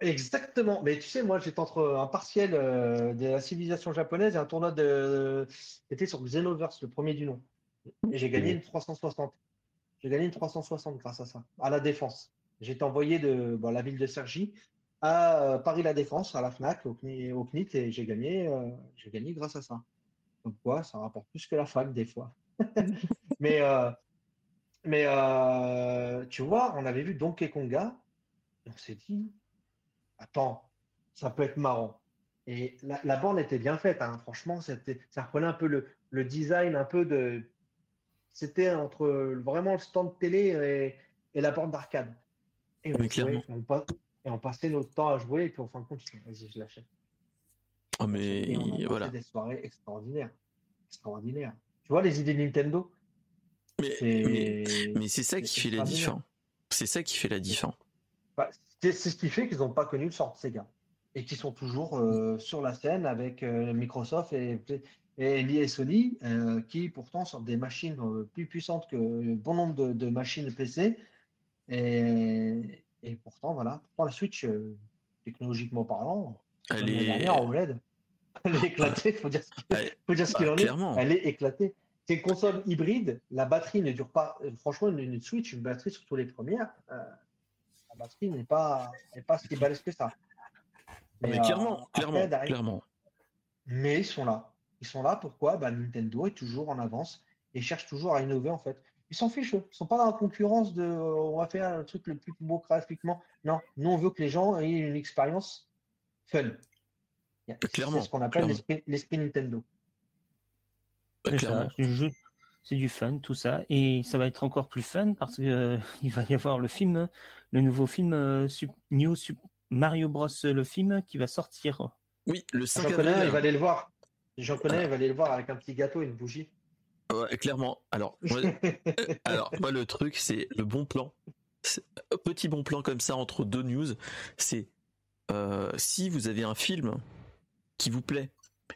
C: Exactement. Mais tu sais, moi, j'étais entre un partiel euh, de la civilisation japonaise et un tournoi de. C'était sur Xenoverse, le premier du nom. Et j'ai gagné une 360. J'ai gagné une 360 grâce à ça, à la Défense. J'ai été envoyé de bon, la ville de Sergi à euh, Paris La Défense, à la FNAC, au, CNIT, et j'ai gagné, euh, j'ai gagné grâce à ça. Donc, quoi, ça rapporte plus que la fac, des fois. mais, mais tu vois, on avait vu Donkey Konga, on s'est dit, attends, ça peut être marrant. Et la, la bande était bien faite, hein. franchement, ça reprenait un peu le, le, design, un peu de. C'était entre vraiment le stand télé et, et la bande d'arcade. Et, on passait notre temps à jouer, et puis en fin de compte, vas-y, je l'achète.
A: Oh, mais voilà.
C: des soirées extraordinaires. Extraordinaires. Tu vois les idées Nintendo?
A: Mais, mais, c'est ça qui fait la différence. C'est ça qui fait la différence.
C: Bah, c'est ce qui fait qu'ils n'ont pas connu le sort, ces gars. Et qui sont toujours euh, sur la scène avec euh, Microsoft et, et, Sony, euh, qui pourtant sont des machines plus puissantes que bon nombre de, machines PC. Et, et, pourtant, voilà, pourtant la Switch, technologiquement parlant,
A: elle est dernière
C: en OLED. Elle est éclatée, il faut dire ce qu'il en est. Elle est éclatée. C'est une console hybride, la batterie ne dure pas. Franchement, une, Switch, une batterie sur tous les premières, la batterie n'est pas, pas ce qui balèze que ça.
A: Mais, clairement, euh, clairement, clairement.
C: Mais ils sont là. Ils sont là pourquoi? Bah, Nintendo est toujours en avance et cherche toujours à innover en fait. Ils s'en fichent. Ils sont pas dans la concurrence de on va faire un truc le plus beau graphiquement. Non, nous on veut que les gens aient une expérience fun.
A: Clairement.
C: C'est ce qu'on appelle l'esprit Nintendo.
B: Bah, clairement c'est du fun, tout ça. Et ça va être encore plus fun parce qu'il euh, va y avoir le film, le nouveau film euh, New Mario Bros. le film qui va sortir.
A: Oui, le 5
C: avril. Connais, il va aller le voir. J'en connais, il va aller le voir avec un petit gâteau et une bougie.
A: Ouais, clairement. Alors, moi, alors, moi le truc, c'est le bon plan. Petit bon plan comme ça entre deux news, c'est euh, si vous avez un film qui vous plaît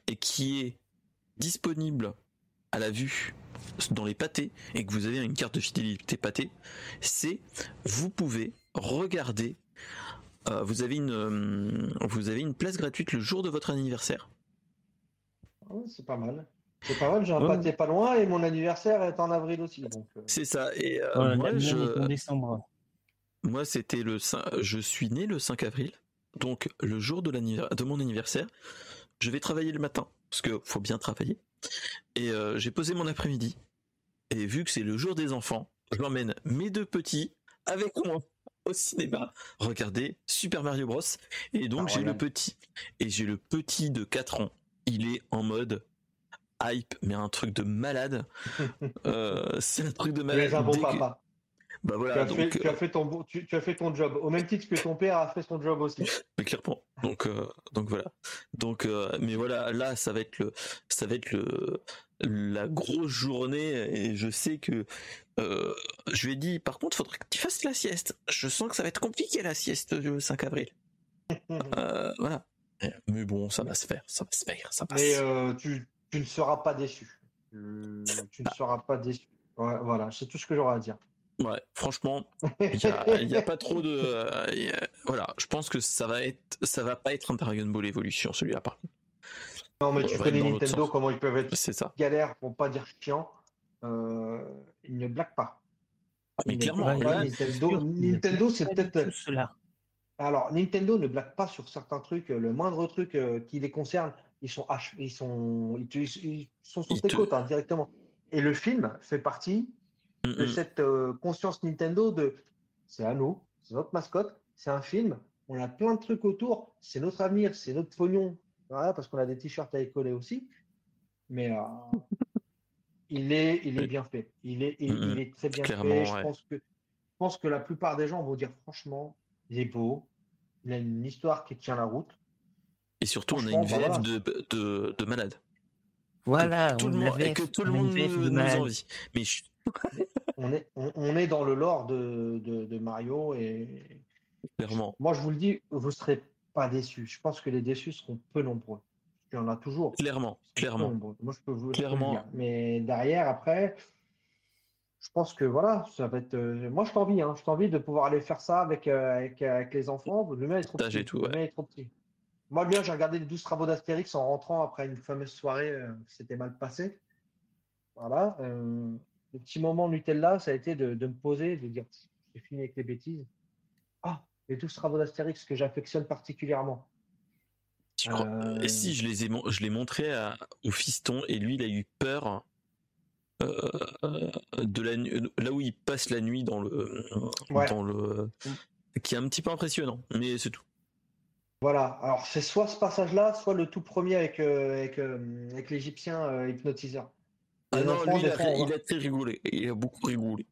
A: et qui est disponible à la vue dans les pâtés et que vous avez une carte de fidélité pâté, c'est vous pouvez regarder. Euh, vous avez une euh, vous avez une place gratuite le jour de votre anniversaire.
C: c'est pas mal. C'est pas mal, j'ai un pâté pas loin et mon anniversaire est en avril aussi. Euh.
A: C'est ça. Et moi, je... décembre. Moi, c'était le 5... je suis né le 5 avril, donc le jour de, de mon anniversaire. Je vais travailler le matin parce que faut bien travailler. Et euh, j'ai posé mon après-midi. Et vu que c'est le jour des enfants, je m'emmène mes deux petits avec moi au cinéma regarder Super Mario Bros. Et donc, j'ai le petit. Et j'ai le petit de 4 ans. Il est en mode hype, mais un truc de malade. euh, c'est un truc de malade. Bah voilà,
C: tu, as fait, tu, as fait, ton, tu, tu, as fait ton job, au même titre que ton père a fait son job aussi.
A: Mais clairement. Donc, euh, donc voilà. Donc, euh, mais voilà, là, ça va être le, ça va être le, la grosse journée et je sais que euh, je lui ai dit, par contre, faudrait que tu fasses la sieste. Je sens que ça va être compliqué la sieste du 5 avril. voilà. Mais bon, ça va se faire, ça va se faire, ça passe.
C: Mais tu, tu, ne seras pas déçu. tu ne ah. seras pas déçu. Ouais, voilà, c'est tout ce que j'aurai à dire.
A: Ouais, franchement, il n'y a, a, pas trop de. Euh, voilà, je pense que ça va être, ça va pas être un Dragon Ball Evolution celui-là par contre.
C: Non, mais tu connais Nintendo, comment ils peuvent être
A: ça.
C: galères pour pas dire chiant. Euh, ils ne blaguent pas.
A: Ah, mais clairement,
C: là, Nintendo, Nintendo c'est peut-être. Alors, Nintendo ne blague pas sur certains trucs. Le moindre truc euh, qui les concerne, ils sont, ils sont, ils, ils sont sur tes te... côtes hein, directement. Et le film fait partie mm -mm. de cette euh, conscience Nintendo de c'est à nous, c'est notre mascotte, c'est un film, on a plein de trucs autour, c'est notre avenir, c'est notre pognon, voilà, parce qu'on a des t-shirts à écoller aussi. Mais euh, il, est, il est bien fait. Il est, il, il est très bien
A: Clairement,
C: fait. Je,
A: ouais.
C: pense que, je pense que la plupart des gens vont dire franchement, il est beau, il a une histoire qui tient la route.
A: Et surtout, on a une VF voilà. de, de, de, malade.
B: Voilà,
A: que tout, le monde, et que tout le monde nous, nous envie. Mais je...
C: on, est, on, on, est dans le lore de, de, de Mario et.
A: Clairement.
C: Moi, je vous le dis, vous serez pas déçus. Je pense que les déçus seront peu nombreux. Il y en a toujours.
A: Clairement, clairement.
C: Moi, je peux vous
A: clairement.
C: dire. Mais derrière, après, je pense que voilà, ça va être. Euh... Moi, je t'envie, hein. je t'envie de pouvoir aller faire ça avec, euh, avec, avec, les enfants. Le mien est trop petit.
A: Tout, ouais.
C: Le mien est trop petit. Moi, bien, j'ai regardé les 12 travaux d'Astérix en rentrant après une fameuse soirée euh, s'était mal passée. Voilà. Le petit moment Nutella, ça a été de, de me poser, de dire j'ai fini avec les bêtises. Ah, les 12 travaux d'Astérix que j'affectionne particulièrement.
A: Euh... Et si je les ai, je l'ai montré à, au fiston et lui il a eu peur euh, de la là où il passe la nuit dans le ouais. dans le qui est un petit peu impressionnant, mais c'est tout.
C: Voilà. Alors c'est soit ce passage-là, soit le tout premier avec euh, avec, avec l'Égyptien hypnotiseur.
A: Ah non, lui, il a, il a très rigolé. Il a beaucoup rigolé.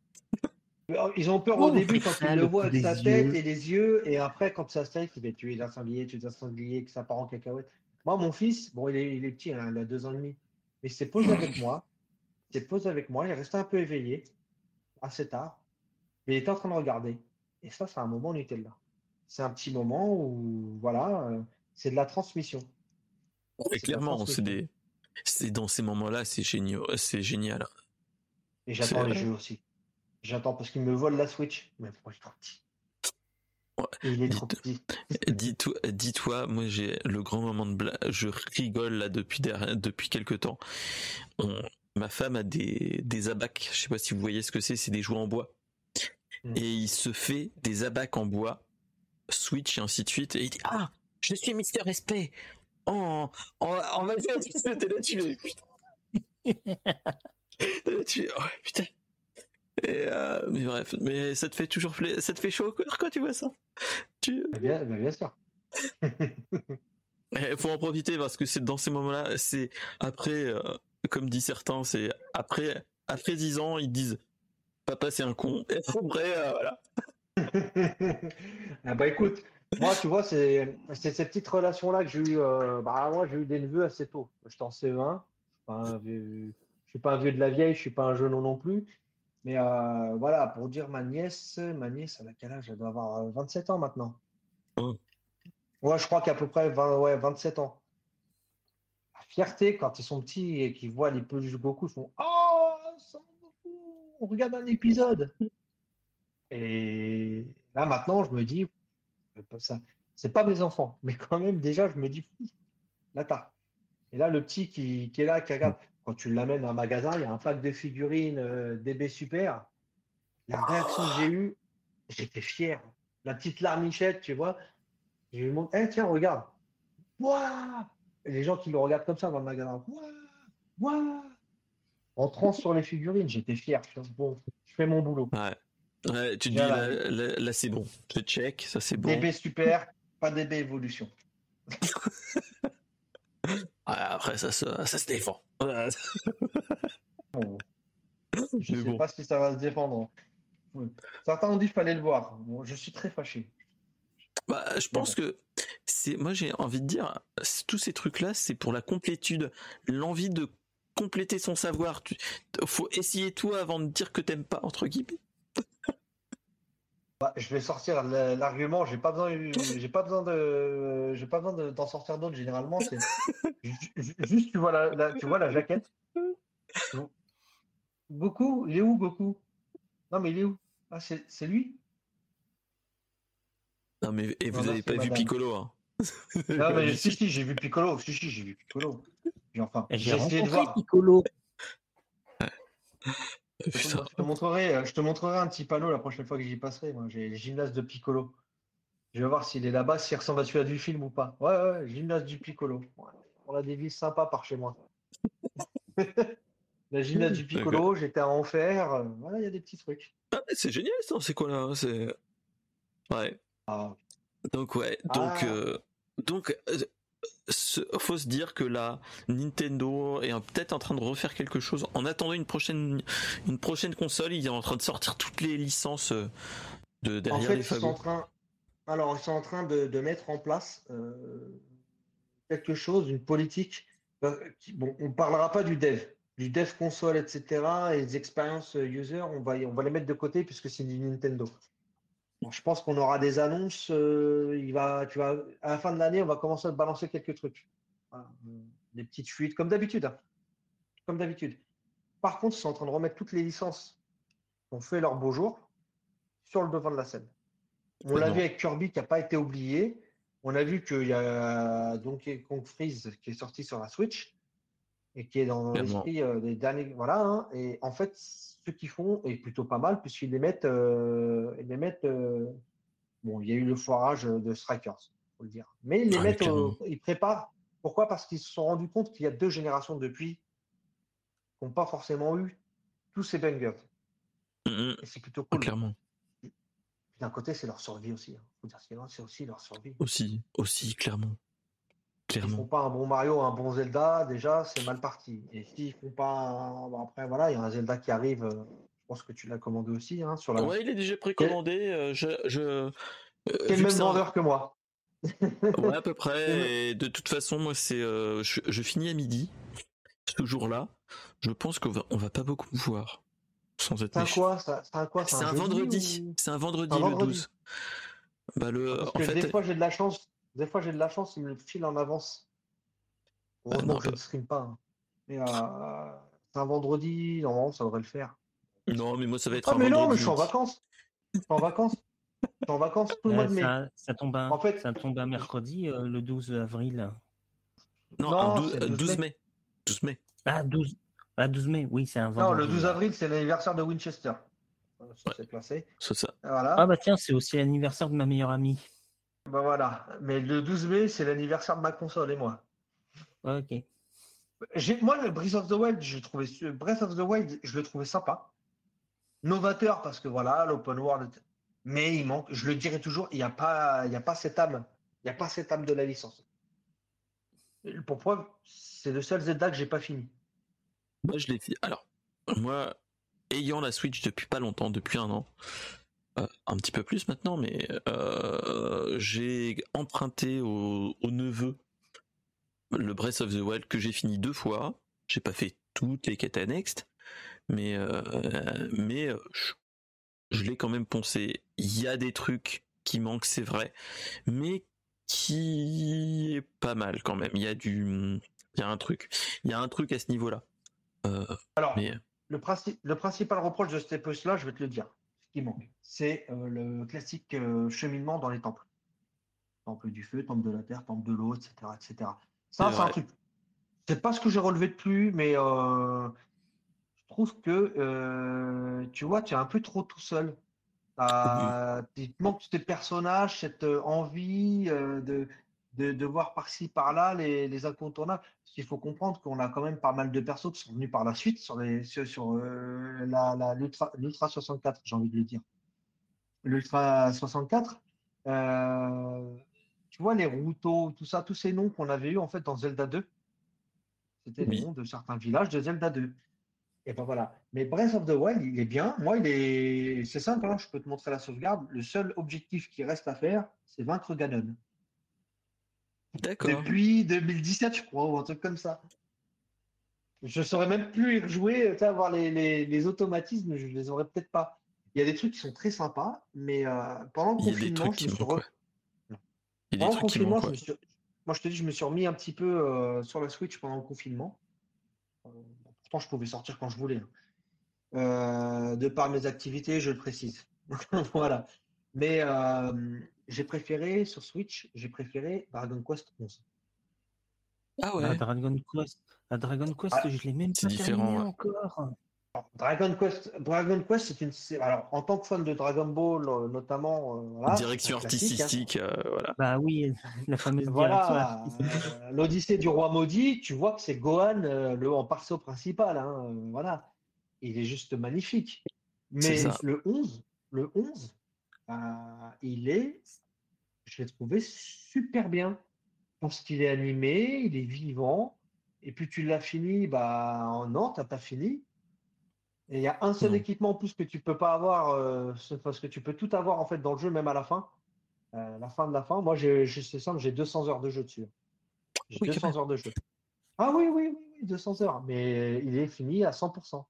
C: Ils ont peur oh, au début quand ils le voient avec sa tête et les yeux, et après quand ça se il va tuer un sanglier, tuer un sanglier, que ça part en cacahuète. Moi, mon fils, bon, il est, il est petit, hein, il a deux ans et demi, mais il s'est posé avec moi, il s'est posé avec moi, il est resté un peu éveillé, assez tard, mais il était en train de regarder. Et ça, c'est un moment Nutella. C'est un petit moment où, voilà, euh, c'est de la transmission.
A: Et clairement, c'est des, c'est dans ces moments-là, c'est génial, c'est génial.
C: Et j'attends les jeux aussi. J'attends parce qu'il me vole la Switch. Mais pourquoi il est trop petit
A: ouais.
C: Il est trop petit.
A: Dis-toi, dis-toi, moi j'ai le grand moment de blague. Je rigole là depuis derrière, depuis quelques temps. On, ma femme a des des abacs. Je sais pas si vous voyez ce que c'est. C'est des jouets en bois. Mm. Et il se fait des abacs en bois, Switch et ainsi de suite. Et il dit ah, je suis Mister Respect. Oh, on, on va faire t'es là tu T'es là tu oh, putain. Et euh, mais bref, mais ça te fait toujours plaisir, ça te fait chaud au cœur quand tu vois ça? Tu...
C: Bien, bien sûr.
A: Il faut en profiter parce que c'est dans ces moments-là, c'est après, euh, comme dit certains, c'est après après dix ans, ils disent papa c'est un con. Et après, euh, voilà.
C: ah bah écoute, moi tu vois, c'est c'est ces petites relations là que j'ai eu. Euh, bah moi j'ai eu des neveux assez tôt. J'étais en CE1. Je suis pas un vieux de la vieille, je suis pas un jeune non plus. Mais euh, voilà, pour dire ma nièce, ma nièce, à quel âge? Elle doit avoir 27 ans maintenant.
A: Oh.
C: Ouais, je crois qu'à peu près 20, ouais, 27 ans. La fierté, quand ils sont petits et qu'ils voient les peluches Goku, ils font Oh, on regarde un épisode. Et là, maintenant, je me dis ça, C'est pas mes enfants, mais quand même, déjà, je me dis Là, t'as. Et là, le petit qui, est là, qui regarde quand tu l'amènes à un magasin, il y a un pack de figurines euh, DB Super. La réaction que j'ai eue, j'étais fier. La petite larmichette, tu vois. J'ai lui montré, hey, tiens, regarde. Et les gens qui le regardent comme ça dans le magasin. Ouah Ouah En sur les figurines, j'étais fier. Bon, je fais mon boulot.
A: Ouais. Ouais, tu dis là, c'est bon. Je check, ça c'est bon.
C: DB super, pas DB évolution.
A: après, ça, ça, ça se défend.
C: Je ne sais pas si ça va se défendre. Certains ont dit qu'il fallait le voir. je suis très fâché.
A: Bah, je pense que c'est, moi j'ai envie de dire, tous ces trucs-là, c'est pour la complétude, l'envie de compléter son savoir. Tu, faut essayer tout avant de dire que t'aimes pas entre guillemets.
C: Bah, je vais sortir l'argument. J'ai pas besoin, j'ai pas besoin de, j'ai pas besoin d'en sortir d'autres. Généralement, c'est juste tu vois la, tu vois la jaquette. Goku, il est où Goku? Non mais il est où? Ah c'est lui?
A: Non mais et vous avez pas vu Piccolo hein?
C: Non mais si si j'ai vu Piccolo, si si j'ai vu Piccolo.
B: enfin j'ai essayé de voir Piccolo.
C: Je te, montrerai, je te montrerai un petit panneau la prochaine fois que j'y passerai. Moi, j'ai le gymnase de Piccolo. Je vais voir s'il est là-bas, s'il ressemble à celui du film ou pas. Ouais, ouais, gymnase du Piccolo. On a des villes sympas par chez moi. la gymnase du Piccolo, j'étais à Enfer. Voilà, il y a des petits trucs.
A: Ah, c'est génial ça, c'est quoi là C'est. Ouais. Ah. Donc, ouais, donc. Ah. Euh, donc, euh, faut se dire que là, Nintendo est peut-être en train de refaire quelque chose. En attendant une prochaine, une prochaine console, il est en train de sortir toutes les licences euh, de derrière les fagots.
C: Alors, ils sont en train de, mettre en place quelque chose, une politique. bon, on parlera pas du dev, du dev console, etc. et des expériences user, on va, on va les mettre de côté puisque c'est du Nintendo. Je pense qu'on aura des annonces. Euh, il va, tu vas, à la fin de l'année, on va commencer à balancer quelques trucs. Des petites fuites, comme d'habitude. Hein. Comme d'habitude. Par contre, ils sont en train de remettre toutes les licences qui ont fait leur beau jour sur le devant de la scène. On l'a vu avec Kirby qui n'a pas été oublié. On a vu qu'il y a Donkey Kong Freeze qui est sorti sur la Switch et qui est dans l'esprit euh, des derniers. Voilà. Hein. et en fait, ce qu'ils font est plutôt pas mal puisqu'ils les mettent. Euh, ils les mettent euh, bon, il y a eu le foirage de Strikers, faut le dire. Mais ils les mettent. ils préparent. Pourquoi? Parce qu'ils se sont rendus compte qu'il y a deux générations depuis qui n'ont pas forcément eu tous ces bangers.
A: Mm-hmm.
C: Et c'est plutôt cool.
A: Clairement.
C: D'un côté, c'est leur survie aussi. Hein. C'est aussi leur survie.
A: Aussi, aussi, clairement.
C: S'ils font pas un bon Mario, un bon Zelda, déjà, c'est mal parti. Et s'ils font pas un... après, voilà, il y a un Zelda qui arrive. Euh, je pense que tu l'as commandé aussi hein, sur la.
A: Ouais, il est déjà précommandé. Euh, je, je... Euh,
C: Quel même vendeur que moi.
A: ouais, à peu près. Et de toute façon, moi, c'est, je, finis à midi ce jour-là. Je pense qu'on va, on va pas beaucoup me voir.
C: Sans être c'est quoi C'est un quoi
A: C'est un, vendredi. C'est un vendredi, le 12.
C: Bah, le, Parce en que fait... des fois j'ai de la chance des fois, j'ai de la chance, il me le file en avance. Bah, Heureusement je ne stream pas. Hein. Mais euh, c'est un vendredi, normalement, ça devrait le faire.
A: Non, mais moi, ça va être
C: ah,
A: un
C: mais
A: non,
C: mais je suis en vacances. Je suis en vacances. Je suis en vacances tout le mois de mai.
B: Ça, tombe un, en fait, ça tombe un mercredi, euh, le 12 avril.
A: Non, 12, mai. 12 mai.
B: Ah, 12, ah, 12 mai, oui, c'est un vendredi.
C: Non, le 12 avril, c'est l'anniversaire de Winchester. Ça s'est placé.
A: C'est ça.
C: Voilà.
B: Ah bah tiens, c'est aussi l'anniversaire de ma meilleure amie.
C: Bah voilà. Mais le 12 mai, c'est l'anniversaire de ma console et moi.
B: Ok.
C: Moi, le Breath of the Wild, je trouvais Breath of the Wild, je le trouvais sympa. Novateur parce que voilà, l'open world. Mais il manque, je le dirais toujours, il n'y a pas, il y a pas cette âme. Il n'y a pas cette âme de la licence. Pour preuve, c'est le seul Zelda que j'ai pas fini.
A: Moi, je l'ai fait. Alors, moi, ayant la Switch depuis pas longtemps, depuis un an, euh, un petit peu plus maintenant, mais euh, j'ai emprunté au, neveu le Breath of the Wild que j'ai fini deux fois. J'ai pas fait toutes les quêtes annexes, mais euh, mais je, l'ai quand même poncé. Il y a des trucs qui manquent, c'est vrai, mais qui est pas mal quand même. Il y a du, il y a un truc, il y a un truc à ce niveau-là.
C: Alors, le, le principal reproche de cette époque-là, je vais te le dire manque. C'est euh, le classique euh, cheminement dans les temples. Temple du feu, temple de la terre, temple de l'eau, etc., etc. Ça, c'est un truc. C'est pas ce que j'ai relevé de plus, mais euh, je trouve que tu vois, tu es un peu trop tout seul. Il te manque tes personnages, cette envie de, de, voir par-ci, par-là les, les incontournables. Il faut comprendre qu'on a quand même pas mal de persos qui sont venus par la suite sur, les, sur, euh, la, l'Ultra 64, j'ai envie de le dire. l'Ultra 64, tu vois, les Ruto, tout ça, tous ces noms qu'on avait eu en fait dans Zelda 2, c'était les noms de certains villages de Zelda 2. Et ben voilà. Mais Breath of the Wild, il est bien. Moi, il est. C'est simple, hein, je peux te montrer la sauvegarde. Le seul objectif qui reste à faire, c'est vaincre Ganon.
A: D'accord.
C: Depuis 2017, je crois, ou un truc comme ça. Je saurais même plus y rejouer, voir les, les, automatismes, je les aurais peut-être pas. Il y a des trucs qui sont très sympas, mais euh, pendant le confinement, je me suis pendant le confinement, je me suis... moi je te dis, je me suis remis un petit peu euh, sur la Switch pendant le confinement. Euh, pourtant, je pouvais sortir quand je voulais. Hein. de par mes activités, je le précise. voilà. Mais j'ai préféré sur Switch, j'ai préféré Dragon Quest 11.
B: Ah ouais. Dragon Quest, Dragon Quest, ah, je l'ai même pas différent, encore.
C: Dragon Quest, Dragon Quest, c'est une. Alors, en tant que fan de Dragon Ball, euh, notamment.
A: Euh, direction hein. artistique, euh, voilà.
B: Bah oui, la fameuse
C: voilà, L'Odyssée du roi maudit, tu vois que c'est Gohan le en perso principal, hein, voilà. Il est juste magnifique. Mais le 11, le 11, il est, je l'ai trouvé super bien. Parce qu'il est animé, il est vivant. Et puis tu l'as fini, bah non, t'as pas fini. Et il y a un seul équipement en plus que tu peux pas avoir, euh, parce que tu peux tout avoir en fait dans le jeu, même à la fin. Euh, la fin de la fin. Moi, j'ai, c'est simple, j'ai 200 heures de jeu dessus. J'ai 200 heures de jeu. Ah oui, oui, oui, oui, 200 heures. Mais il est fini à 100%.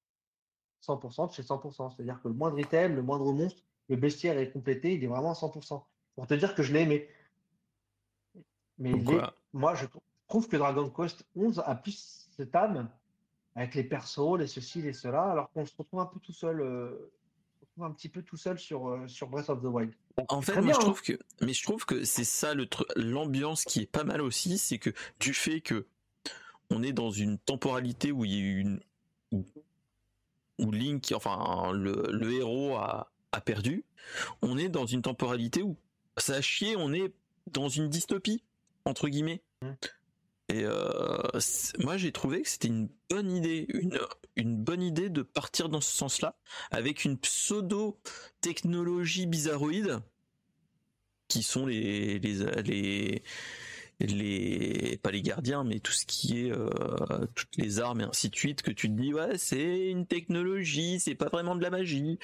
C: 100% de chez 100%. C'est-à-dire que le moindre item, le moindre monstre, le bestiaire est complété, il est vraiment à 100%. Pour te dire que je l'ai aimé. Mais moi, je trouve que Dragon Quest 11 a plus cette âme avec les persos, les ceci, les cela, alors qu'on se retrouve un peu tout seul, euh, un petit peu tout seul sur, euh, sur Breath of the Wild.
A: En fait, moi, je trouve hein. que, mais je trouve que c'est ça le l'ambiance qui est pas mal aussi, c'est que du fait que on est dans une temporalité où il y a une où, Link, enfin le, le héros a, a perdu, on est dans une temporalité où ça a chié, on est dans une dystopie entre guillemets. Mmh. Et euh, moi j'ai trouvé que c'était une bonne idée, une, une bonne idée de partir dans ce sens-là, avec une pseudo technologie bizarroïde qui sont les les les les pas les gardiens mais tout ce qui est euh, toutes les armes et ainsi de suite que tu te dis ouais c'est une technologie c'est pas vraiment de la magie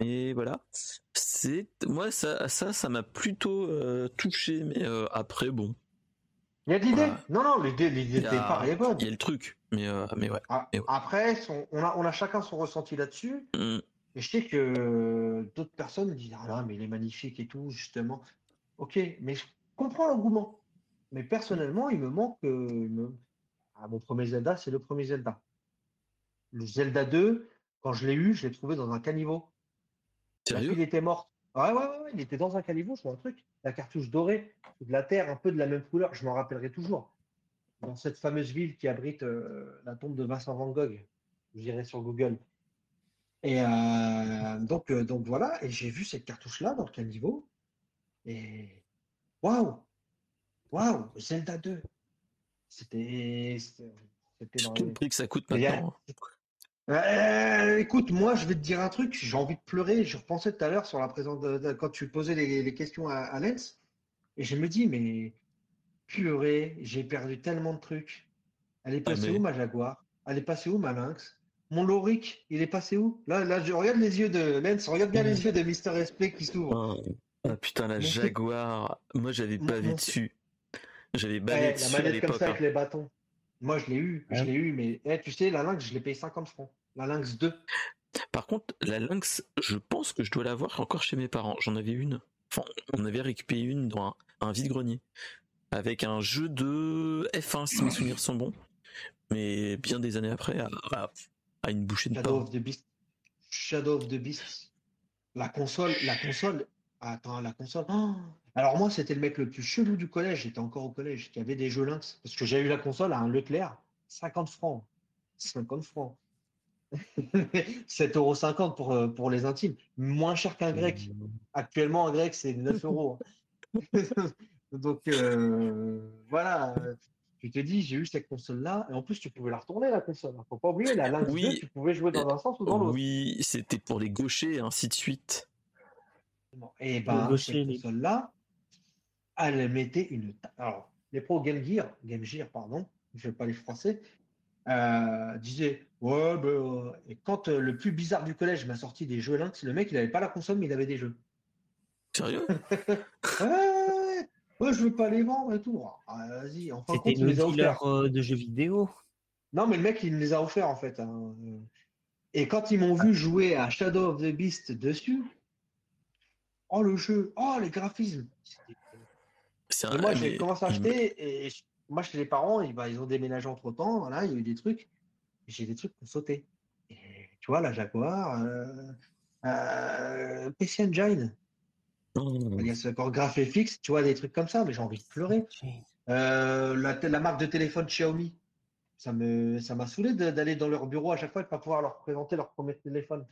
A: mais voilà c'est moi ça ça ça m'a plutôt euh, touché mais après bon
C: il y a de l'idée. Non, non, l'idée, l'idée pas bonne.
A: Il y a le truc, mais, euh, mais, ouais,
C: ah, Après, on, a, on a chacun son ressenti là-dessus. Mm. Et je sais que d'autres personnes disent Ah là, mais il est magnifique et tout, justement. Ok, mais je comprends l'engouement. Mais personnellement, il me manque. Euh, ah, mon premier Zelda, c'est le premier Zelda. Le Zelda 2, quand je l'ai eu, je l'ai trouvé dans un caniveau.
A: Sérieux?
C: Il était mort. Ouais, ouais, ouais, il était dans un caniveau, je vois un truc. La cartouche dorée, de la terre, un peu de la même couleur, je m'en rappellerai toujours. Dans cette fameuse ville qui abrite euh, la tombe de Vincent Van Gogh, je dirais sur Google. Et euh, donc, euh, donc voilà, et j'ai vu cette cartouche-là dans le caniveau. Et waouh! Waouh! Zelda 2! C'était.
A: C'était dans le prix que ça coûte maintenant.
C: Euh, écoute, moi, je vais te dire un truc. J'ai envie de pleurer. Je repensais tout à l'heure sur la présence de, quand tu posais les, questions à, à, Lens, et je me dis, mais purée, j'ai perdu tellement de trucs. Elle est ah, passée où ma Jaguar? Elle est passée où ma Lynx? Mon Loric, il est passé où? Là, là, je regarde les yeux de Lens. Regarde bien les yeux de Mister SP qui s'ouvrent.
A: Ah, ah, putain, la Jaguar. Moi, j'avais pas vu dessus. J'avais balé dessus la manette comme ça avec
C: hein. les bâtons. Moi, je l'ai eu, je l'ai eu, mais eh, tu sais, la Lynx, je l'ai payé 50 francs. La Lynx 2.
A: Par contre, la Lynx, je pense que je dois l'avoir encore chez mes parents. J'en avais une. Enfin, on avait récupéré une dans un, vide-grenier. Avec un jeu de F1, si mes souvenirs sont bons. Mais bien des années après, à, une bouchée de
C: Shadow of the Beast. Shadow of the Beast. La console, la console. Attends, la console. Oh alors moi, c'était le mec le plus chelou du collège, j'étais encore au collège, qui avait des jeux Lynx. Parce que j'ai eu la console à un Leclerc, 50 francs. 50 francs. 7,50€ pour, euh, pour les intimes. Moins cher qu'un grec. Actuellement, un grec, c'est 9 euros. Donc euh, voilà, tu te dis, j'ai eu cette console-là, et en plus, tu pouvais la retourner, la console. Faut pas oublier, la Lynx 2, tu pouvais jouer dans un sens ou dans l'autre.
A: Oui, c'était pour les gauchers, ainsi de suite.
C: Et ben, cette console-là, elle mettait une. Alors, les pros Game Gear, Game Gear, pardon, je ne vais pas les français, euh, disaient Ouais, ben, et quand euh, le plus bizarre du collège m'a sorti des jeux Lynx, le mec, il n'avait pas la console, mais il avait des jeux.
A: Sérieux?
C: Ouais, ouais, je veux pas les vendre et tout. Ah, vas-y,
B: enfin, C'était une dealer euh, de jeux vidéo.
C: Non, mais le mec, il me les a offerts en fait. Hein. Et quand ils m'ont vu jouer à Shadow of the Beast dessus, oh le jeu, oh les graphismes. Moi, j'ai commencé à acheter et moi, chez les parents, ils, bah, ils ont déménagé entre temps. Voilà, il y a eu des trucs. J'ai des trucs pour sauter. Et, tu vois, la Jaguar, euh, euh, PC Engine. Oh. Il y a ce encore fixe, tu vois, des trucs comme ça, mais j'ai envie de pleurer. Euh, la, la, marque de téléphone Xiaomi, ça me ça m'a saoulé d'aller dans leur bureau à chaque fois et de pas pouvoir leur présenter leur premier téléphone.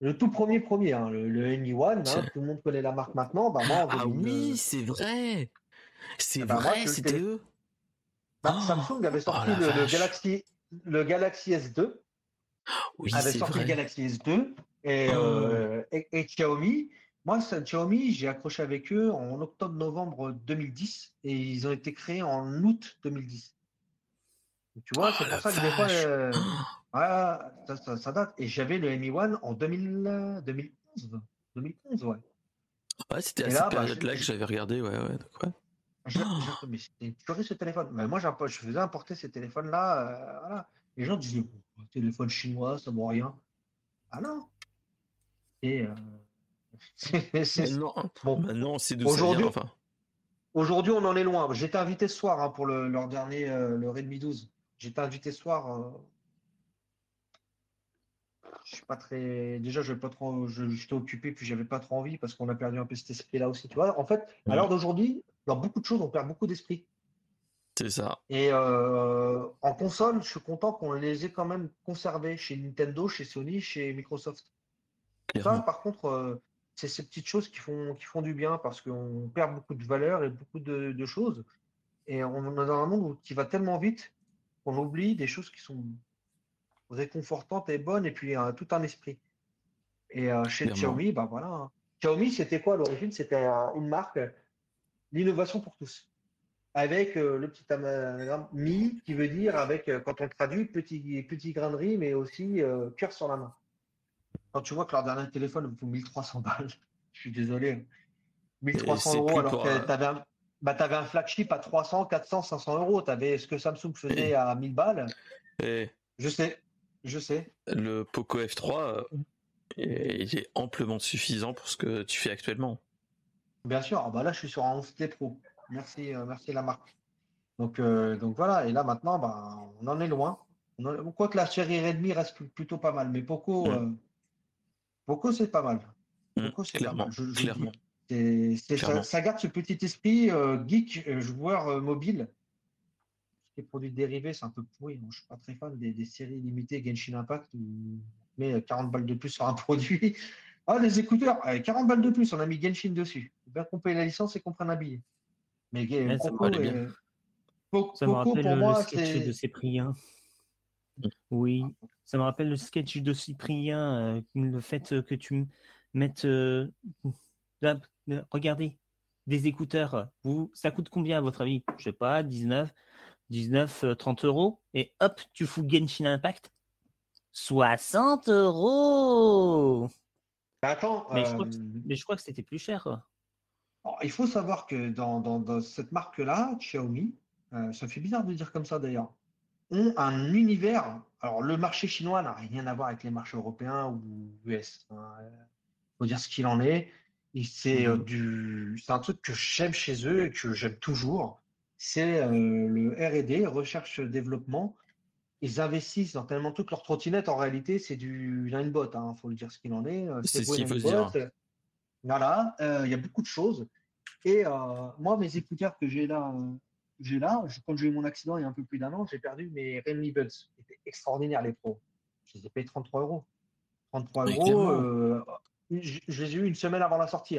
C: Le tout premier premier, hein, le, le One, hein, tout le monde connaît la marque maintenant. Bah, moi,
A: ah oui, c'est vrai. C'est bah, vrai, c'était eux.
C: Bah, oh, Samsung avait sorti oh le, Galaxy, le Galaxy S2. Oui, avait sorti le Galaxy S2 et, euh, et, Xiaomi. Moi, Xiaomi, j'ai accroché avec eux en octobre-novembre 2010 et ils ont été créés en août 2010. Tu vois, c'est oh pour ça que des fois, euh, ça, ça, date. Et j'avais le Mi One en 2000, 2011. 2011, ouais.
A: Ouais, c'était à cette bah, période-là que j'avais regardé, ouais, ouais. Donc, ouais.
C: Oh. Mais c'était une ce téléphone. Mais moi, je faisais importer ces téléphones-là. Euh, voilà. Les gens disaient, téléphone chinois, ça vaut rien. Ah non. Et euh,
A: c'est non, bon. Maintenant, c'est de
C: aujourd'hui. Enfin. Aujourd'hui, on en est loin. J'étais invité ce soir hein, pour le, leur dernier, euh, le Redmi 12. J'étais invité ce soir. Euh, je suis pas très. Déjà, je pas trop. J'étais occupé, puis j'avais pas trop envie parce qu'on a perdu un peu cet esprit-là aussi. Tu vois, en fait, à l'heure d'aujourd'hui, dans beaucoup de choses, on perd beaucoup d'esprit.
A: C'est ça.
C: Et euh, en console, je suis content qu'on les ait quand même conservés chez Nintendo, chez Sony, chez Microsoft. Ça, par contre, c'est ces petites choses qui font, qui font du bien parce qu'on perd beaucoup de valeur et beaucoup de, choses. Et on est dans un monde qui va tellement vite qu'on oublie des choses qui sont réconfortantes et bonnes et puis tout un esprit. Et euh, chez Xiaomi, bah voilà. Hein. Xiaomi, c'était quoi à l'origine? C'était une marque, l'innovation pour tous. Avec euh, le petit anagramme Mi qui veut dire, avec, euh, quand on traduit, petit, petit grain de riz, mais aussi cœur sur la main. Quand tu vois que leur dernier téléphone vaut 1300 balles, je suis désolé. 1300 euros alors que tu avais, un, bah, avais un flagship à 300, 400, 500 euros. Tu avais ce que Samsung faisait à 1000 balles. Je sais, je sais.
A: Le Poco F3, il est amplement suffisant pour ce que tu fais actuellement.
C: Bien sûr, ah bah là je suis sur un 11T Pro. Merci, euh, merci la marque. Donc, euh, donc voilà, et là maintenant, bah, on en est loin. Quoi que la série Redmi reste plutôt pas mal, mais Poco, mm. euh, Poco, c'est pas mal.
A: Mmh, Poco, c'est clairement.
C: Ça, garde ce petit esprit euh, geek, euh, joueur euh, mobile. Les produits dérivés, c'est un peu pourri. Moi, je suis pas très fan des, séries limitées Genshin Impact où on met 40 balles de plus sur un produit. Ah, les écouteurs, 40 balles de plus, on a mis Genshin dessus. Faut bien qu'on paye la licence et qu'on prenne un billet. Mais Poco,
B: ça me rappelle pour moi, le sketch de Cyprien. Oui, ça me rappelle le sketch de Cyprien, euh, le fait que tu mettes. Euh, regardez, des écouteurs, vous, ça coûte combien à votre avis? Je sais pas, 19, 19, 30 euros. Et hop, tu fous Genshin Impact? 60 euros
C: Attends,
B: mais, je crois que, c'était plus cher.
C: il faut savoir que dans, cette marque-là, Xiaomi, euh, ça fait bizarre de dire comme ça d'ailleurs, ont un univers. Alors, le marché chinois n'a rien à voir avec les marchés européens ou US. Il hein. faut dire ce qu'il en est. C'est euh, du, c'est un truc que j'aime chez eux et que j'aime toujours. C'est euh, le R&D, recherche développement. Ils investissent dans tellement toutes leurs trottinettes. En réalité, c'est du linebot. Il hein, faut le dire ce qu'il en est.
A: Euh, c'est ce qu'il faut dire.
C: Voilà, il y a beaucoup de choses. Et moi, mes écouteurs que j'ai là, j'ai là, quand j'ai eu mon accident il y a un peu plus d'un an, j'ai perdu mes Redmi Buds. C'était extraordinaire les pros. Je les ai payés 33 euros. 33 euros, euh, je, les ai eu une semaine avant la sortie.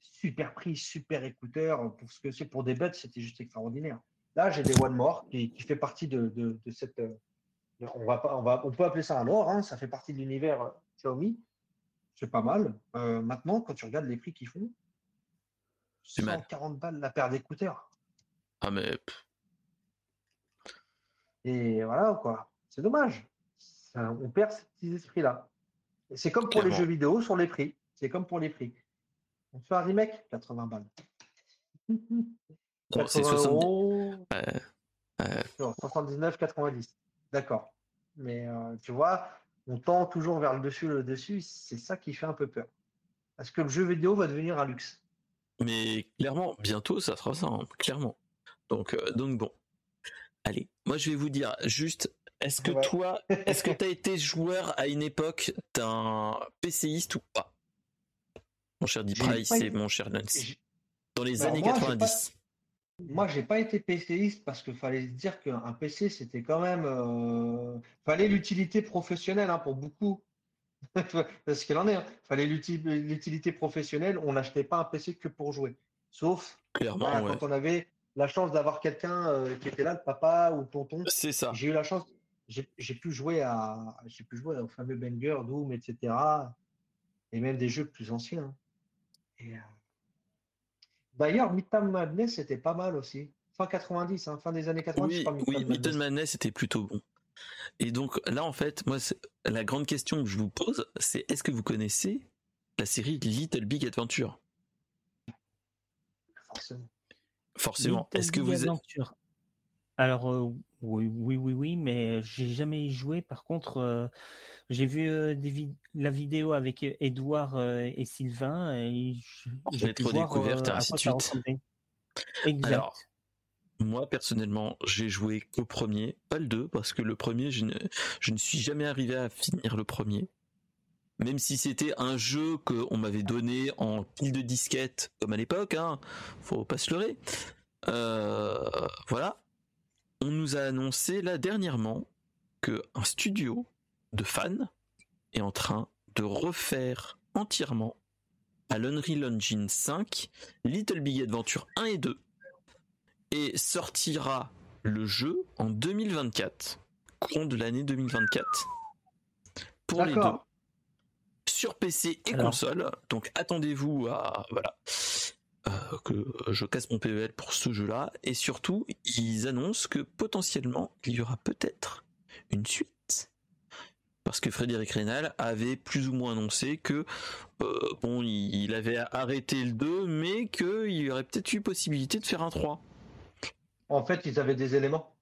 C: Super prix, super écouteur. Pour ce que c'est pour des Buds, c'était juste extraordinaire. Là, j'ai des One More qui, qui fait partie de, de, cette. on, va on, va, on peut appeler ça un or, hein, ça fait partie de l'univers euh, Xiaomi. c'est pas mal. Euh, maintenant, quand tu regardes les prix qu'ils font, 140 balles la paire d'écouteurs.
A: Ah, mais.
C: Et voilà, quoi. C'est dommage. on perd ces petits esprits-là. C'est comme pour les jeux vidéo sur les prix. C'est comme pour les prix. On fait un remake, 80 balles.
A: c'est 70...
C: 79, 90. D'accord. Mais euh, tu vois, on tend toujours vers le dessus, le dessus. C'est ça qui fait un peu peur. Parce que le jeu vidéo va devenir un luxe.
A: Mais clairement, bientôt, ça sera ça, hein, clairement. Donc, euh, donc bon. Allez, moi je vais vous dire juste, est-ce que toi, est-ce que tu as été joueur à une époque d'un PCiste ou pas? Mon cher Price et mon cher Nancy. Dans les années 90.
C: Moi, j'ai pas été PCiste parce qu'il fallait se dire qu'un PC, c'était quand même. Euh... fallait l'utilité professionnelle hein, pour beaucoup. parce qu'il en est. Hein. fallait l'utilité professionnelle. On n'achetait pas un PC que pour jouer. Sauf
A: Clairement,
C: quand on avait la chance d'avoir quelqu'un euh, qui était là, le papa ou le tonton.
A: C'est ça.
C: J'ai eu la chance. J'ai pu jouer à. J'ai pu jouer au fameux Banger, Doom, etc. Et même des jeux plus anciens. Et, euh, D'ailleurs, Midtown Madness, c'était pas mal aussi. Fin 90, hein, fin des années 90.
A: Oui, oui Midtown Madness était plutôt bon. Et donc là, en fait, moi, la grande question que je vous pose, c'est est-ce que vous connaissez la série Little Big Adventure?
C: Forcément.
A: Forcément. Est-ce que vous
B: Adventure. Alors euh, oui, oui, oui, oui, mais j'ai jamais joué. Par contre, euh, j'ai vu euh, la vidéo avec Edouard et Sylvain et
A: j'ai découverte ainsi de suite. Exact. Alors, moi personnellement, j'ai joué au premier, pas le 2, parce que le premier, je ne, je ne suis jamais arrivé à finir le premier. Même si c'était un jeu qu'on m'avait donné en pile de disquettes, comme à l'époque, hein, faut pas se leurrer. voilà on nous a annoncé là dernièrement que un studio de fans est en train de refaire entièrement à l'Unreal Engine 5 Little Big Adventure 1 et 2 et sortira le jeu en 2024, courant de l'année 2024 pour les deux sur PC et console. Donc attendez-vous à voilà euh, que je casse mon PEL pour ce jeu-là. Et surtout, ils annoncent que potentiellement, il y aura peut-être une suite. Parce que Frédéric Rénal avait plus ou moins annoncé que euh, bon, il avait arrêté le 2, mais qu'il y aurait peut-être eu possibilité de faire un 3.
C: En fait, ils avaient des éléments.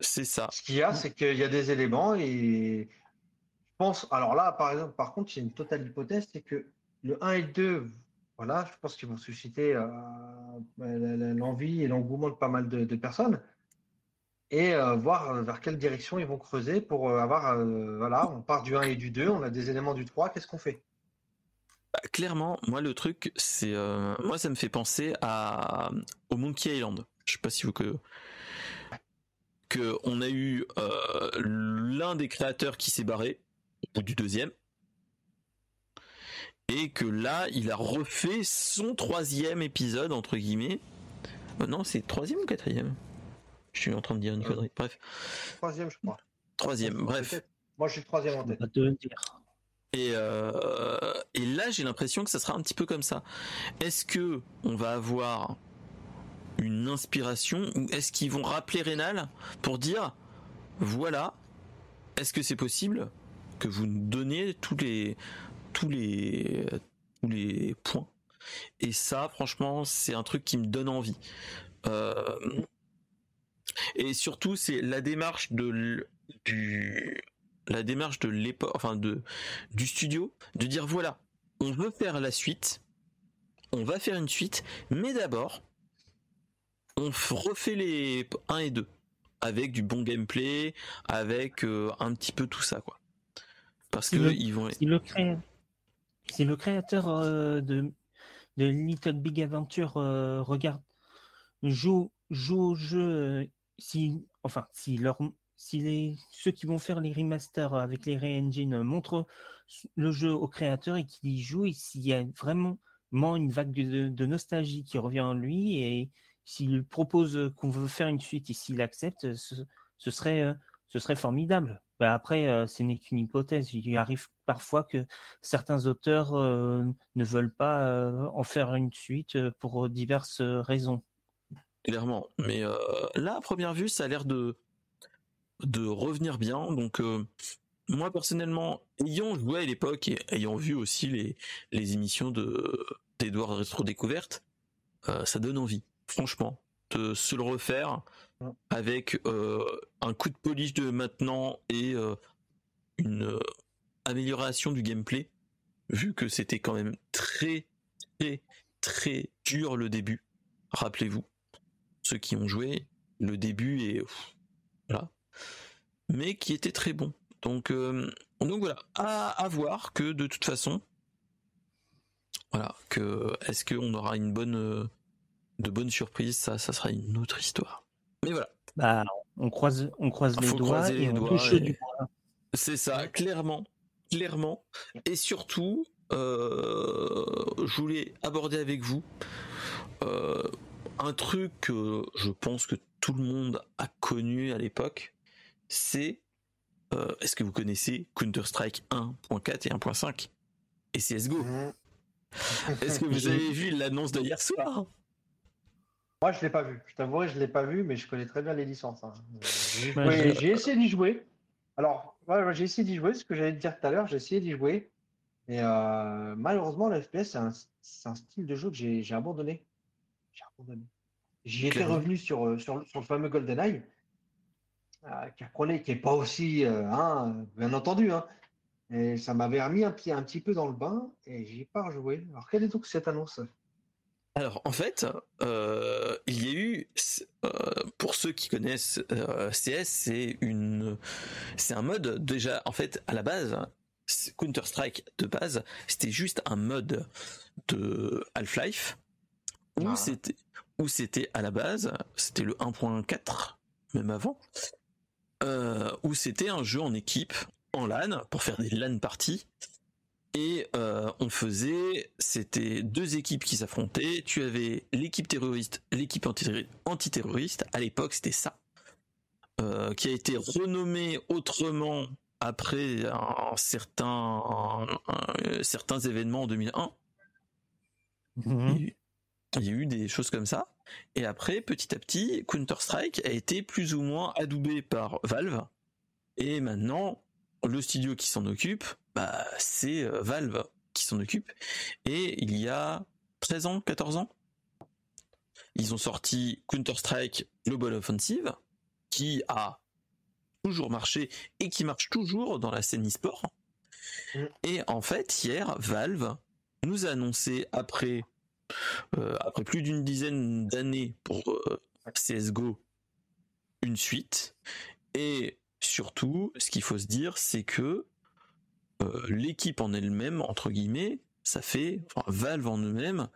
A: C'est ça.
C: Ce qu'il y a, c'est qu'il y a des éléments et je pense. Alors là, par exemple, par contre, c'est une totale hypothèse, c'est que le 1 et le 2 voilà, je pense qu'ils vont susciter euh, l'envie et l'engouement de pas mal de, personnes et euh, voir vers quelle direction ils vont creuser pour euh, avoir, voilà, on part du 1 et du 2, on a des éléments du 3, qu'est-ce qu'on fait?
A: Bah, Clairement, moi le truc, c'est, moi ça me fait penser à, au Monkey Island. Je sais pas si vous que, que on a eu l'un des créateurs qui s'est barré au bout du deuxième et que là, il a refait son troisième épisode, entre guillemets. Euh, non, c'est troisième ou quatrième? Je suis en train de dire une euh, connerie. Bref.
C: Troisième, je crois.
A: Troisième, bref.
C: Moi, je suis troisième en tête.
A: Et, euh, et là, j'ai l'impression que ça sera un petit peu comme ça. Est-ce que on va avoir une inspiration ou est-ce qu'ils vont rappeler Rénal pour dire voilà, est-ce que c'est possible que vous nous donniez tous les tous les tous les points. Et ça, franchement, c'est un truc qui me donne envie. Euh, et surtout, c'est la démarche de du la démarche de l'époque, enfin de du studio, de dire voilà, on veut faire la suite, on va faire une suite, mais d'abord, on refait les 1 et 2 avec du bon gameplay, avec euh, un petit peu tout ça, quoi. Parce que ils vont.
B: le si le créateur euh, de, Little Big Adventure euh, regarde, joue, joue au jeu, euh, si, enfin, si, les, ceux qui vont faire les remasters avec les re-engines montrent le jeu au créateur et qu'il y joue, s'il y a vraiment une vague de, nostalgie qui revient en lui, et s'il propose qu'on veut faire une suite et s'il accepte, ce, serait, ce serait formidable. Bah, après, ce n'est qu'une hypothèse. Il arrive parfois que certains auteurs ne veulent pas en faire une suite pour diverses raisons.
A: Clairement. Mais là, à première vue, ça a l'air de, de revenir bien. Donc, moi, personnellement, ayant joué à l'époque et ayant vu aussi les, les émissions de d'Edouard Rétro Découverte, ça donne envie, franchement, de se le refaire avec un coup de polish de maintenant et une amélioration du gameplay, vu que c'était quand même très, très, très dur le début. Rappelez-vous, ceux qui ont joué, le début est voilà, mais qui était très bon. Donc, euh, donc voilà, à, voir que de toute façon, voilà, est-ce qu'on aura une bonne, euh, de bonnes surprises, ça, ça sera une autre histoire. Mais voilà.
B: Bah, on croise, on croise les doigts et on touche du bois.
A: C'est ça, clairement, clairement. Et surtout, euh, je voulais aborder avec vous un truc que je pense que tout le monde a connu à l'époque, c'est euh, est-ce que vous connaissez Counter-Strike 1.4 et 1.5 et CSGO mmh. Est-ce que vous avez vu l'annonce de hier soir?
C: Moi, je l'ai pas vu. Je t'avouerai, je l'ai pas vu, mais je connais très bien les licences. Hein. J'ai essayé d'y jouer. Alors, j'ai essayé d'y jouer, ce que j'allais te dire tout à l'heure, j'ai essayé d'y jouer. Et euh, malheureusement, le FPS, c'est un, style de jeu que j'ai abandonné. J'ai abandonné. J'y étais revenu sur, euh, sur, sur, le fameux GoldenEye. Euh, qui apprenait, qui n'est pas aussi, euh, hein, bien entendu, hein. et ça m'avait remis un, pied, un petit peu dans le bain et j'ai pas rejoué. Alors, quelle est donc cette annonce?
A: Alors en fait, euh, il y a eu, pour ceux qui connaissent CS, c'est une, c'est un mode déjà en fait à la base Counter Strike de base, c'était juste un mode de Half-Life où ah. c'était où c'était à la base, c'était le 1.4 même avant, euh, où c'était un jeu en équipe, en LAN, pour faire des LAN parties. Et euh, on faisait, c'était deux équipes qui s'affrontaient. Tu avais l'équipe terroriste, l'équipe antiterroriste. À l'époque, c'était ça, euh, qui a été renommé autrement après un certain, certains événements en 2001. Mhm. Il y a eu des choses comme ça. Et après, petit à petit, Counter-Strike a été plus ou moins adoubé par Valve. Et maintenant, le studio qui s'en occupe, bah, c'est euh, Valve qui s'en occupe. Et il y a 13 ans, 14 ans, ils ont sorti Counter-Strike Global Offensive, qui a toujours marché et qui marche toujours dans la scène e-sport. Mm. Et en fait, hier, Valve nous a annoncé après euh, après plus d'une dizaine d'années pour euh, CSGO, une suite. Et surtout, ce qu'il faut se dire, c'est que euh, l'équipe en elle-même, entre guillemets, ça fait, Valve en eux-mêmes,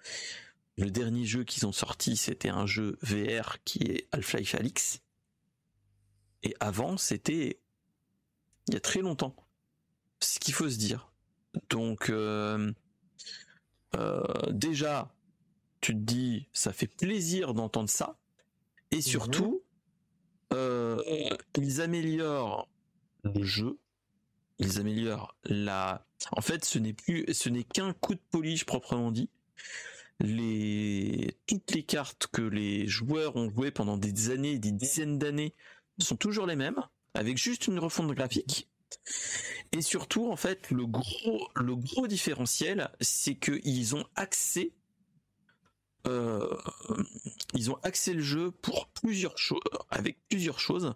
A: le dernier jeu qu'ils ont sorti, c'était un jeu VR qui est Half-Life Alix. Et avant, c'était il y a très longtemps. Ce qu'il faut se dire. Donc, déjà, tu te dis, ça fait plaisir d'entendre ça. Et mhm. surtout, euh, ils améliorent le jeu, ils améliorent la. En fait, ce n'est plus, ce n'est qu'un coup de polish proprement dit. Les toutes les cartes que les joueurs ont jouées pendant des années, des dizaines d'années, sont toujours les mêmes, avec juste une refonte graphique. Et surtout, en fait, le gros, le gros différentiel, c'est qu'ils ont accès euh, ils ont axé le jeu pour plusieurs choses, avec plusieurs choses.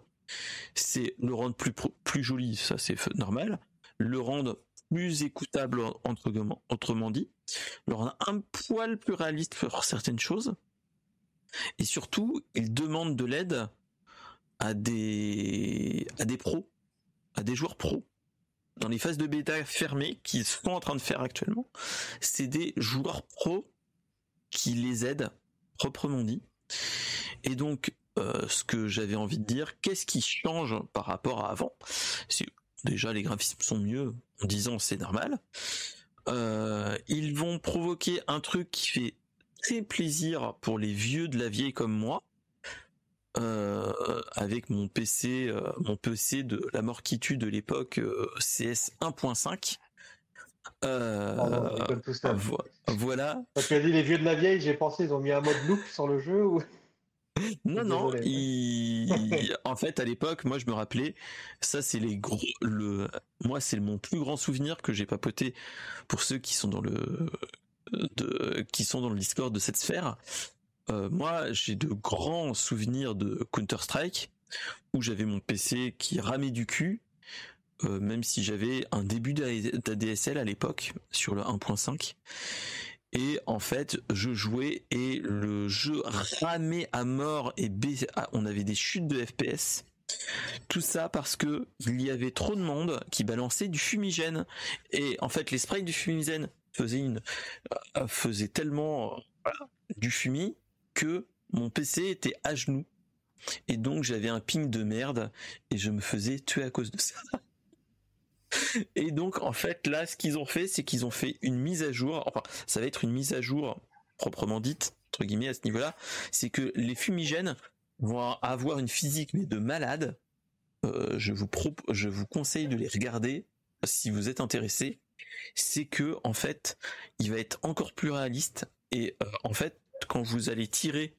A: C'est le rendre plus plus joli, ça c'est normal. Le rendre plus écoutable autrement dit, le rendre un poil plus réaliste pour certaines choses. Et surtout, ils demandent de l'aide à des à des pros, à des joueurs pros. Dans les phases de bêta fermées qu'ils sont en train de faire actuellement, c'est des joueurs pros qui les aide, proprement dit. Et donc, euh, ce que j'avais envie de dire, qu'est-ce qui change par rapport à avant? Déjà, les graphismes sont mieux, en disant c'est normal. Euh, ils vont provoquer un truc qui fait très plaisir pour les vieux de la vieille comme moi. avec mon PC, mon PC de la mort qui tue de l'époque CS 1.5. voilà.
C: Parce que dit les vieux de la vieille, j'ai pensé ils ont mis un mode look sur le jeu ou?
A: Non, non, en fait, à l'époque, moi, je me rappelais, ça, c'est les gros, le, moi, c'est mon plus grand souvenir que j'ai papoté pour ceux qui sont dans le, de, qui sont dans le Discord de cette sphère. Euh, moi, j'ai de grands souvenirs de Counter-Strike où j'avais mon PC qui ramait du cul, euh, même si j'avais un début d'ADSL à l'époque sur le 1.5 et en fait je jouais et le jeu ramait à mort et ah, on avait des chutes de FPS tout ça parce que il y avait trop de monde qui balançait du fumigène. Et en fait les sprays du fumigène faisaient une euh, faisaient tellement du fumi que mon PC était à genoux. Et donc j'avais un ping de merde et je me faisais tuer à cause de ça et donc en fait là, ce qu'ils ont fait, c'est qu'ils ont fait une mise à jour. Enfin, ça va être une mise à jour proprement dite entre guillemets à ce niveau-là. C'est que les fumigènes vont avoir une physique mais de malade. Euh, je vous je vous conseille de les regarder si vous êtes intéressé. C'est que en fait, il va être encore plus réaliste et euh, en fait, quand vous allez tirer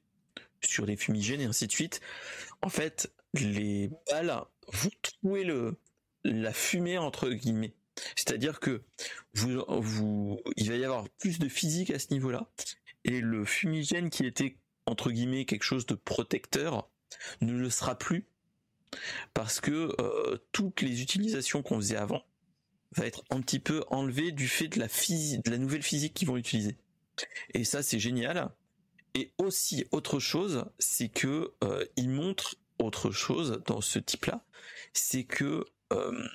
A: sur les fumigènes et ainsi de suite, en fait, les balles vous trouvez le la fumée entre guillemets. C'est-à-dire que vous, vous, il va y avoir plus de physique à ce niveau-là, et le fumigène qui était entre guillemets quelque chose de protecteur ne le sera plus parce que euh, toutes les utilisations qu'on faisait avant va être un petit peu enlevées du fait de la de la nouvelle physique qu'ils vont utiliser. Et ça c'est génial. Et aussi autre chose, c'est que euh, il montre autre chose dans ce type-là, c'est que euh,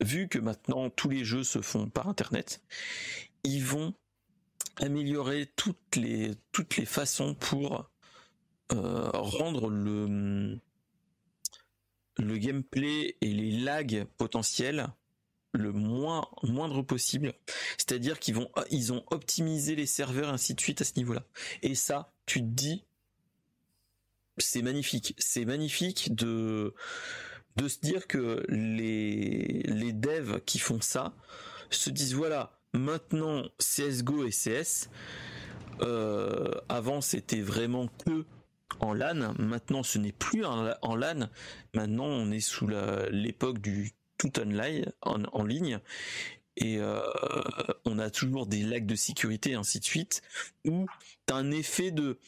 A: vu que maintenant tous les jeux se font par internet, ils vont améliorer toutes les façons pour euh, rendre le le gameplay et les lags potentiels le moins moindre possible. C'est-à-dire qu'ils vont ils ont optimisé les serveurs ainsi de suite à ce niveau-là. Et ça, tu te dis c'est magnifique. C'est magnifique de de se dire que les, les devs qui font ça se disent voilà, maintenant CSGO et CS, euh, avant c'était vraiment que en LAN, maintenant ce n'est plus en, LAN, maintenant on est sous l'époque du tout online, en, ligne, et euh, on a toujours des lags de sécurité et ainsi de suite, où tu as un effet de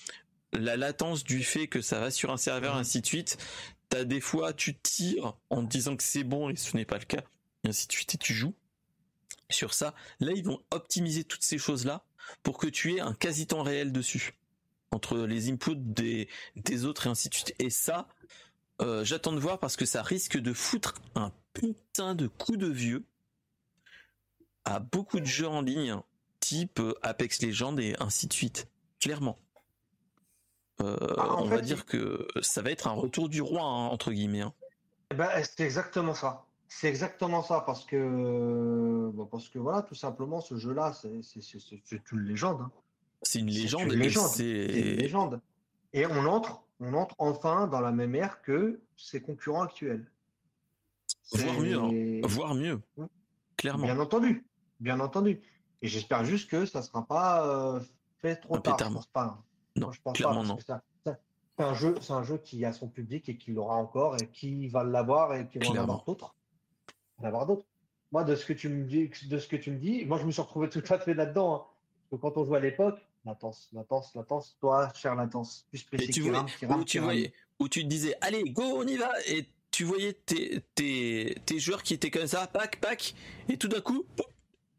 A: la latence du fait que ça va sur un serveur, ainsi de suite, t'as des fois, tu tires en disant que c'est bon et ce n'est pas le cas, et ainsi de suite, et tu joues sur ça. Là, ils vont optimiser toutes ces choses-là pour que tu aies un quasi-temps réel dessus, entre les inputs des, autres et ainsi de suite. Et ça, euh, j'attends de voir parce que ça risque de foutre un putain de coup de vieux à beaucoup de jeux en ligne, type Apex Legends et ainsi de suite. Clairement. Euh, ah, on va dire que ça va être un retour du roi hein, entre guillemets. Hein.
C: Eh ben, c'est exactement ça. C'est exactement ça parce que bah, parce que voilà tout simplement ce jeu-là c'est une légende. Hein.
A: C'est une légende.
C: Une légende. C'est une légende. Et on entre on entre enfin dans la même ère que ses concurrents actuels.
A: Voire mieux, voire mieux, clairement.
C: Bien entendu, bien entendu. Et j'espère juste que ça ne sera pas euh, fait trop tard. Pas,
A: non, je pense clairement non.
C: C'est un jeu, c'est un jeu qui a son public et qui l'aura encore et qui va l'avoir et qui va en avoir d'autres. En avoir d'autres. Moi, de ce que tu me dis, de ce que tu me dis, moi je me suis retrouvé tout à fait là-dedans. Hein. que quand on jouait à l'époque, latence, latence, latence, toi, cher latence,
A: plus précis. tu voyais, où, tu voyais, où tu te disais, allez, go, on y va, et tu voyais tes, tes, tes joueurs qui étaient comme ça, pack, pack, et tout d'un coup,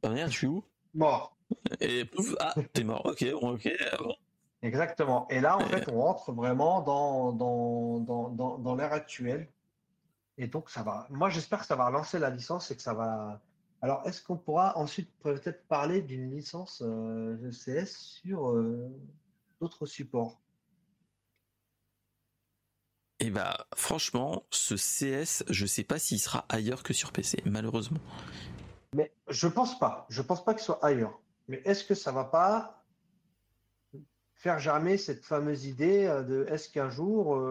A: oh, merde, je suis où?
C: Mort.
A: Et pouf, ah, t'es mort, ok, ok, bon.
C: Exactement. Et là, en fait, on rentre vraiment dans, dans, dans, dans, l'ère actuelle. Et donc, ça va. Moi, j'espère que ça va relancer la licence et que ça va. Alors, est-ce qu'on pourra ensuite peut-être parler d'une licence euh, CS sur euh, d'autres supports?
A: Eh bah, franchement, ce CS, je sais pas s'il sera ailleurs que sur PC, malheureusement.
C: Mais je pense pas. Je pense pas qu'il soit ailleurs. Mais est-ce que ça va pas faire germer cette fameuse idée de est-ce qu'un jour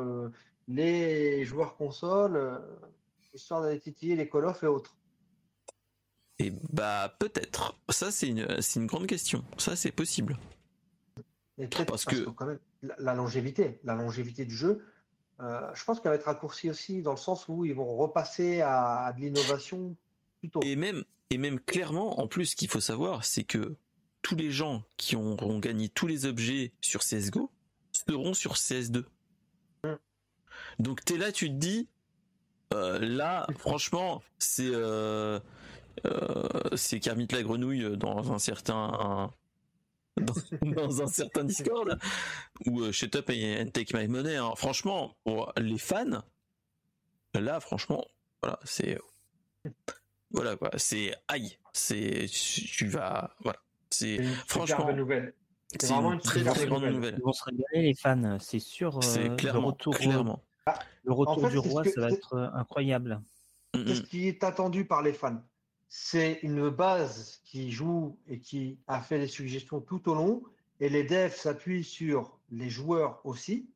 C: les joueurs consoles, histoire d'aller titiller les Call of et autres?
A: Et eh bah peut-être. Ça c'est une, une grande question. Ça c'est possible.
C: parce, que... quand même, la, longévité, la longévité du jeu, je pense qu'elle va être raccourcie aussi dans le sens où ils vont repasser à, à de l'innovation
A: et même, et même clairement, en plus, ce qu'il faut savoir, c'est que tous les gens qui auront gagné tous les objets sur CSGO seront sur CS2. Donc t'es là, tu te dis, euh, là, franchement, c'est euh, euh, c'est Kermit la grenouille dans un certain dans, un certain Discord ou Shut Up and Take My Money. Hein. Franchement, pour les fans, là, franchement, voilà, c'est voilà quoi, c'est aïe, c'est tu vas voilà, c'est franchement
C: nouvelle.
A: C'est vraiment une très très bonne nouvelle.
B: Ils vont se régaler les fans, c'est sûr.
A: C'est euh, clairement, le retour, clairement.
B: le retour du roi, ça va être euh, incroyable.
C: Qu'est-ce qui est attendu par les fans? C'est une base qui joue et qui a fait des suggestions tout au long, et les devs s'appuient sur les joueurs aussi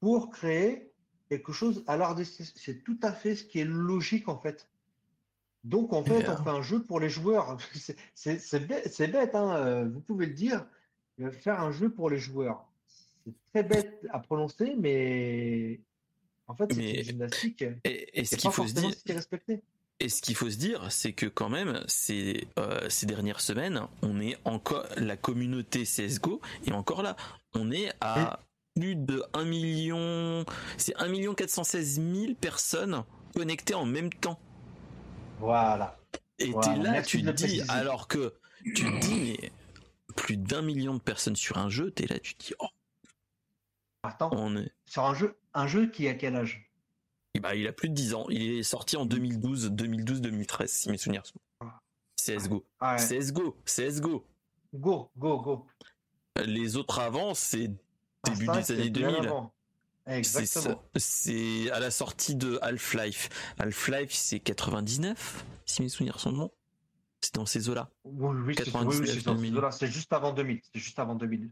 C: pour créer quelque chose à l'art C'est tout à fait ce qui est logique en fait. Donc, en fait, on fait un jeu pour les joueurs. C'est bête, hein, euh, vous pouvez le dire. Faire un jeu pour les joueurs. C'est très bête à prononcer, mais en fait, c'est une gymnastique.
A: Et, ce qu'il faut se dire. Et ce qu'il faut se dire, c'est que quand même, ces, euh, ces dernières semaines, on est encore la communauté CS:GO est encore là. On est à plus de 1 million, c'est 1 million 416 000 personnes connectées en même temps.
C: Voilà.
A: Et t'es là, tu te dis, alors que tu te dis, mais plus d'un million de personnes sur un jeu, t'es là, tu te dis, oh.
C: Attends, on est... sur un jeu, un jeu qui a quel âge?
A: Bah, Il a plus de 10 ans. Il est sorti en 2012, 2012-2013, si mes souvenirs sont. CSGO. Ah CSGO, CSGO.
C: Go, go, go.
A: Les autres avant, c'est ah, début des années 2000.
C: Exactement.
A: C'est à la sortie de Half-Life. Half-Life, c'est 99, si mes souvenirs sont bons. C'est dans ces eaux-là.
C: Oui, oui, c'est juste avant 2000. C'est juste avant 2000.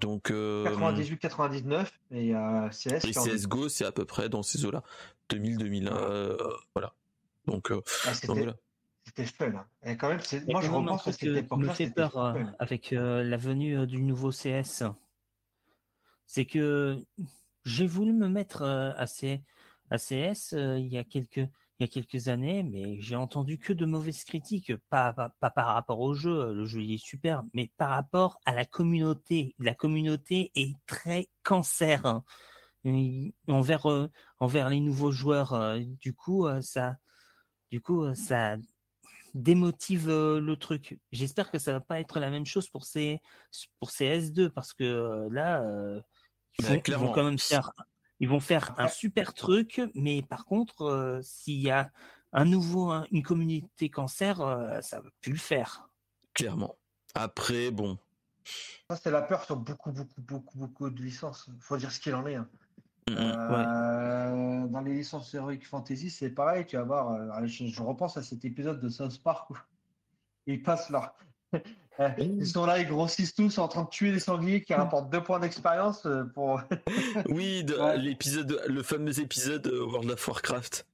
A: Donc, euh,
C: 98, 99 et euh, CS.
A: Et CSGO, c'est à peu près dans ces eaux-là. 2000, 2001, euh, voilà. Donc, euh,
C: ah, c'était fun. Hein. Et quand même, moi, je repense à cette époque-là.
B: me fait peur euh, avec la venue du nouveau CS. C'est que j'ai voulu me mettre à, CS il, y a quelques, il y a quelques années, mais j'ai entendu que de mauvaises critiques, pas, pas, par rapport au jeu, le jeu est super, mais par rapport à la communauté. La communauté est très cancer hein. envers, envers les nouveaux joueurs. du coup, ça, du coup, ça démotive le truc. J'espère que ça va pas être la même chose pour ces pour CS2 parce que là ils vont, quand même faire, ils vont faire un super truc, mais par contre, euh, s'il y a un nouveau, une communauté cancer, euh, ça va plus le faire.
A: Clairement. Après, bon.
C: Ça, c'est la peur sur beaucoup, beaucoup, beaucoup, beaucoup de licences. Il faut dire ce qu'il en est. Hein. Euh, dans les licences Heroic Fantasy, c'est pareil. Tu vas voir, je, je, repense à cet épisode de South Park où ils passent leur, ils sont là, ils grossissent tous en train de tuer les sangliers qui rapportent deux points d'expérience euh, pour.
A: oui, l'épisode, le fameux épisode World of Warcraft.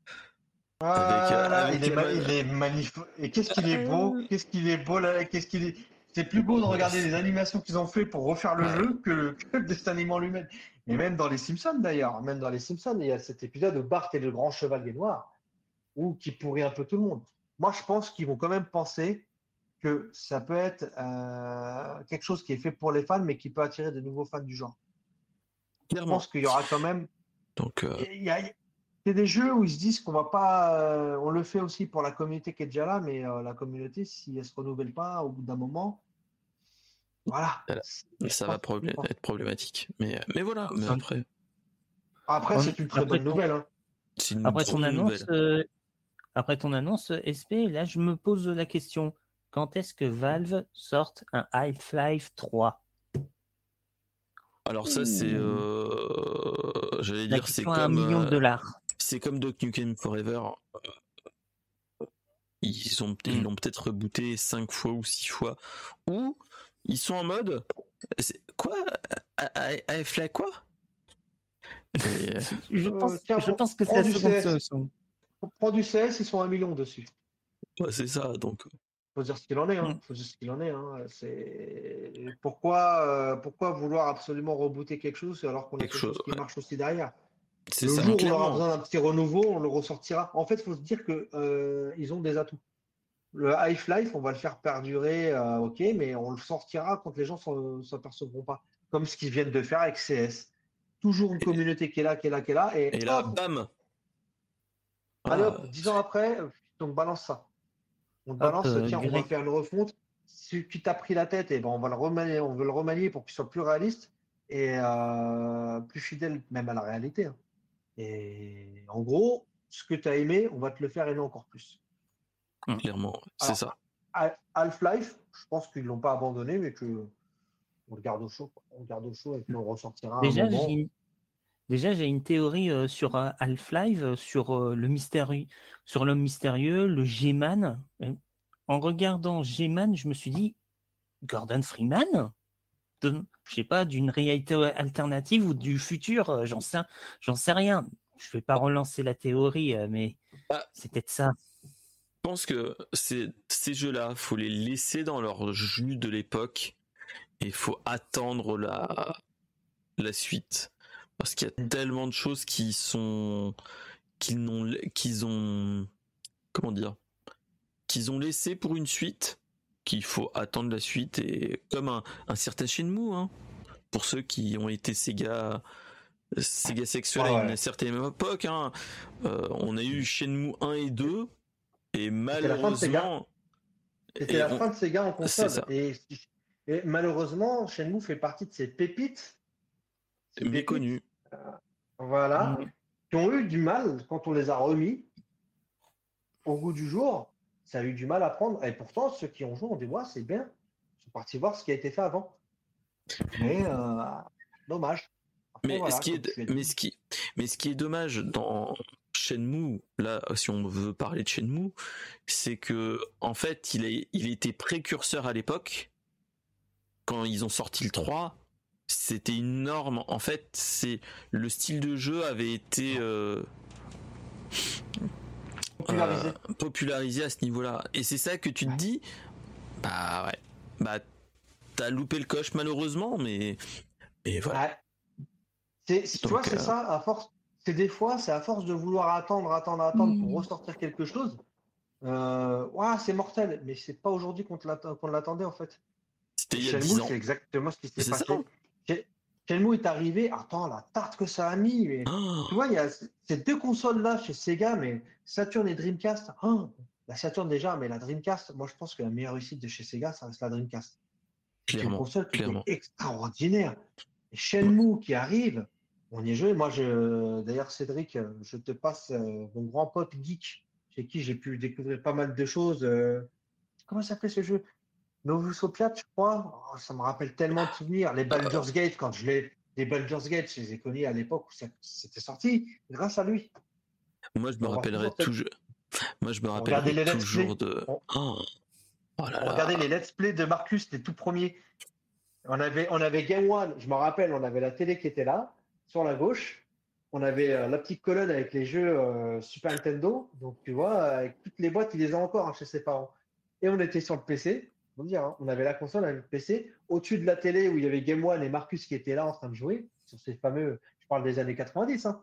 C: Voilà, il, est magnifique. Et qu'est-ce qu'il est beau, qu'est-ce qu'il est beau là, qu'est-ce qu'il est. C'est plus beau de regarder les animations qu'ils ont fait pour refaire le jeu que le, que dessin animé lui-même. Et même dans les Simpsons d'ailleurs, même dans les Simpsons, il y a cet épisode de Bart et le grand chevalier noir, où qui pourrit un peu tout le monde. Moi, je pense qu'ils vont quand même penser que ça peut être euh, quelque chose qui est fait pour les fans, mais qui peut attirer de nouveaux fans du genre. Je pense qu'il y aura quand même.
A: Donc, euh...
C: c'est des jeux où ils se disent qu'on va pas. Euh, on le fait aussi pour la communauté qui est déjà là, mais euh, la communauté, si elle se renouvelle pas au bout d'un moment, voilà.
A: Ça va être problématique. Mais, mais voilà. Mais après.
C: Après, c'est une très bonne nouvelle. Hein.
B: Après ton annonce. Après ton annonce, SP, là je me pose la question quand est-ce que Valve sorte un Half-Life 3
A: Alors ça c'est, euh, j'allais dire c'est comme
B: un million de euh, dollars.
A: C'est comme Doc Nukem Forever. Ils ont ils hmm. l'ont peut-être rebooté cinq fois ou six fois. Ou ils sont en mode quoi? Half-Life quoi?
B: Je, pense, je pense que c'est la seconde solution.
C: Prends du CS, ils sont un million dessus.
A: Ouais, c'est ça, donc
C: faut dire ce qu'il en est. Hein. Mm. Faut dire ce qu'il en est. Hein. C'est pourquoi, euh, pourquoi vouloir absolument rebooter quelque chose alors qu'on a quelque chose, qui marche aussi derrière? Le ça, jour où on aura besoin d'un petit renouveau, on le ressortira. En fait, il faut se dire que euh, ils ont des atouts. Le Half-Life, on va le faire perdurer, euh, ok, mais on le sortira quand les gens ne s'apercevront pas. Comme ce qu'ils viennent de faire avec CS. Toujours une communauté qui est là, qui est là, qui est là. Et,
A: et là, bam
C: Allez hop, ah. dix ans après, donc balance ça. On balance, euh, tiens, on va faire une refonte. Si tu t'as pris la tête, et eh ben on va le remanier, on veut le remanier pour qu'il soit plus réaliste et euh, plus fidèle même à la réalité. Hein. Et en gros, ce que tu as aimé, on va te le faire aimer encore plus.
A: Hum, clairement, c'est ça.
C: Half-Life, je pense qu'ils l'ont pas abandonné, mais que on le garde au chaud. On le garde au chaud et puis on ressortira.
B: Déjà, j'ai Déjà, j'ai une théorie euh, sur euh, Half-Life, euh, sur le mystérieux, sur l'homme mystérieux, le G-Man. En regardant G-Man, je me suis dit, Gordon Freeman? Je sais pas, d'une réalité alternative ou du futur, j'en sais, j'en sais rien. Je vais pas relancer la théorie, mais bah, c'est peut-être ça.
A: Je pense que ces jeux-là, faut les laisser dans leur jus de l'époque et il faut attendre la, la suite parce qu'il y a tellement de choses qui sont qu'ils n'ont qu'ils ont comment dire qu'ils ont laissé pour une suite qu'il faut attendre la suite et comme un, un certain Shenmue hein, pour ceux qui ont été Sega Sega sexuel à une certaine époque hein, euh, on a eu Shenmue 1 et 2 et malheureusement
C: c'était la, fin de Sega en console. et, et, malheureusement Shenmue fait partie de ces pépites
A: méconnues
C: voilà, mm. qui ont eu du mal quand on les a remis au goût du jour. Ça a eu du mal à prendre. Et pourtant, ceux qui ont joué, on dit ouais, c'est bien. Ils sont partis voir ce qui a été fait avant. Mais euh, dommage.
A: mais, ce qui est, mais, ce qui, mais ce qui est dommage dans Shenmue, là, si on veut parler de Shenmue, c'est que en fait, il, a, il était précurseur à l'époque. Quand ils ont sorti le 3, c'était une norme. En fait, c'est le style de jeu avait été euh, popularisé. à ce niveau-là. Et c'est ça que tu te dis, bah ouais, bah t'as loupé le coche malheureusement, mais mais voilà.
C: C'est, tu vois, c'est euh, ça. À force, c'est des fois, c'est à force de vouloir attendre, attendre, attendre pour hmm. ressortir quelque chose. Euh, ouais, c'est mortel, mais c'est pas aujourd'hui qu'on, l'attendait en fait.
A: C'était il y a 10 ans.
C: C'est exactement ce qui s'est passé. Shenmue est arrivé, attends, la tarte que ça a mis. Oh. Tu vois, il y a ces deux consoles-là chez Sega, mais Saturn et Dreamcast. Oh, la Saturn déjà, mais la Dreamcast, moi je pense que la meilleure réussite de chez Sega, ça reste la Dreamcast.
A: C'est une console
C: qui est extraordinaire. Et Shenmue qui arrive, on y est joué. Moi, je, d'ailleurs, Cédric, je te passe euh, mon grand pote geek, chez qui j'ai pu découvrir pas mal de choses. Euh, comment s'appelait ce jeu? Novus Opiate, je crois? Oh, ça me rappelle tellement de souvenirs. Les Baldur's Gate, quand je l'ai. Les Baldur's Gate, je les ai connus à l'époque où c'était sorti, grâce à lui.
A: Moi, je me rappellerai toujours. Moi, je me rappellerai toujours de. Oh.
C: Oh regardez les let's play de Marcus, les tout premiers. On avait, on avait Game One, je me rappelle, on avait la télé qui était là, sur la gauche. On avait euh, la petite colonne avec les jeux euh, Super Nintendo. Donc, tu vois, avec toutes les boîtes, il les a encore hein, chez ses parents. Et on était sur le PC. Hein. On avait la console, on avait le PC. Au-dessus de la télé où il y avait Game One et Marcus qui étaient là en train de jouer, sur ces fameux, je parle des années 90. Hein.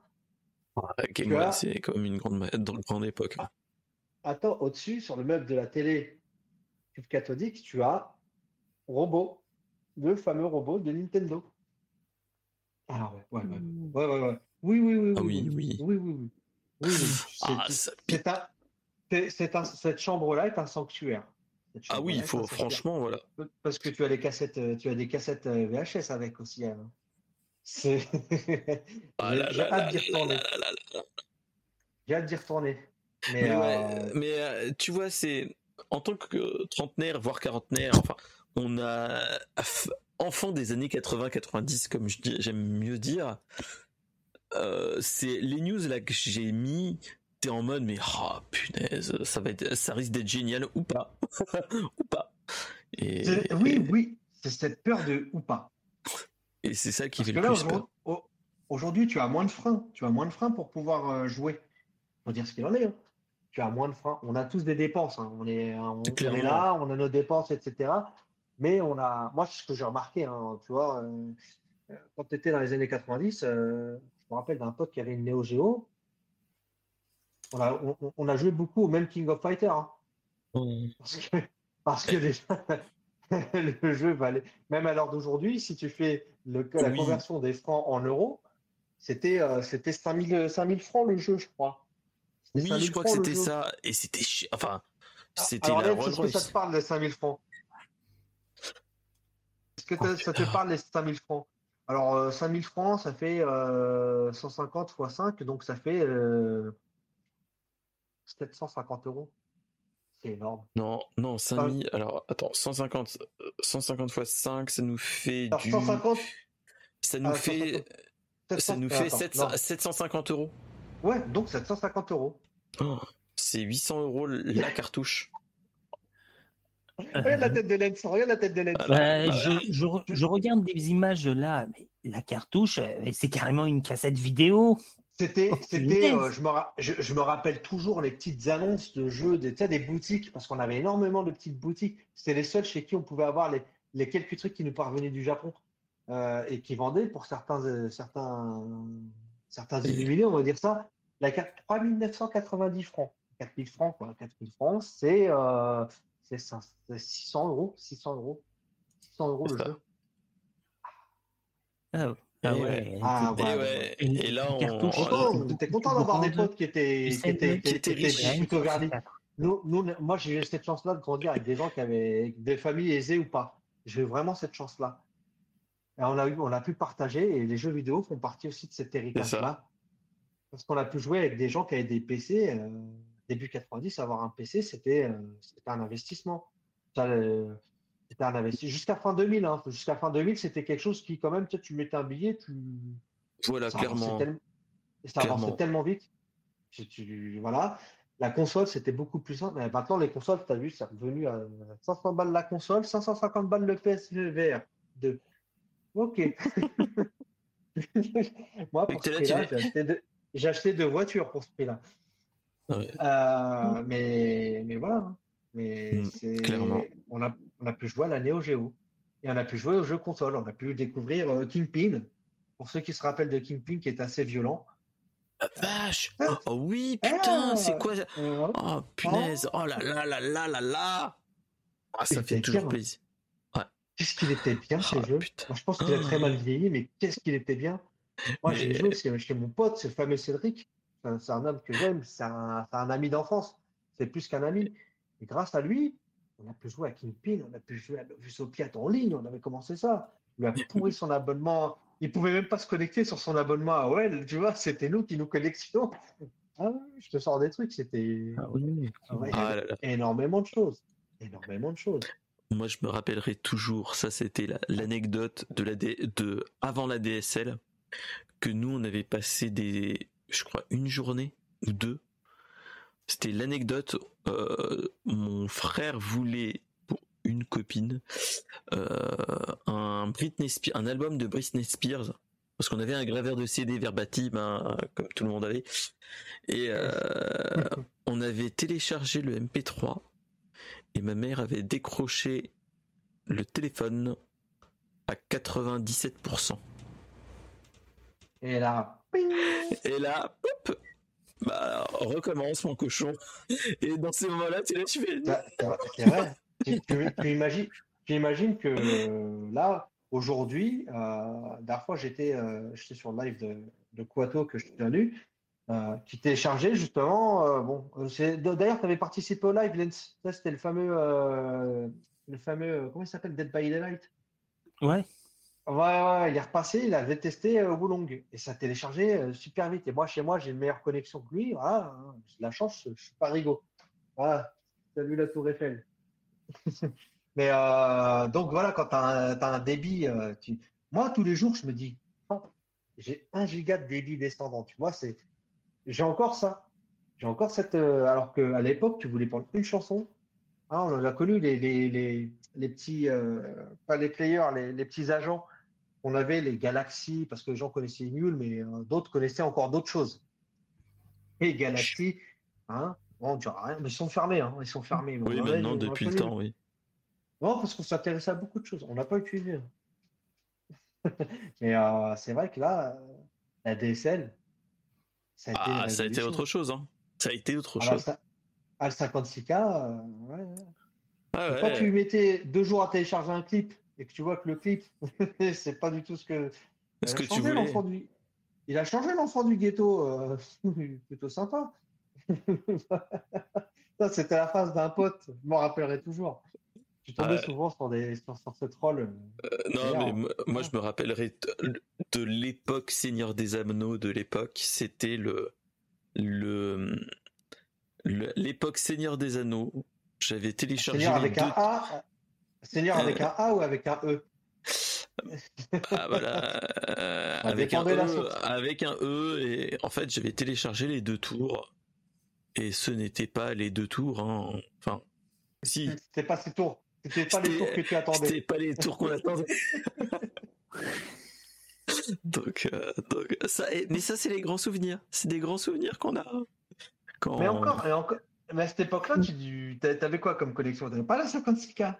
A: Game One, c'est même une grande, grande époque. Hein.
C: Attends, au-dessus, sur le meuble de la télé cathodique, tu as Robot, le fameux robot de Nintendo. Ah ouais, ouais, ouais. Mmh. ouais, ouais, ouais. Oui, oui, oui.
A: Ah oui, oui.
C: Oui, oui, oui. oui, oui. Ah, cette chambre-là est un sanctuaire.
A: Ah oui, il faut franchement voilà.
C: Parce que tu as les cassettes, euh, tu as des cassettes euh, VHS avec aussi. Hein. C'est. J'ai hâte d'y retourner. J'ai hâte d'y retourner.
A: Mais, mais, euh, tu vois, c'est en tant que trentenaire, voire quarantenaire, enfin, on a enfant des années 80-90, comme j'aime mieux dire. c'est les news là que j'ai mis t'es en mode mais oh punaise, ça va être, ça risque d'être génial ou pas, ou pas.
C: Et, oui, oui, c'est cette peur de ou pas.
A: Et c'est ça qui fait le plus peur.
C: Aujourd'hui, tu as moins de freins. Tu as moins de freins pour pouvoir euh, jouer. Faut dire ce qu'il en est. Hein. Tu as moins de freins. On a tous des dépenses. Hein. On, est, on, est là, on a nos dépenses, etc. Mais on a. Moi, ce que j'ai remarqué, hein, tu vois, euh, quand tu étais dans les années 90, euh, je me rappelle d'un pote qui avait une Neo Geo. On a, on, a joué beaucoup au même King of Fighter. Parce que, parce que déjà, le jeu valait. Même à l'heure d'aujourd'hui, si tu fais le, la conversion des francs en euros, c'était euh, c'était 5000, 5000 francs le jeu, je crois.
A: Oui, je crois que c'était ça. Et c'était Enfin,
C: ah, c'était la Est-ce que ça te parle les 5000 francs? Est-ce que ça te parle les 5000 francs? Alors, 5000 euh, francs, ça fait 150 x 5, donc ça fait 750 euh, euros. C'est énorme.
A: Non, non, 5000. Alors, attends, 150, 150 x 5, ça nous fait
C: alors, 150
A: Ça nous fait. Ça nous fait 750 euros.
C: Ouais, donc 750 euros.
A: Oh, c'est 800 euros la cartouche.
C: Regarde la tête de Lens, regarde la tête de Lens.
B: je, regarde des images là, mais la cartouche, euh, c'est carrément une cassette vidéo.
C: C'était, c'était, euh, je, me je, me rappelle toujours les petites annonces de jeux, des, des boutiques, parce qu'on avait énormément de petites boutiques. C'était les seuls chez qui on pouvait avoir les, les quelques trucs qui nous parvenaient du Japon. Euh, et qui vendait pour certains, euh, certains, certains illuminés, on va dire ça, la carte 3990 francs. 4000 francs, quoi. 4000 francs, c'est euh, 600 euros. 600 euros. 600 euros le jeu.
B: Ah, ah ouais.
A: Ah, ouais. Et, là,
C: on. T'es content d'avoir des potes qui étaient, qui étaient, qui étaient, plutôt gardés. Nous, nous, moi, j'ai eu cette chance-là de grandir avec des gens qui avaient des familles aisées ou pas. J'ai eu vraiment cette chance-là on a, eu, on a pu partager et les jeux vidéo font partie aussi de cet héritage-là. Parce qu'on a pu jouer avec des gens qui avaient des PC. Euh, début 90, avoir un PC, c'était euh, un investissement. Euh, c'était un investissement. Jusqu'à fin 2000, hein. jusqu'à fin 2000, c'était quelque chose qui, quand même, tu, mettais un billet, tu.
A: Voilà, ça clairement.
C: ça avançait tellement vite. Tu, voilà. La console, c'était beaucoup plus simple. Mais maintenant, les consoles, tu as vu, c'est revenu à 500 balles la console, 550 balles le PSVR 2. Ok. Moi, pour ce prix-là, j'ai acheté, deux voitures pour ce prix-là. Euh, mais, mais voilà. Hein. Mais hmm, On, a, on a pu jouer à la Neo Geo. Et on a pu jouer aux jeux console. On a pu découvrir euh, Kingpin. Pour ceux qui se rappellent de Kingpin, qui est assez violent.
A: Ah, vache ah. oh, oui, putain, c'est quoi ça Oh, punaise Oh là là là là là là ah, Ça fait toujours plaisir.
C: Qu'est-ce qu'il était bien ce oh, jeu? Moi, Je pense qu'il a très mal vieilli, mais qu'est-ce qu'il était bien? Moi, j'ai joué chez mon pote, le fameux Cédric. C'est un homme que j'aime, c'est un, ami d'enfance. C'est plus qu'un ami. Et grâce à lui, on a pu jouer à Kingpin, on a pu jouer à Lovusopiat en ligne, on avait commencé ça. Il a pourri son abonnement. Il pouvait même pas se connecter sur son abonnement à OL, tu vois, c'était nous qui nous connections. Ah, je te sors des trucs, c'était ah oui. ah, énormément de choses. Énormément de choses.
A: Moi, je me rappellerai toujours, ça c'était l'anecdote de la de avant la DSL, que nous on avait passé des, je crois une journée ou deux. C'était l'anecdote. Euh, mon frère voulait pour une copine euh, un Britney Spears, un album de Britney Spears parce qu'on avait un graveur de CD verbatim, hein, comme tout le monde avait, et euh, on avait téléchargé le MP3 et ma mère avait décroché le téléphone à 97%.
C: Et là,
A: et là, bah, recommence mon cochon. Et dans ces moments-là, tu, tu fais.
C: C'est vrai. tu, imagines, que euh, là, aujourd'hui, euh, fois j'étais euh, sur le live de, de Quato que je venu, euh, qui téléchargeait justement. Euh, bon, d'ailleurs, tu avais participé au live, Lens. Ça, c'était le fameux, euh, le fameux, comment il s'appelle, Dead by Daylight.
B: Ouais.
C: Ouais, ouais, il est repassé, il avait testé au Boulong et ça téléchargeait super vite. Et moi, chez moi, j'ai une meilleure connexion que lui. Voilà, hein, j'ai la chance, je suis pas rigolo. Voilà, salut la Tour Eiffel. Mais donc voilà, quand tu as, un débit, moi, tous les jours, je me dis, oh, j'ai un giga de débit descendant. Tu vois, c'est j'ai encore ça. J'ai encore cette. Euh, alors qu'à l'époque, tu voulais prendre une chanson. Ah, on a connu les, petits, euh, pas les players, les, petits agents on avait les galaxies, parce que les gens connaissaient Nul, mais d'autres connaissaient encore d'autres choses. Et Galaxy, hein, bon, on dira rien, mais ils sont fermés, hein, ils sont fermés.
A: Oui, maintenant, depuis le temps, oui.
C: Non, parce qu'on s'intéressait à beaucoup de choses. On n'a pas utilisé. mais c'est vrai que là, la DSL,
A: ça a été, ah, ça a été autre chose. Hein. Ça a été autre chose.
C: À 56K, euh, ouais. Ah Quand tu mettais deux jours à télécharger un clip et que tu vois que le clip, c'est pas du tout ce que.
A: Ce que tu voulais.
C: Du... Il a changé l'enfant du ghetto, euh, plutôt sympa. Ça, c'était la phase d'un pote, je m'en rappellerai toujours. Tu tombais souvent sur, des, sur, ces trolls.
A: Euh, non, mais moi, je me rappellerai de, l'époque Seigneur des Anneaux de l'époque. C'était le, le, l'époque Seigneur des Anneaux. J'avais téléchargé.
C: Seigneur avec un A. Seigneur avec un A ou avec un E.
A: Ah, voilà. Euh, avec, un e, avec un E, et en fait, j'avais téléchargé les deux tours. Et ce n'était pas les deux tours, hein. Enfin, si.
C: C'était pas ces tours. C'était pas les tours que tu attendais.
A: C'était pas les tours qu'on attendait. donc, euh, donc, ça, mais ça, c'est les grands souvenirs. C'est des grands souvenirs qu'on a.
C: Quand... Mais encore, encore, mais à cette époque-là, tu avais quoi comme collection? T'avais pas la 56K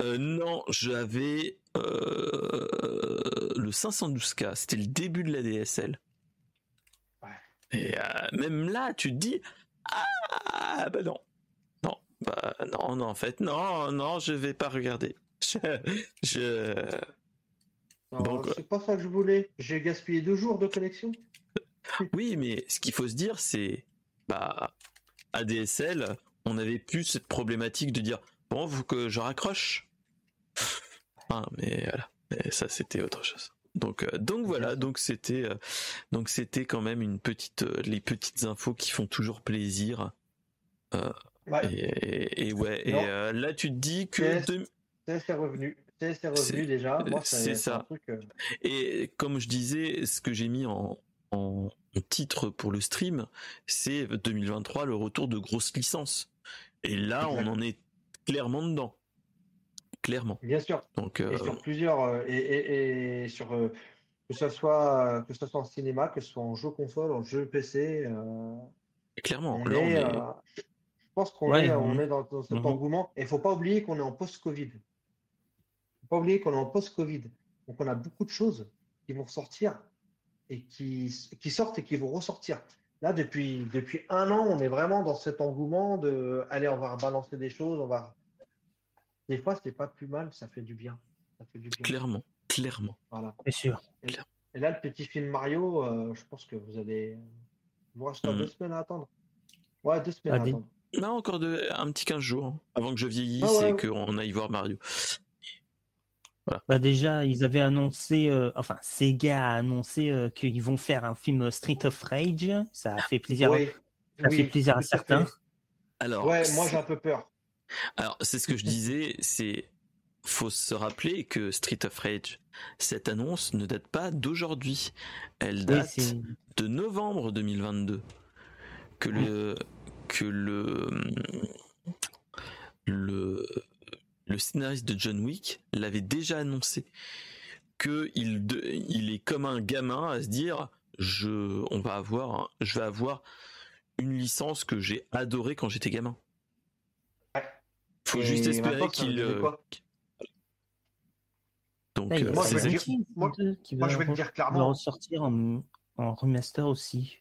A: euh, non, j'avais euh, le 512K. C'était le début de la DSL. Et euh, même là, tu te dis ah bah non, non, bah non, non en fait non, non, je vais pas regarder. Je,
C: c'est pas ça que je voulais. J'ai gaspillé deux jours de collection.
A: oui, mais ce qu'il faut se dire, c'est bah ADSL, on avait plus cette problématique de dire bon, vous que je raccroche. Ah, mais voilà, ça c'était autre chose. Donc, euh, donc voilà, donc c'était, euh, donc c'était quand même une petite, euh, les petites infos qui font toujours plaisir. Et, ouais, et là tu te dis que
C: c'est revenu, revenu déjà.
A: C'est ça. Et comme je disais, ce que j'ai mis en, en titre pour le stream, c'est 2023 le retour de grosses licences. Et là, on en est clairement dedans clairement.
C: Bien sûr. Donc, et sur euh, plusieurs, euh, et, sur euh, que ce soit que ce soit en cinéma, que ce soit en jeu console, en jeu PC.
A: clairement.
C: je pense qu'on est, on est dans, cet mhm. engouement. Et il faut pas oublier qu'on est en post-Covid. faut pas oublier qu'on est en post-Covid. Donc on a beaucoup de choses qui vont sortir et qui, qui sortent et qui vont ressortir. Là, depuis, depuis un an, on est vraiment dans cet engouement de allez, on va balancer des choses, on va des fois, c'est pas plus mal, ça fait du bien. Ça fait du bien.
A: Clairement, clairement.
C: Voilà.
B: Sûr.
C: Et, là, le petit film Mario, euh, je pense que vous allez. Vous restez deux mm. semaines à attendre. Ouais, deux semaines à, attendre.
A: Non, encore de, un petit 15 jours hein, avant que je vieillisse ah et qu'on aille voir Mario.
B: Voilà. Bah déjà, ils avaient annoncé, euh, enfin, Sega a annoncé euh, qu'ils vont faire un film Street of Rage. Ça a fait plaisir, ça fait plaisir à certains.
C: Alors, ouais, moi j'ai un peu peur.
A: Alors, c'est ce que je disais, c'est faut se rappeler que Street of Rage, cette annonce ne date pas d'aujourd'hui. Elle date de novembre 2022. Que le que le le le scénariste de John Wick l'avait déjà annoncé que il, il est comme un gamin à se dire je on va avoir je vais avoir une licence que j'ai adorée quand j'étais gamin. Faut juste espérer qu'il. Euh,
C: Donc, euh, moi, je vais dire, moi, je vais le dire clairement.
B: Va ressortir en, en remaster aussi.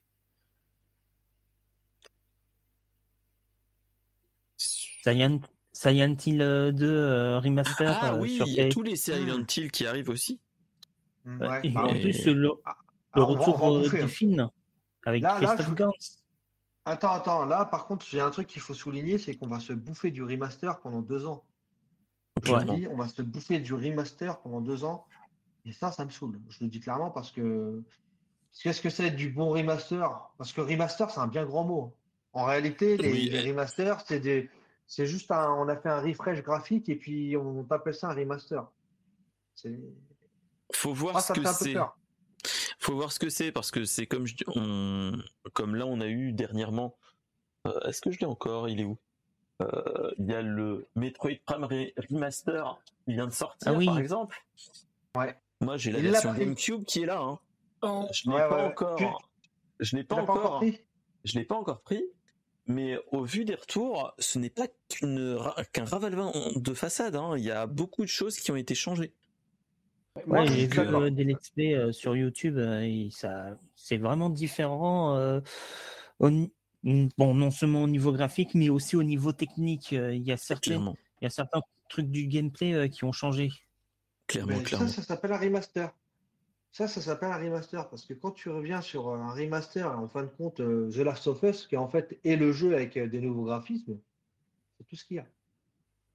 B: Silent, Silent Hill 2 euh, remaster.
A: Ah oui, il y a tous les Silent Hill qui arrivent aussi.
B: Ouais, et bah, en plus, le, ah, le retour du film avec Christophe Gans.
C: Attends, attends, là par contre, j'ai un truc qu'il faut souligner, c'est qu'on va se bouffer du remaster pendant deux ans. on va se bouffer du remaster pendant deux ans. Et ça, ça me saoule. Je le dis clairement parce que qu'est-ce que c'est du bon remaster? Parce que remaster, c'est un bien grand mot. En réalité, les, remasters, c'est des, c'est juste un, on a fait un refresh graphique et puis on appelle ça un remaster.
A: Faut voir ce que c'est. Faut voir ce que c'est parce que c'est comme je, on, comme là on a eu dernièrement. Euh, est-ce que je l'ai encore? Il est où? Euh, Il y a le Metroid Prime Remaster qui vient de sortir, ah par exemple.
C: Ouais.
A: Moi, j'ai la version GameCube qui est là. Hein. Oh. Je l'ai pas encore. Je l'ai pas encore. pris? Je l'ai pas encore pris. Mais au vu des retours, ce n'est pas qu'un ravalement de façade. Hein. Il y a beaucoup de choses qui ont été changées.
B: Ouais, j'ai vu euh, des let's play euh, sur YouTube euh, et ça, c'est vraiment différent. bon, non seulement au niveau graphique, mais aussi au niveau technique. il y a certains, il y a certains trucs du gameplay qui ont changé.
C: Clairement, clairement. Ça, ça s'appelle un remaster. Ça, ça s'appelle un remaster parce que quand tu reviens sur un remaster, en fin de compte, The Last of Us, qui en fait est le jeu avec des nouveaux graphismes, c'est tout ce qu'il y a.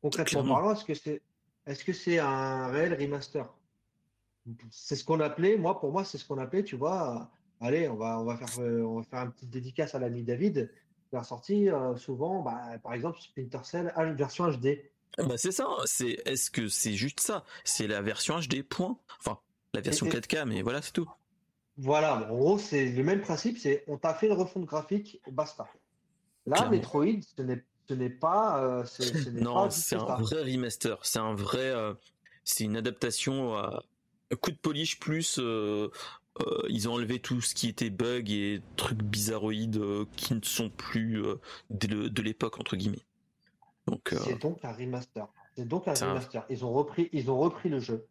C: Concrètement parlant, est-ce que c'est est-ce que c'est un réel remaster? C'est ce qu'on appelait, moi, pour moi, c'est ce qu'on appelait, tu vois, allez, on va, on va faire, euh, on va faire une petite dédicace à l'ami David, qui a sorti euh, souvent, bah, par exemple, Splinter Cell version HD.
A: Ah bah c'est ça, c'est, est-ce que c'est juste ça? C'est la version HD, point. Enfin, la version 4K, mais voilà, c'est tout.
C: Voilà, en gros, c'est le même principe, c'est on t'a fait une refonte graphique, basta. Là, Metroid, ce n'est, ce n'est pas. Euh,
A: non, c'est un vrai remaster, c'est un vrai. c'est une adaptation à coup de polish plus euh, euh, ils ont enlevé tout ce qui était bug et trucs bizarroïdes euh, qui ne sont plus de, l'époque entre guillemets.
C: Donc c'est donc un remaster. C'est donc un remaster. Ils ont repris ils ont repris le jeu.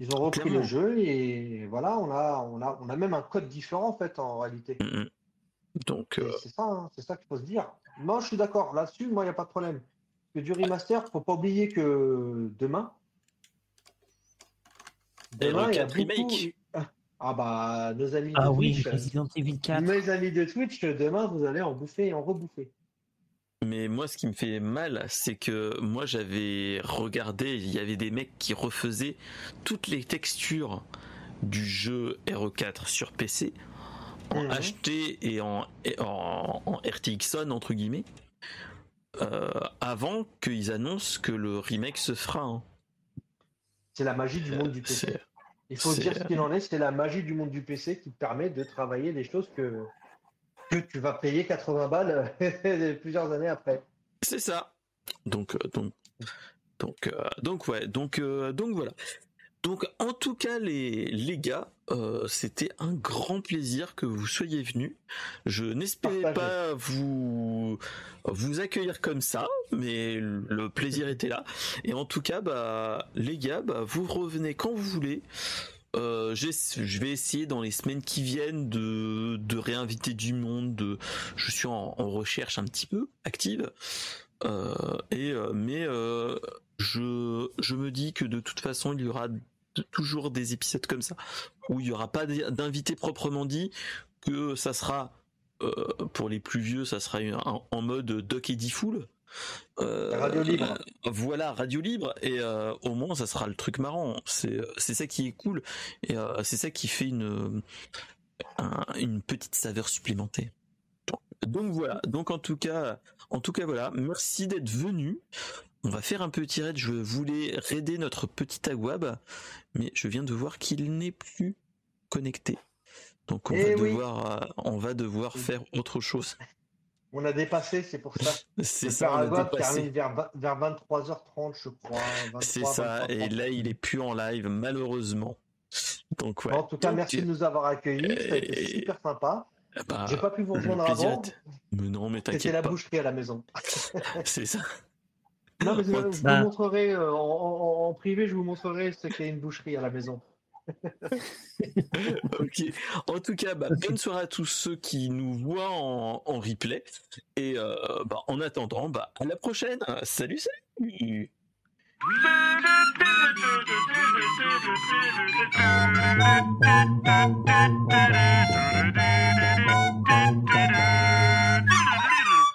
C: Ils ont repris le jeu et voilà, on a on a on a même un code différent en fait en réalité. Mm, mm.
A: Donc
C: c'est ça hein, c'est ça qu'il faut se dire. Moi je suis d'accord là-dessus, moi il n'y a pas de problème. Que du remaster, faut pas oublier que demain
A: Demain, il y a remake.
C: Ah bah, nos amis
B: ah de oui, Twitch, Resident Evil 4.
C: Mes amis de Twitch, demain, vous allez en bouffer et en rebouffer.
A: Mais moi, ce qui me fait mal, c'est que moi, j'avais regardé, il y avait des mecs qui refaisaient toutes les textures du jeu RE4 sur PC en HD mhm. et en, en, en RTX on entre guillemets euh, avant qu'ils annoncent que le remake se fera. Hein.
C: C'est la magie du monde du PC. Il faut dire ce qu'il en est, c'est la magie du monde du PC qui permet de travailler des choses que, que tu vas payer 80 balles plusieurs années après.
A: C'est ça. Donc, euh, donc, donc, euh, donc, ouais, donc, euh, donc voilà. Donc en tout cas les, les gars, euh, c'était un grand plaisir que vous soyez venus. Je n'espérais pas vous vous accueillir comme ça, mais le plaisir était là. Et en tout cas, bah les gars, bah, vous revenez quand vous voulez. Euh, je vais essayer dans les semaines qui viennent de, de réinviter du monde. De, je suis en, en recherche un petit peu active. Euh, et mais euh, je je me dis que de toute façon il y aura toujours des épisodes comme ça où il y aura pas d'invité proprement dit que ça sera pour les plus vieux ça sera en mode Doc Eddie Full
C: radio libre.
A: voilà, radio libre et au moins ça sera le truc marrant. C'est c'est ça qui est cool et c'est ça qui fait une une petite saveur supplémentaire. Donc voilà. Donc en tout cas, en tout cas voilà. Merci d'être venu. On va faire un petit raid. Je voulais raider notre petit Aguab, mais je viens de voir qu'il n'est plus connecté. Donc on eh va devoir, euh, on va devoir faire autre chose.
C: On a dépassé, c'est pour ça.
A: c'est ça. Aguab
C: termine vers, 23h30, je crois.
A: C'est ça. Et là, il est plus en live, malheureusement. Donc ouais.
C: En tout cas, merci de nous avoir accueillis. Ça a été super sympa. Bah, J'ai pas pu vous rejoindre avant.
A: Mais non, mais t'inquiète.
C: C'était la boucherie à la maison.
A: c'est ça.
C: Non, mais je, vous bah. montrerai euh, en, privé, je vous montrerai ce qu'est une boucherie à la maison.
A: ok. En tout cas, bah, bonne soirée à tous ceux qui nous voient en, replay. Et euh, bah, en attendant, bah, à la prochaine. Salut, salut.